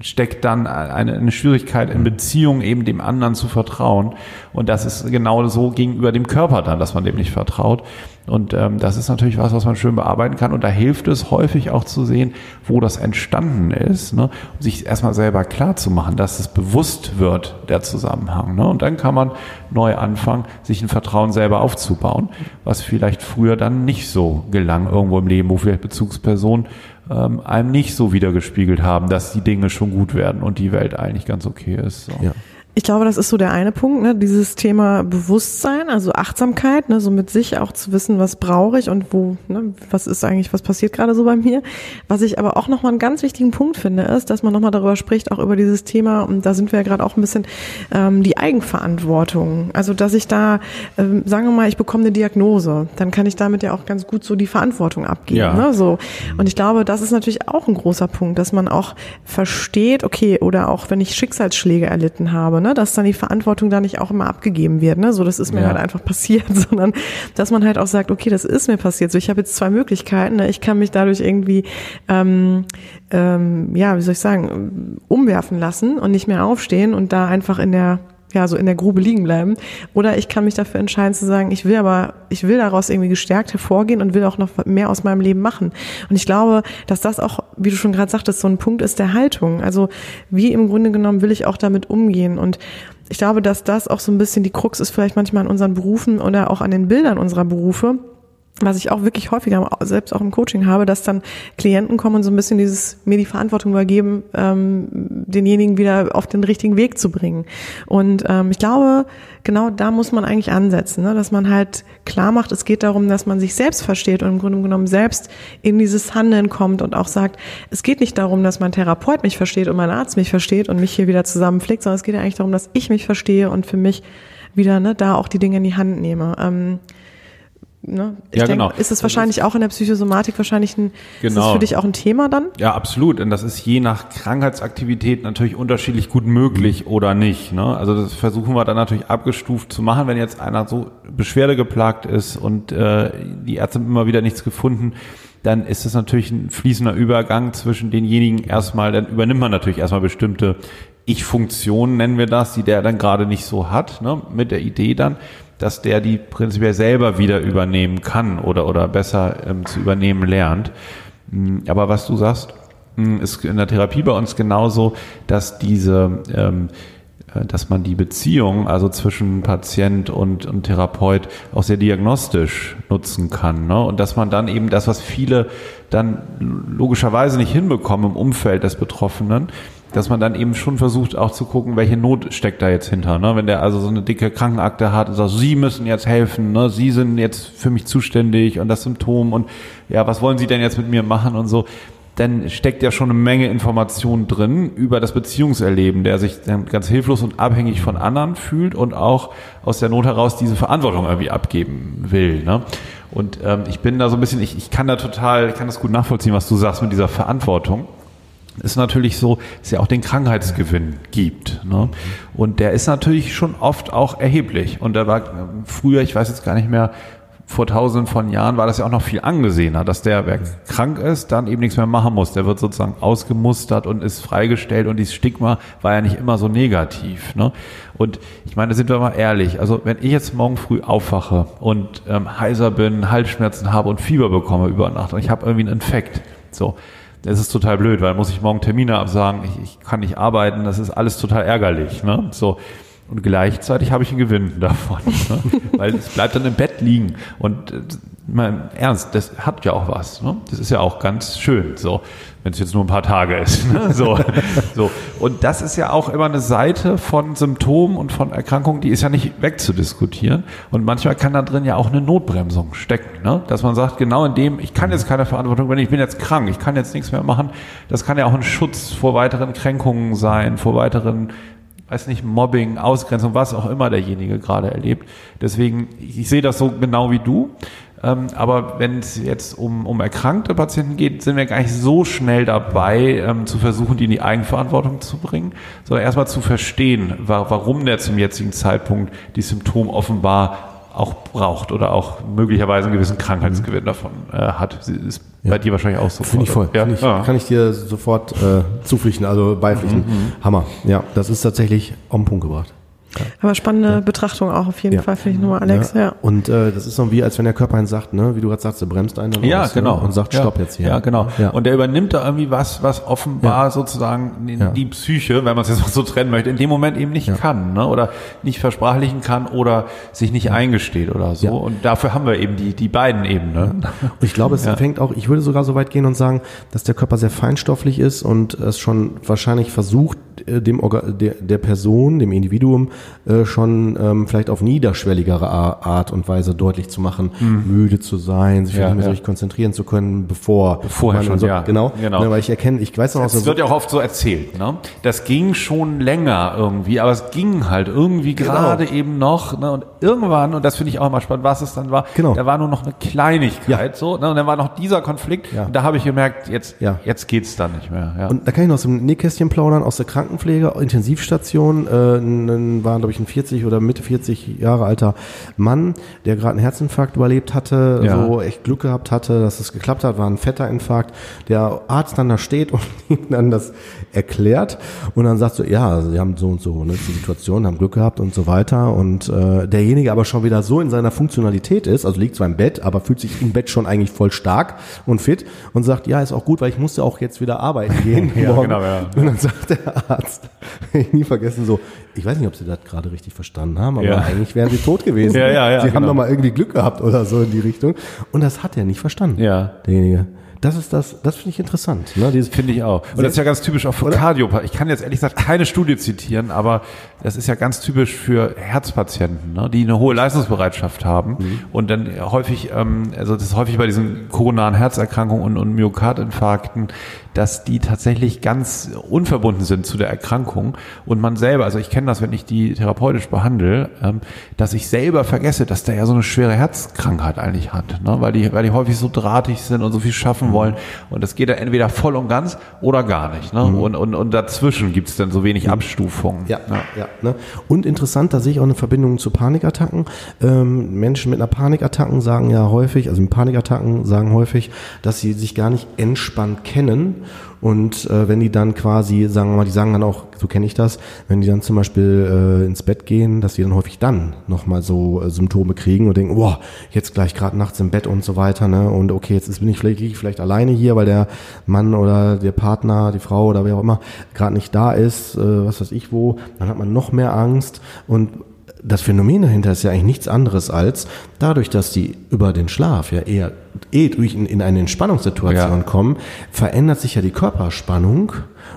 steckt dann eine, eine Schwierigkeit in Beziehung eben dem anderen zu vertrauen. Und das ist genau so gegenüber dem Körper dann, dass man dem nicht vertraut. Und ähm, das ist natürlich was, was man schön bearbeiten kann. Und da hilft es häufig auch zu sehen, wo das entstanden ist, ne? und sich erstmal selber klar zu machen, dass es bewusst wird, der Zusammenhang. Ne? Und dann kann man neu anfangen, sich ein Vertrauen selber aufzubauen, was vielleicht früher dann nicht so gelang, irgendwo im Leben, wo vielleicht Bezugspersonen ähm, einem nicht so wiedergespiegelt haben, dass die Dinge schon gut werden und die Welt eigentlich ganz okay ist. So. Ja. Ich glaube, das ist so der eine Punkt, ne? dieses Thema Bewusstsein, also Achtsamkeit, ne? so mit sich auch zu wissen, was brauche ich und wo, ne? was ist eigentlich, was passiert gerade so bei mir. Was ich aber auch nochmal einen ganz wichtigen Punkt finde, ist, dass man nochmal darüber spricht, auch über dieses Thema, und da sind wir ja gerade auch ein bisschen, ähm, die Eigenverantwortung. Also, dass ich da, ähm, sagen wir mal, ich bekomme eine Diagnose, dann kann ich damit ja auch ganz gut so die Verantwortung abgeben. Ja. Ne? So. Und ich glaube, das ist natürlich auch ein großer Punkt, dass man auch versteht, okay, oder auch wenn ich Schicksalsschläge erlitten habe, ne, dass dann die Verantwortung da nicht auch immer abgegeben wird. Ne? So, das ist mir Ja. halt einfach passiert, sondern dass man halt auch sagt, okay, das ist mir passiert. So, ich habe jetzt zwei Möglichkeiten. Ne? Ich kann mich dadurch irgendwie, ähm, ähm, ja, wie soll ich sagen, umwerfen lassen und nicht mehr aufstehen und da einfach in der ja, so in der Grube liegen bleiben. Oder ich kann mich dafür entscheiden zu sagen, ich will aber, ich will daraus irgendwie gestärkt hervorgehen und will auch noch mehr aus meinem Leben machen. Und ich glaube, dass das auch, wie du schon gerade sagtest, so ein Punkt ist der Haltung. Also wie im Grunde genommen will ich auch damit umgehen. Und ich glaube, dass das auch so ein bisschen die Krux ist, vielleicht manchmal an unseren Berufen oder auch an den Bildern unserer Berufe was ich auch wirklich häufiger selbst auch im Coaching habe, dass dann Klienten kommen und so ein bisschen dieses mir die Verantwortung übergeben, ähm, denjenigen wieder auf den richtigen Weg zu bringen. Und ähm, ich glaube, genau da muss man eigentlich ansetzen, ne? dass man halt klar macht, es geht darum, dass man sich selbst versteht und im Grunde genommen selbst in dieses Handeln kommt und auch sagt, es geht nicht darum, dass mein Therapeut mich versteht und mein Arzt mich versteht und mich hier wieder zusammenpflegt, sondern es geht eigentlich darum, dass ich mich verstehe und für mich wieder ne, da auch die Dinge in die Hand nehme. Ähm, Ne? Ich Ja, denk, genau. Ist es Das wahrscheinlich auch in der Psychosomatik wahrscheinlich ein, ist Genau. es für dich auch ein Thema dann? Ja, absolut. Und das ist je nach Krankheitsaktivität natürlich unterschiedlich gut möglich oder nicht. Ne? Also das versuchen wir dann natürlich abgestuft zu machen, wenn jetzt einer so beschwerdegeplagt ist und äh, die Ärzte haben immer wieder nichts gefunden, dann ist es natürlich ein fließender Übergang zwischen denjenigen erstmal, dann übernimmt man natürlich erstmal bestimmte Ich-Funktionen, nennen wir das, die der dann gerade nicht so hat, ne? mit der Idee dann, dass der die prinzipiell selber wieder übernehmen kann oder, oder besser ähm, zu übernehmen lernt. Mm, Aber was du sagst, mm, ist in der Therapie bei uns genauso, dass diese, ähm, äh, dass man die Beziehung, also zwischen Patient und, und Therapeut, auch sehr diagnostisch nutzen kann. Ne? Und dass man dann eben das, was viele dann logischerweise nicht hinbekommen im Umfeld des Betroffenen, dass man dann eben schon versucht auch zu gucken, welche Not steckt da jetzt hinter. Ne? Wenn der also so eine dicke Krankenakte hat und sagt, Sie müssen jetzt helfen, ne? Sie sind jetzt für mich zuständig und das Symptom und ja, was wollen Sie denn jetzt mit mir machen und so, dann steckt ja schon eine Menge Information drin über das Beziehungserleben, der sich dann ganz hilflos und abhängig von anderen fühlt und auch aus der Not heraus diese Verantwortung irgendwie abgeben will. Ne? Und ähm, ich bin da so ein bisschen, ich, ich kann da total, ich kann das gut nachvollziehen, was du sagst mit dieser Verantwortung ist natürlich so, dass ja auch den Krankheitsgewinn gibt. Ne? Und der ist natürlich schon oft auch erheblich. Und da war früher, ich weiß jetzt gar nicht mehr, vor tausenden von Jahren war das ja auch noch viel angesehener, dass der, wer krank ist, dann eben nichts mehr machen muss. Der wird sozusagen ausgemustert und ist freigestellt und dieses Stigma war ja nicht immer so negativ. Ne? Und ich meine, sind wir mal ehrlich, also wenn ich jetzt morgen früh aufwache und ähm, heiser bin, Halsschmerzen habe und Fieber bekomme über Nacht und ich habe irgendwie einen Infekt, so, das ist total blöd, weil muss ich morgen Termine absagen, ich, ich kann nicht arbeiten, das ist alles total ärgerlich. Ne? So. Und gleichzeitig habe ich einen Gewinn davon, ne? weil es bleibt dann im Bett liegen. Und äh, im Ernst, das hat ja auch was. Ne? Das ist ja auch ganz schön, so, wenn es jetzt nur ein paar Tage ist. Ne? So, so. Und das ist ja auch immer eine Seite von Symptomen und von Erkrankungen, die ist ja nicht wegzudiskutieren. Und manchmal kann da drin ja auch eine Notbremsung stecken, ne? dass man sagt, genau in dem, ich kann jetzt keine Verantwortung übernehmen, ich bin jetzt krank, ich kann jetzt nichts mehr machen. Das kann ja auch ein Schutz vor weiteren Kränkungen sein, vor weiteren weiß nicht, Mobbing, Ausgrenzung, was auch immer derjenige gerade erlebt. Deswegen, ich sehe das so genau wie du. Ähm, aber wenn es jetzt um, um erkrankte Patienten geht, sind wir gar nicht so schnell dabei, ähm, zu versuchen, die in die Eigenverantwortung zu bringen, sondern erstmal zu verstehen, wa warum der zum jetzigen Zeitpunkt die Symptome offenbar auch braucht oder auch möglicherweise einen gewissen Krankheitsgewinn davon äh, hat. Sie Ist bei dir wahrscheinlich auch so. Finde ich voll. Ja? Ich, Ja. Kann ich dir sofort äh, zupflichten, also beipflichten. Hammer. Ja, das ist tatsächlich auf den Punkt gebracht. Aber spannende Betrachtung auch auf jeden Ja. Fall, finde ich nochmal, Alex. Ja. Und äh, das ist so wie, als wenn der Körper einen sagt, ne, wie du gerade sagst, der bremst einen Ja, aus, genau. Ne, und sagt, ja. stopp jetzt hier. Ja, genau. Ja. Und der übernimmt da irgendwie was, was offenbar Ja. sozusagen in Ja. die Psyche, wenn man es jetzt mal so trennen möchte, in dem Moment eben nicht Ja. kann, ne? oder nicht versprachlichen kann oder sich nicht eingesteht oder so. Ja. Und dafür haben wir eben die, die beiden eben, ne? Und ich glaube, es Ja. fängt auch, ich würde sogar so weit gehen und sagen, dass der Körper sehr feinstofflich ist und es schon wahrscheinlich versucht, dem Orga, der, der Person, dem Individuum äh, schon ähm, vielleicht auf niederschwelligere Art und Weise deutlich zu machen, müde zu sein, sich Mhm. Ja, vielleicht nicht mehr ja. so richtig konzentrieren zu können, bevor Vorher schon, so, ja. genau, Genau. Ne, weil ich erkenne, ich weiß noch aus Das der wird ja auch oft so erzählt. Ne? Das ging schon länger irgendwie, aber es ging halt irgendwie Genau. gerade eben noch. Ne? Und irgendwann, und das finde ich auch immer spannend, was es dann war, Genau. da war nur noch eine Kleinigkeit. So, ne? Und dann war noch dieser Konflikt. Ja. Und da habe ich gemerkt, jetzt, Ja. jetzt geht's dann nicht mehr. Ja. Und da kann ich noch aus dem Nähkästchen plaudern, aus der Krankenpflege, Intensivstation, äh, war, glaube ich, ein 40 oder Mitte 40 Jahre alter Mann, der gerade einen Herzinfarkt überlebt hatte, Ja. so echt Glück gehabt hatte, dass es geklappt hat, war ein fetter Infarkt. Der Arzt dann da steht und ihm dann das erklärt und dann sagt so, ja, sie haben so und so ne, die Situation, haben Glück gehabt und so weiter und äh, derjenige aber schon wieder so in seiner Funktionalität ist, also liegt zwar im Bett, aber fühlt sich im Bett schon eigentlich voll stark und fit und sagt, ja, ist auch gut, weil ich musste auch jetzt wieder arbeiten gehen. Ja, morgen. genau, ja. Und dann sagt der Arzt, ich nie vergessen, so, ich weiß nicht, ob Sie das gerade richtig verstanden haben, aber Ja. eigentlich wären Sie tot gewesen. Ja, ja, ja, Sie haben genau. doch mal irgendwie Glück gehabt oder so in die Richtung. Und das hat er nicht verstanden. Ja. Derjenige. Das ist das, das finde ich interessant. Ne? Dieses, Finde ich auch. Und das ist ja ganz typisch auch für Oder? Kardiopathie. Ich kann jetzt ehrlich gesagt keine Studie zitieren, aber das ist ja ganz typisch für Herzpatienten, ne, die eine hohe Leistungsbereitschaft haben und dann häufig, ähm, also das ist häufig bei diesen koronaren Herzerkrankungen und, und Myokardinfarkten, dass die tatsächlich ganz unverbunden sind zu der Erkrankung und man selber, also ich kenne das, wenn ich die therapeutisch behandle, ähm, dass ich selber vergesse, dass der ja so eine schwere Herzkrankheit eigentlich hat, ne, weil die, weil die häufig so drahtig sind und so viel schaffen wollen und das geht dann entweder voll und ganz oder gar nicht, ne, und, und, und dazwischen gibt's dann so wenig Abstufungen. Ja, ja. ne? Und interessant, da sehe ich auch eine Verbindung zu Panikattacken. Ähm, Menschen mit einer Panikattacken sagen ja häufig, also mit Panikattacken sagen häufig, dass sie sich gar nicht entspannt kennen. Und äh, wenn die dann quasi, sagen wir mal, die sagen dann auch, so kenne ich das, wenn die dann zum Beispiel äh, ins Bett gehen, dass die dann häufig dann nochmal so äh, Symptome kriegen und denken, boah, jetzt gleich gerade nachts im Bett und so weiter, ne? Und okay, jetzt ist, bin ich vielleicht, ich vielleicht alleine hier, weil der Mann oder der Partner, die Frau oder wer auch immer gerade nicht da ist, äh, was weiß ich wo, dann hat man noch mehr Angst und das Phänomen dahinter ist ja eigentlich nichts anderes als dadurch, dass die über den Schlaf ja eher eh durch in, in eine Entspannungssituation Ja. kommen, verändert sich ja die Körperspannung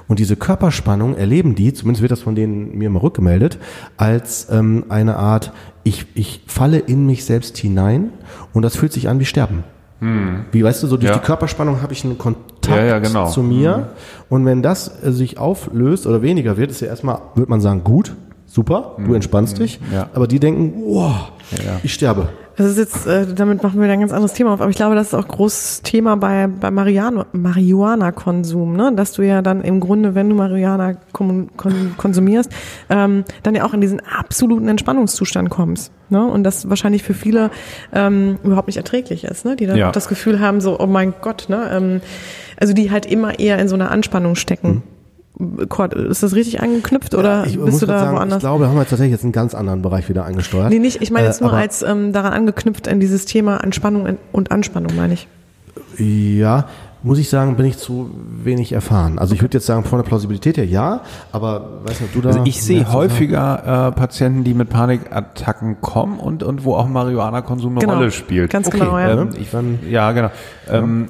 und diese Körperspannung erleben die, zumindest wird das von denen mir immer rückgemeldet, als ähm, eine Art, ich, ich falle in mich selbst hinein und das fühlt sich an wie Sterben. Wie weißt du, so durch Ja. die Körperspannung habe ich einen Kontakt Ja, ja, genau. zu mir. Und wenn das äh, sich auflöst oder weniger wird, ist ja erstmal, würde man sagen, gut, super, du entspannst dich. Ja. Aber die denken, wow, ich sterbe. Das ist jetzt, äh, damit machen wir wieder ein ganz anderes Thema auf, aber ich glaube, das ist auch großes Thema bei, bei Marihuana- Marihuana-Konsum, ne? dass du ja dann im Grunde, wenn du Marihuana kon kon konsumierst, ähm, dann ja auch in diesen absoluten Entspannungszustand kommst. Ne? Und das wahrscheinlich für viele ähm, überhaupt nicht erträglich ist, ne? die dann Ja. das Gefühl haben, so, oh mein Gott, ne? ähm, also die halt immer eher in so einer Anspannung stecken. Kurt, ist das richtig angeknüpft oder ich bist du da sagen, woanders? Ich glaube, wir haben jetzt tatsächlich jetzt einen ganz anderen Bereich wieder angesteuert. Nee, nicht, ich meine jetzt Äh, nur als ähm, daran angeknüpft an dieses Thema Anspannung und Anspannung, meine ich. Ja, muss ich sagen, bin ich zu wenig erfahren. Also ich würde jetzt sagen, von der Plausibilität her ja, aber weiß nicht, ob du da. Also ich sehe häufiger äh, Patienten, die mit Panikattacken kommen und, und wo auch Marihuana-Konsum eine Genau, Rolle spielt. ganz genau, ja. Ähm, ich, ja, genau. Ähm,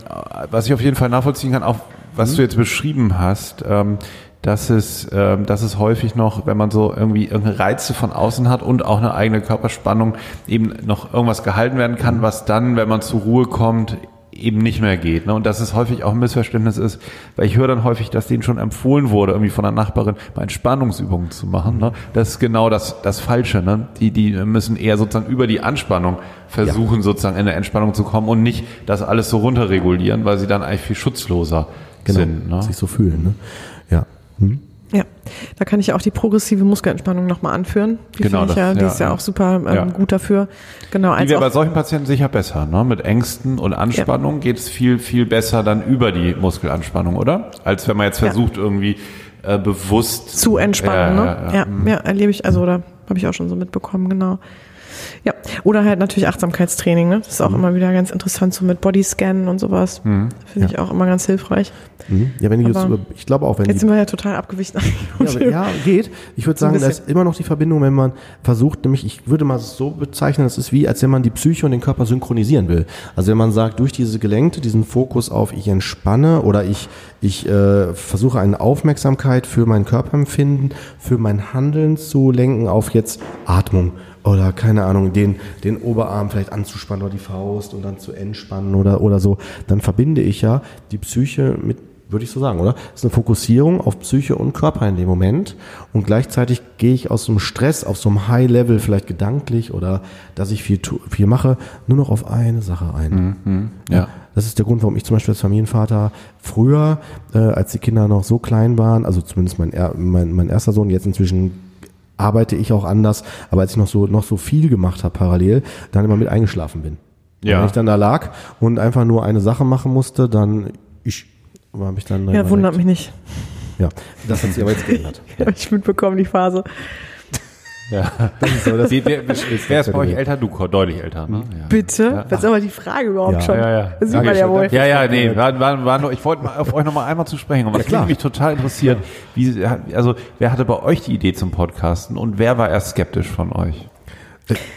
was ich auf jeden Fall nachvollziehen kann, auch was du jetzt beschrieben hast, ähm, dass es, ähm, dass es häufig noch, wenn man so irgendwie irgendeine Reize von außen hat und auch eine eigene Körperspannung, eben noch irgendwas gehalten werden kann, was dann, wenn man zur Ruhe kommt, eben nicht mehr geht. Ne? Und dass es häufig auch ein Missverständnis ist, weil ich höre dann häufig, dass denen schon empfohlen wurde, irgendwie von einer Nachbarin mal Entspannungsübungen zu machen. Ne? Das ist genau das, das Falsche. Ne? Die, die müssen eher sozusagen über die Anspannung versuchen, sozusagen in eine Entspannung zu kommen und nicht das alles so runterregulieren, weil sie dann eigentlich viel schutzloser genau, sind. Ne? sich so fühlen. Ne? Ja. Hm? Ja, da kann ich auch die progressive Muskelentspannung nochmal anführen. Die Genau, ich ja, das- die ja, ist ja, ja. auch super ähm, Ja. gut dafür. Genau, Die wäre bei solchen Patienten sicher besser. Ne? Mit Ängsten und Anspannung geht es viel, viel besser dann über die Muskelanspannung, oder? Als wenn man jetzt Ja. versucht, irgendwie äh, bewusst zu entspannen, Ja, ne? ja, Ja, ja. ja, erlebe ich, also oder habe ich auch schon so mitbekommen, genau. Ja, oder halt natürlich Achtsamkeitstraining, ne? Das ist auch immer wieder ganz interessant, so mit Bodyscannen und sowas. Finde ich auch immer ganz hilfreich. Mhm. Ja, wenn ich jetzt, über- ich glaube auch, wenn Jetzt sind wir ja total abgewichen. Ja, ja, geht. Ich würde sagen, da ist immer noch die Verbindung, wenn man versucht, nämlich, ich würde mal so bezeichnen, das ist wie, als wenn man die Psyche und den Körper synchronisieren will. Also wenn man sagt, durch diese Gelenkte, diesen Fokus auf ich entspanne oder ich, ich äh, versuche eine Aufmerksamkeit für mein Körperempfinden, für mein Handeln zu lenken auf jetzt Atmung oder keine Ahnung, den, den Oberarm vielleicht anzuspannen oder die Faust und dann zu entspannen oder, oder so, dann verbinde ich ja die Psyche mit würde ich so sagen, oder? Das ist eine Fokussierung auf Psyche und Körper in dem Moment und gleichzeitig gehe ich aus so einem Stress auf so einem High-Level, vielleicht gedanklich oder dass ich viel, viel mache, nur noch auf eine Sache ein. Ja. Das ist der Grund, warum ich zum Beispiel als Familienvater früher, äh, als die Kinder noch so klein waren, also zumindest mein, er, mein, mein erster Sohn, jetzt inzwischen arbeite ich auch anders, aber als ich noch so, noch so viel gemacht habe parallel, dann immer mit eingeschlafen bin. Ja. Wenn ich dann da lag und einfach nur eine Sache machen musste, dann ich habe ich dann Ja, wundert mich nicht. Ja, das hat sich aber jetzt geändert. Habe ich mitbekommen, die Phase. Ja. Das ist so, das wer, wer ist bei euch älter? Du, deutlich älter, ne? Ja. Bitte? Das ist aber die Frage überhaupt Ja. schon. Ja, ja. Das sieht man ja wohl. Ja, ja, nee, war, war, war nur, ich wollte mal auf euch noch mal einmal zu sprechen kommen. Was klar. mich total interessiert, wie, also, wer hatte bei euch die Idee zum Podcasten und wer war erst skeptisch von euch?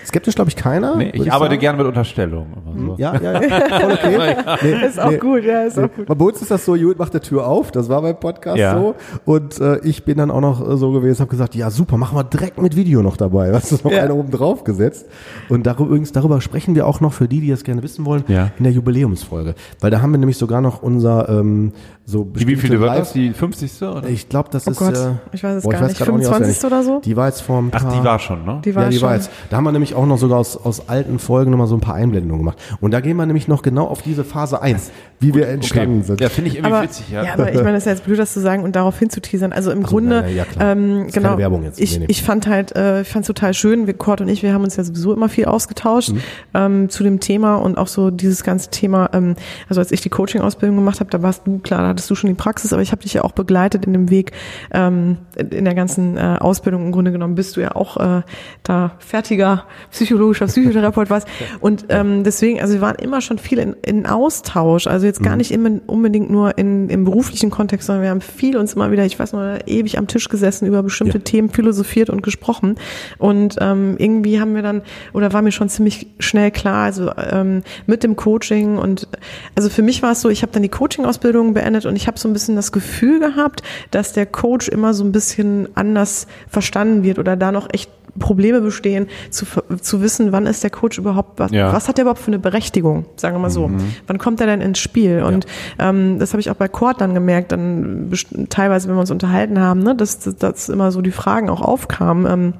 Skeptisch glaube ich keiner. Nee, würd ich arbeite sagen. gerne mit Unterstellungen. immer so. Ja, ja, ja, voll okay. Nee, Ist auch gut, ja, ist auch gut. Bei uns ist das so, Judith macht der Tür auf, das war beim Podcast Ja. so. Und äh, ich bin dann auch noch äh, so gewesen, habe gesagt, ja super, machen wir direkt mit Video noch dabei. Was ist noch Ja. einer oben drauf gesetzt? Und darüber, übrigens, darüber sprechen wir auch noch für die, die das gerne wissen wollen, Ja. in der Jubiläumsfolge. Weil da haben wir nämlich sogar noch unser ähm, so Die, wie viele Live- das? Die 50. Oder? Ich glaube, das Oh ist. Gott, äh, ich weiß es boah, gar nicht. grad auch 25. auswendig. oder so? Die war jetzt vor ein paar Ach, die war schon, ne? Die war ja, die schon. war jetzt. Da haben wir nämlich auch noch sogar aus, aus alten Folgen nochmal so ein paar Einblendungen gemacht. Und da gehen wir nämlich noch genau auf diese Phase 1, wie wir entstanden sind. Ja, finde ich irgendwie aber, witzig, ja. ja. aber ich meine, das ist ja jetzt blöd, das zu sagen und darauf hinzuteasern. Also im Grunde, nein, nein, ja, klar. ähm, Ist genau. keine Werbung jetzt. Ich, Nee, nee. ich fand halt, äh, ich fand total schön. Wir, Kurt und ich, wir haben uns ja sowieso immer viel ausgetauscht Mhm. ähm, zu dem Thema und auch so dieses ganze Thema. Ähm, also als ich die Coaching-Ausbildung gemacht habe, da warst du klar, hattest du schon die Praxis, aber ich habe dich ja auch begleitet in dem Weg ähm, in der ganzen äh, Ausbildung. Im Grunde genommen bist du ja auch äh, da fertiger psychologischer Psychotherapeut warst und ähm, deswegen, also wir waren immer schon viel in, in Austausch. Also jetzt Mhm. gar nicht immer unbedingt nur in, im beruflichen Kontext, sondern wir haben viel uns immer wieder, ich weiß mal, ewig am Tisch gesessen, über bestimmte Ja. Themen philosophiert und gesprochen. Und ähm, irgendwie haben wir dann, oder war mir schon ziemlich schnell klar, also ähm, mit dem Coaching und also für mich war es so, ich habe dann die Coaching-Ausbildung beendet und ich habe so ein bisschen das Gefühl gehabt, dass der Coach immer so ein bisschen anders verstanden wird oder da noch echt Probleme bestehen, zu, zu wissen, wann ist der Coach überhaupt, was, Ja. was hat der überhaupt für eine Berechtigung, sagen wir mal so. Wann kommt er denn ins Spiel? Und ähm, das habe ich auch bei Kurt dann gemerkt, dann teilweise, wenn wir uns unterhalten haben, ne, dass, dass, dass immer so die Fragen auch aufkamen. Ähm,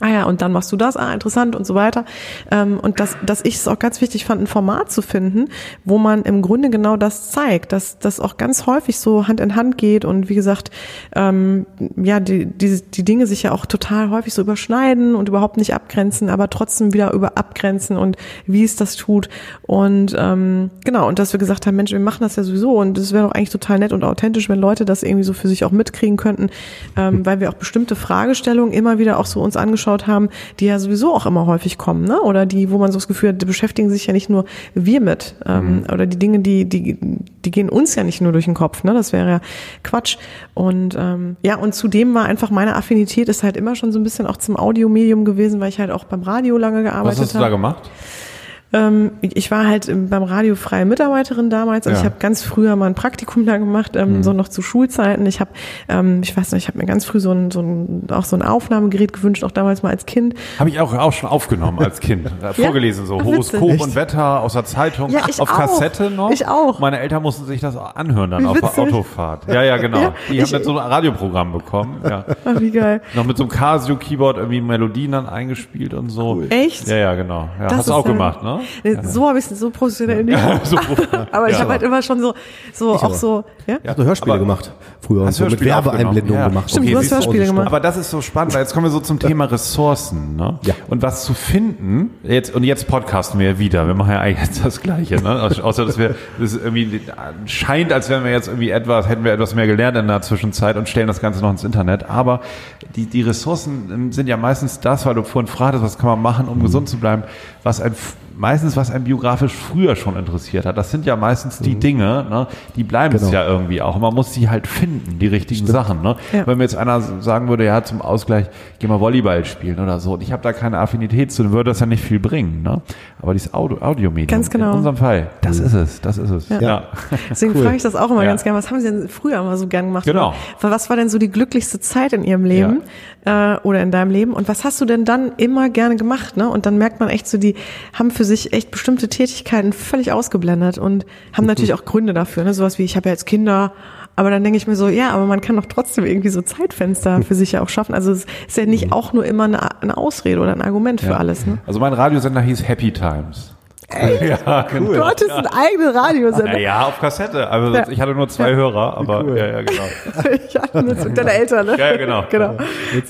Ah ja, und dann machst du das, ah, interessant und so weiter. Ähm, und dass, dass ich es auch ganz wichtig fand, ein Format zu finden, wo man im Grunde genau das zeigt, dass das auch ganz häufig so Hand in Hand geht und wie gesagt, ähm, ja, die, die, die Dinge sich ja auch total häufig so überschneiden und überhaupt nicht abgrenzen, aber trotzdem wieder über abgrenzen und wie es das tut. Und ähm, genau, und dass wir gesagt haben, Mensch, wir machen das ja sowieso und es wäre doch eigentlich total nett und authentisch, wenn Leute das irgendwie so für sich auch mitkriegen könnten, ähm, weil wir auch bestimmte Fragestellungen immer wieder auch so uns angeschaut haben, die ja sowieso auch immer häufig kommen, ne? Oder die, wo man so das Gefühl hat, die beschäftigen sich ja nicht nur wir mit, ähm, oder die Dinge, die, die, die gehen uns ja nicht nur durch den Kopf, ne? Das wäre ja Quatsch. Und ähm, ja, und zudem war einfach meine Affinität ist halt immer schon so ein bisschen auch zum Audiomedium gewesen, weil ich halt auch beim Radio lange Was gearbeitet hast du da habe. gemacht? Ähm, ich war halt ähm, beim Radio freie Mitarbeiterin damals. Also Ja. ich habe ganz früher mal ein Praktikum da gemacht, ähm, so noch zu Schulzeiten. Ich habe, ähm, ich weiß nicht, ich habe mir ganz früh so ein, so ein, auch so ein Aufnahmegerät gewünscht, auch damals mal als Kind. Habe ich auch, auch schon aufgenommen als Kind. Äh, Vorgelesen, so Horoskop witzig. und Wetter aus der Zeitung. Ja, auf auch. Kassette noch. Ich auch. Meine Eltern mussten sich das anhören dann auf der. Autofahrt. Ja, ja, genau. Ja, Die ich- haben dann so ein Radioprogramm bekommen. Ja. Ach, wie geil. noch mit so einem Casio-Keyboard irgendwie Melodien dann eingespielt und so. Echt? Ja, ja, genau. Ja, Das hast du auch gemacht, ne? Nee, So habe ich es so professionell nicht. So, aber ich ja. habe halt immer schon so, so auch aber. so, ja? Ich habe Hörspiele Aber- gemacht früher Hast so mit Werbeeinblendungen gemacht. Stimmt, du hast Hörspiele gemacht. Aber das ist so spannend, weil jetzt kommen wir so zum Thema Ressourcen. Ne? Ja. Und was zu finden, jetzt, und jetzt podcasten wir wieder. Wir machen ja eigentlich jetzt das Gleiche. Ne? Außer, dass wir, das irgendwie scheint, als wären wir jetzt irgendwie etwas, hätten wir etwas mehr gelernt in der Zwischenzeit und stellen das Ganze noch ins Internet. Aber die, die Ressourcen sind ja meistens das, weil du vorhin fragtest, was kann man machen, um gesund zu bleiben, was ein, meistens was ein biografisch früher schon interessiert hat. Das sind ja meistens die Dinge, ne? die bleiben es Genau. ja irgendwie auch. Und man muss sie halt finden, die richtigen Sachen. Ne? Ja. Wenn mir jetzt einer sagen würde, ja, zum Ausgleich, geh mal Volleyball spielen oder so, und ich habe da keine Affinität zu, dann würde das ja nicht viel bringen. Ne? Aber dieses Audio, Audiomedium, Ganz genau. in unserem Fall, das ist es, das ist es. Ja. Deswegen Cool. frage ich das auch immer Ja. ganz gerne. Was haben Sie denn früher immer so gern gemacht? Genau. Oder Was war denn so die glücklichste Zeit in Ihrem Leben äh, oder in deinem Leben? Und was hast du denn dann immer gerne gemacht? Ne? Und dann merkt man echt so, die haben für sich echt bestimmte Tätigkeiten völlig ausgeblendet und haben natürlich auch Gründe dafür. Ne? Sowas wie, ich habe ja jetzt Kinder. Aber dann denke ich mir so, ja, aber man kann doch trotzdem irgendwie so Zeitfenster für sich ja auch schaffen. Also es ist ja nicht auch nur immer eine, eine Ausrede oder ein Argument für alles. Ne? Also mein Radiosender hieß Happy Times. Ja, genau. Du hattest einen eigenen Radiosender. Naja, auf Kassette. Also Ja. ich hatte nur zwei Hörer, aber ja, ja, genau. Ich hatte nur zu- deine Eltern, ne? Ja, ja, genau. genau.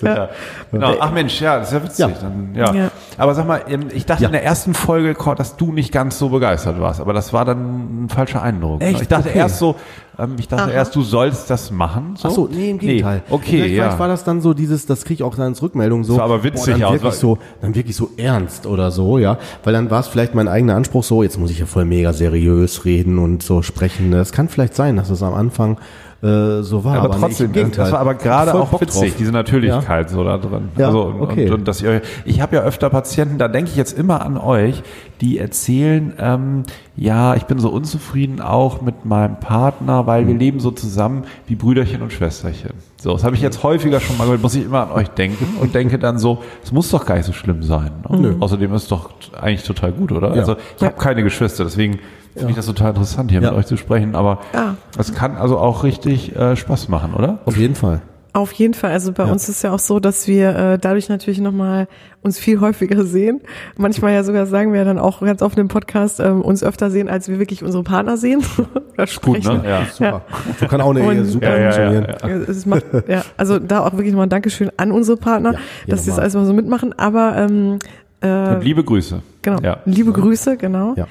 Ja. Genau. Ach Mensch, ja, das ist ja witzig. Ja. Dann, ja. Ja. Aber sag mal, ähm, ich dachte Ja. in der ersten Folge, Kurt, dass du nicht ganz so begeistert warst, aber das war dann ein falscher Eindruck. Echt? Ich dachte Okay. erst so, ähm, ich dachte Aha. erst, du sollst das machen. So. Ach so, nee, im Gegenteil. Okay, vielleicht, ja. Vielleicht war das dann so dieses, das kriege ich auch dann als Rückmeldung so. Das sah aber witzig boah, aus, dann wirklich so, dann wirklich so ernst oder so, ja. Weil dann war es vielleicht mein eigener Anspruch so, jetzt muss ich ja voll mega seriös reden und so sprechen. Das kann vielleicht sein, dass es am Anfang äh, so war. aber nee, trotzdem, Gegenteil. das war aber gerade auch Bock witzig, drauf. diese Natürlichkeit so da drin. Ja, also, und, okay. und, und dass ihr, ich habe ja öfter Patienten, da denke ich jetzt immer an euch, die erzählen, ähm, ja, ich bin so unzufrieden auch mit meinem Partner, weil Hm. wir leben so zusammen wie Brüderchen und Schwesterchen. So, das habe ich jetzt häufiger schon mal gehört, muss ich immer an euch denken und denke dann so, es muss doch gar nicht so schlimm sein. Ne? Außerdem ist es doch eigentlich total gut, oder? Ja. Also ich habe keine Geschwister, deswegen finde ich das total interessant, hier Ja. mit euch zu sprechen. Aber Ja. es kann also auch richtig äh, Spaß machen, oder? Auf jeden Fall. Auf jeden Fall. Also bei uns ist ja auch so, dass wir äh, dadurch natürlich nochmal uns viel häufiger sehen. Manchmal ja sogar sagen wir dann auch ganz oft im Podcast ähm, uns öfter sehen, als wir wirklich unsere Partner sehen oder Gut, ne? Ja. Super. So kann auch eine Und- Ehe super Ja, ja, ja, funktionieren. ja. Es macht, ja, also da auch wirklich nochmal ein Dankeschön an unsere Partner, Ja, dass sie das alles mal so mitmachen. Aber ähm, äh, liebe Grüße. Genau. Ja. Liebe Grüße, genau. Ja.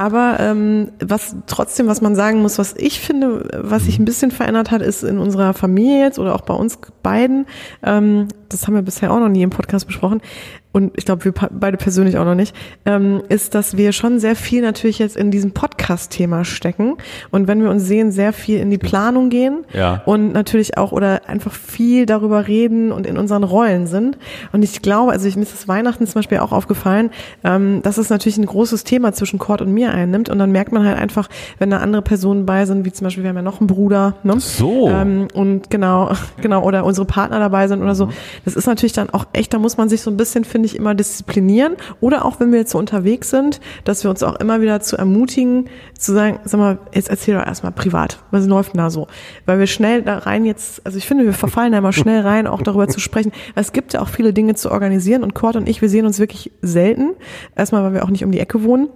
Aber ähm, was trotzdem, was man sagen muss, was ich finde, was sich ein bisschen verändert hat, ist in unserer Familie jetzt oder auch bei uns beiden. Ähm, das haben wir bisher auch noch nie im Podcast besprochen. Und ich glaube, wir beide persönlich auch noch nicht, ähm, ist, dass wir schon sehr viel natürlich jetzt in diesem Podcast-Thema stecken. Und wenn wir uns sehen, sehr viel in die Planung gehen Ja. und natürlich auch oder einfach viel darüber reden und in unseren Rollen sind. Und ich glaube, also ich, mir ist das Weihnachten zum Beispiel auch aufgefallen, ähm, dass es natürlich ein großes Thema zwischen Kurt und mir einnimmt. Und dann merkt man halt einfach, wenn da andere Personen bei sind, wie zum Beispiel, wir haben ja noch einen Bruder, ne? so. Ähm, und genau, genau, oder unsere Partner dabei sind oder so. Das ist natürlich dann auch echt, da muss man sich so ein bisschen, finde ich, immer disziplinieren. Oder auch wenn wir jetzt so unterwegs sind, dass wir uns auch immer wieder zu ermutigen, zu sagen, sag mal, jetzt erzähl doch erstmal privat, was läuft denn da so? Weil wir schnell da rein jetzt, also ich finde, wir verfallen da immer schnell rein, auch darüber zu sprechen. Es gibt ja auch viele Dinge zu organisieren und Kurt und ich, wir sehen uns wirklich selten. Erstmal, weil wir auch nicht um die Ecke wohnen.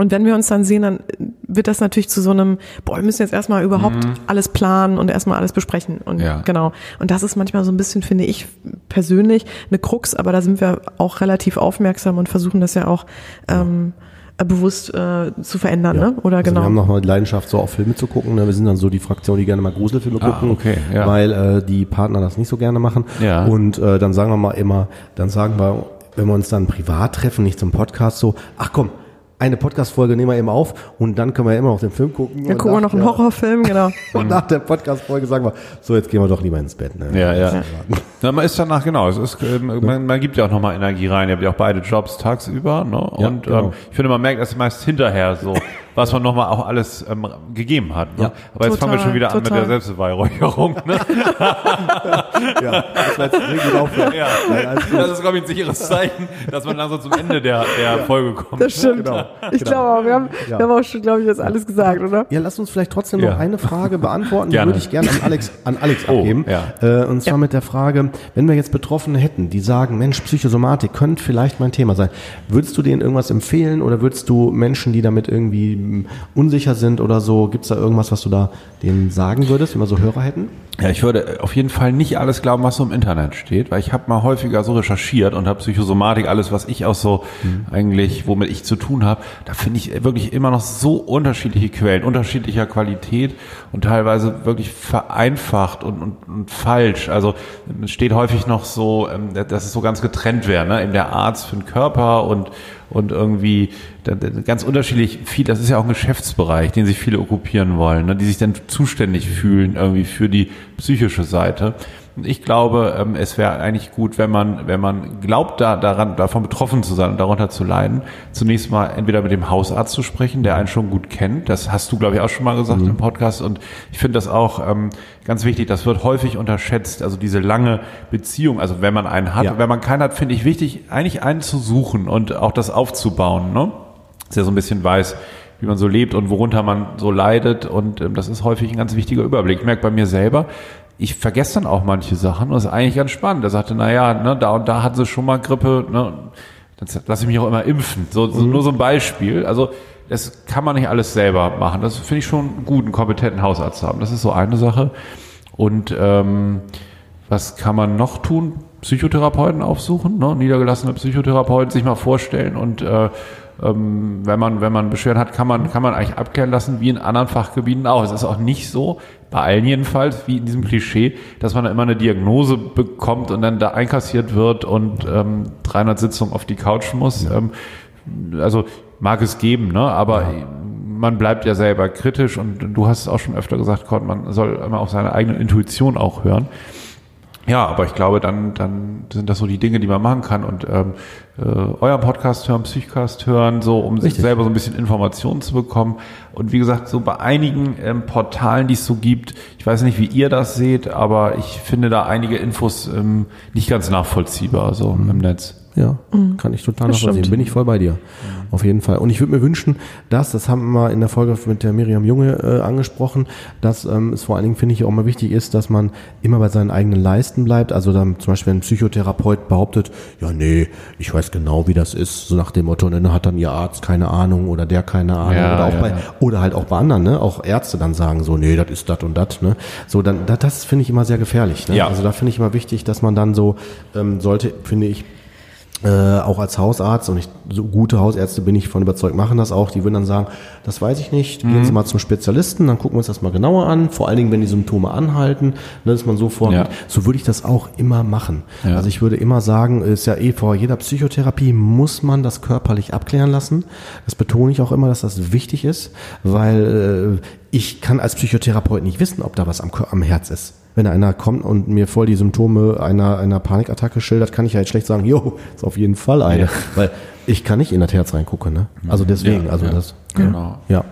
Und wenn wir uns dann sehen, dann wird das natürlich zu so einem, boah, wir müssen jetzt erstmal überhaupt alles planen und erstmal alles besprechen. Und Ja. genau. Und das ist manchmal so ein bisschen, finde ich persönlich, eine Krux, aber da sind wir auch relativ aufmerksam und versuchen das ja auch ähm, äh, bewusst äh, zu verändern, ne? Oder also genau. Wir haben noch mal die Leidenschaft, so auch Filme zu gucken. Ne? Wir sind dann so die Fraktion, die gerne mal Gruselfilme Ah, gucken, okay, ja. weil äh, die Partner das nicht so gerne machen. Ja. Und äh, dann sagen wir mal immer, dann sagen wir, wenn wir uns dann privat treffen, nicht zum Podcast, so, ach komm, eine Podcast-Folge nehmen wir eben auf und dann können wir immer noch den Film gucken. Dann gucken wir noch einen der- Horrorfilm, genau. Und nach der Podcast-Folge sagen wir, so, jetzt gehen wir doch lieber ins Bett. Ne? Ja, ja. Na, man ist danach, genau, es ist, ähm, man, man gibt ja auch nochmal Energie rein. Ihr habt ja auch beide Jobs tagsüber, ne? Ja, Und genau. ähm, ich finde, man merkt das meist hinterher so. was man nochmal auch alles ähm, gegeben hat. Ne? Ja. Aber jetzt fangen wir Total, schon wieder an mit total. der Selbstbeweihräucherung. Ne? Ja, das war jetzt richtig aufhören. ja. Nein. Das ist, glaube ich, ein sicheres Zeichen, dass man langsam zum Ende der, der Folge kommt. Das stimmt. Genau, Ich genau. glaube auch, wir haben, Ja. wir haben auch schon, glaube ich, jetzt alles gesagt, oder? Ja, lass uns vielleicht trotzdem Ja. noch eine Frage beantworten. Die Gerne. würde ich gerne an Alex, an Alex Oh, abgeben. ja. Äh, und zwar mit der Frage, wenn wir jetzt Betroffene hätten, die sagen, Mensch, Psychosomatik könnte vielleicht mein Thema sein. Würdest du denen irgendwas empfehlen oder würdest du Menschen, die damit irgendwie unsicher sind oder so, gibt es da irgendwas, was du da denen sagen würdest, wenn wir so Hörer hätten? Ja, ich würde auf jeden Fall nicht alles glauben, was so im Internet steht, weil ich habe mal häufiger so recherchiert und habe Psychosomatik, alles, was ich auch so eigentlich, womit ich zu tun habe, da finde ich wirklich immer noch so unterschiedliche Quellen, unterschiedlicher Qualität und teilweise wirklich vereinfacht und, und, und falsch. Also es steht häufig noch so, ähm, dass es so ganz getrennt wäre, ne? Eben der Arzt für den Körper und und irgendwie ganz unterschiedlich viel, das ist ja auch ein Geschäftsbereich, den sich viele okkupieren wollen, ne, die sich dann zuständig fühlen irgendwie für die psychische Seite. Und ich glaube, ähm, es wäre eigentlich gut, wenn man, wenn man glaubt, da, daran, davon betroffen zu sein und darunter zu leiden, zunächst mal entweder mit dem Hausarzt zu sprechen, der einen schon gut kennt. Das hast du, glaube ich, auch schon mal gesagt im Podcast. Und ich finde das auch ähm, ganz wichtig. Das wird häufig unterschätzt. Also diese lange Beziehung, also wenn man einen hat, Ja. wenn man keinen hat, finde ich wichtig, eigentlich einen zu suchen und auch das aufzubauen. Ne? Dass er so ein bisschen weiß, wie man so lebt und worunter man so leidet. Und ähm, das ist häufig ein ganz wichtiger Überblick. Ich merke bei mir selber, ich vergesse dann auch manche Sachen. Und das ist eigentlich ganz spannend. Er sagte, naja, ne, da und da hat sie schon mal Grippe. Ne? Dann lasse ich mich auch immer impfen. So, so, Nur so ein Beispiel. Also das kann man nicht alles selber machen. Das finde ich schon gut, einen kompetenten Hausarzt zu haben. Das ist so eine Sache. Und ähm, was kann man noch tun? Psychotherapeuten aufsuchen, ne? niedergelassene Psychotherapeuten sich mal vorstellen und äh, ähm, wenn man wenn man Beschwerden hat, kann man kann man eigentlich abklären lassen, wie in anderen Fachgebieten auch. Es ist auch nicht so, bei allen jedenfalls, wie in diesem Klischee, dass man da immer eine Diagnose bekommt und dann da einkassiert wird und ähm, 300 Sitzungen auf die Couch muss. Ähm, also mag es geben, ne? aber man bleibt ja selber kritisch und du hast es auch schon öfter gesagt, Gott, man soll immer auf seine eigene Intuition auch hören. Ja, aber ich glaube, dann, dann sind das so die Dinge, die man machen kann und ähm, äh, euren Podcast hören, Psychcast hören, so um sich Richtig. selber so ein bisschen Informationen zu bekommen. Und wie gesagt, so bei einigen ähm, Portalen, die es so gibt, ich weiß nicht, wie ihr das seht, aber ich finde da einige Infos ähm, nicht ganz nachvollziehbar so im Netz. Ja, kann ich total Das nachvollziehen. stimmt. Bin ich voll bei dir. Auf jeden Fall. Und ich würde mir wünschen, dass, das haben wir in der Folge mit der Miriam Junge äh, angesprochen, dass ähm, es vor allen Dingen, finde ich, auch mal wichtig ist, dass man immer bei seinen eigenen Leisten bleibt. Also dann zum Beispiel, wenn ein Psychotherapeut behauptet, ja, nee, ich weiß genau, wie das ist, so nach dem Motto, ne, dann hat dann ihr Arzt keine Ahnung oder der keine Ahnung. Ja, oder, auch ja, bei, ja. oder halt auch bei anderen, ne? Auch Ärzte dann sagen so, nee, das ist das und das, ne? So, dann, das, das finde ich immer sehr gefährlich. Ne? Ja. Also da finde ich immer wichtig, dass man dann so, ähm, sollte, finde ich, äh, auch als Hausarzt und ich, so gute Hausärzte bin ich von überzeugt, machen das auch. Die würden dann sagen, das weiß ich nicht, gehen Mhm. Sie mal zum Spezialisten, dann gucken wir uns das mal genauer an. Vor allen Dingen, wenn die Symptome anhalten, ne, dass man so vorgeht. Ja. So würde ich das auch immer machen. Ja. Also ich würde immer sagen, ist ja eh vor jeder Psychotherapie muss man das körperlich abklären lassen. Das betone ich auch immer, dass das wichtig ist, weil äh, ich kann als Psychotherapeut nicht wissen, ob da was am, am Herz ist. Wenn einer kommt und mir voll die Symptome einer, einer Panikattacke schildert, kann ich ja jetzt schlecht sagen, jo, ist auf jeden Fall eine. Ja. Weil ich kann nicht in das Herz reingucken. Ne? Also deswegen, Ja, also ja. das. Genau. Ja.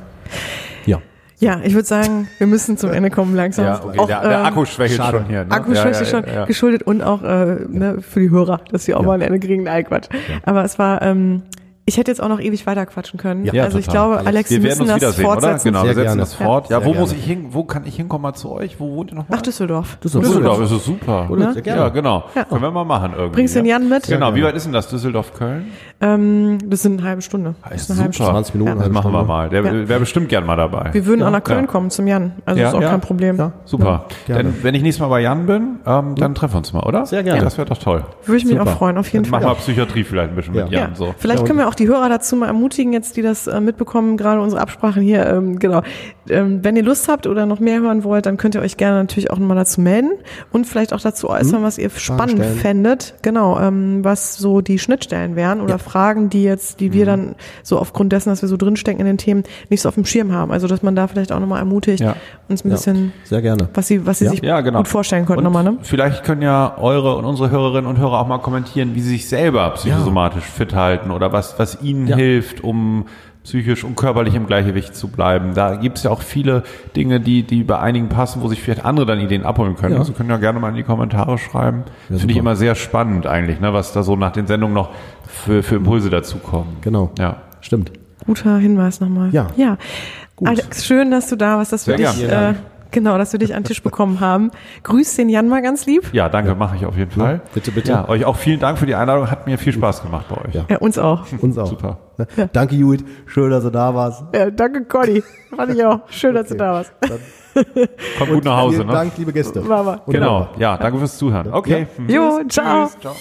Ja. Ja, ich würde sagen, wir müssen zum Ende kommen langsam. Ja, okay. der, der ähm, Akku schwächelt schon hier. Ne? Akkuschwäche ja, schon ja, ja. geschuldet und auch äh, ne, für die Hörer, dass sie auch Ja. mal ein Ende kriegen. Nein, Quatsch. Aber es war, ähm, ich hätte jetzt auch noch ewig weiter quatschen können. Ja, also ich total. glaube, Alex, Wir wir werden müssen uns das wiedersehen, oder? fortsetzen. Genau, Sehr wir setzen gerne. das fort. Ja, Sehr wo muss gerne. ich hin? Wo kann ich hinkommen mal zu euch? Wo wohnt ihr nochmal? Nach Düsseldorf. Düsseldorf. Düsseldorf, ist super. Oder? Sehr gerne. Ja, genau. Ja. Können wir mal machen irgendwie. Bringst den ja. Jan mit? Genau, wie weit ist denn das? Düsseldorf-Köln? Ähm, das sind eine halbe Stunde. Das ist eine halbe super. Stunde. 20 Minuten, Ja. Das machen wir mal. Der Ja. wäre bestimmt gern mal dabei. Wir würden auch nach Köln Ja. kommen zum Jan. Also Ja, ist auch ja. kein Problem. Ja. Super. Dann, wenn ich nächstes Mal bei Jan bin, ähm, dann treffen wir uns mal, oder? Sehr gerne. Das wäre doch toll. Würde ich mich auch freuen, auf jeden Fall. machen wir Psychiatrie vielleicht ein bisschen mit Ja. Jan. So. Vielleicht Ja, können wir auch die Hörer dazu mal ermutigen, jetzt die das äh, mitbekommen, gerade unsere Absprachen hier. Ähm, genau. Ähm, wenn ihr Lust habt oder noch mehr hören wollt, dann könnt ihr euch gerne natürlich auch nochmal dazu melden und vielleicht auch dazu äußern, was ihr spannend stellen. fändet. Genau, ähm, was so die Schnittstellen wären oder Ja. Fragen, die jetzt, die wir dann so aufgrund dessen, dass wir so drinstecken in den Themen, nicht so auf dem Schirm haben. Also dass man da vielleicht auch nochmal ermutigt, Ja. uns ein Ja. bisschen, Sehr gerne. was sie, was sie Ja. sich Ja, genau. gut vorstellen könnten nochmal, ne? Vielleicht können ja eure und unsere Hörerinnen und Hörer auch mal kommentieren, wie sie sich selber psychosomatisch fit halten oder was, was ihnen Ja. hilft, um psychisch und körperlich im Gleichgewicht zu bleiben. Da gibt es ja auch viele Dinge, die, die bei einigen passen, wo sich vielleicht andere dann Ideen abholen können. Ja. Also können ja gerne mal in die Kommentare schreiben. Finde ich immer sehr spannend eigentlich, ne, was da so nach den Sendungen noch für, für Impulse dazukommen. Genau. Ja. Stimmt. Guter Hinweis nochmal. Ja. Ja. Gut. Alex, schön, dass du da warst, Sehr dich, gern. äh, Genau, dass wir dich an den Tisch bekommen haben. Grüß den Jan mal ganz lieb. Ja, danke, mache ich auf jeden Fall. Bitte, bitte. Ja, euch auch vielen Dank für die Einladung. Hat mir viel Spaß gemacht bei euch. Ja, ja uns auch. uns auch. Super. Ne? Ja. Danke, Judith. Schön, dass du da warst. Ja, danke, Conny. Fand ich auch. Schön, okay. dass du da warst. Dann Kommt gut nach Hause. Vielen ne? Dank, liebe Gäste. Mama. Genau. Mama. Ja, danke fürs Zuhören. Okay. Jo, Tschüss. ciao. ciao.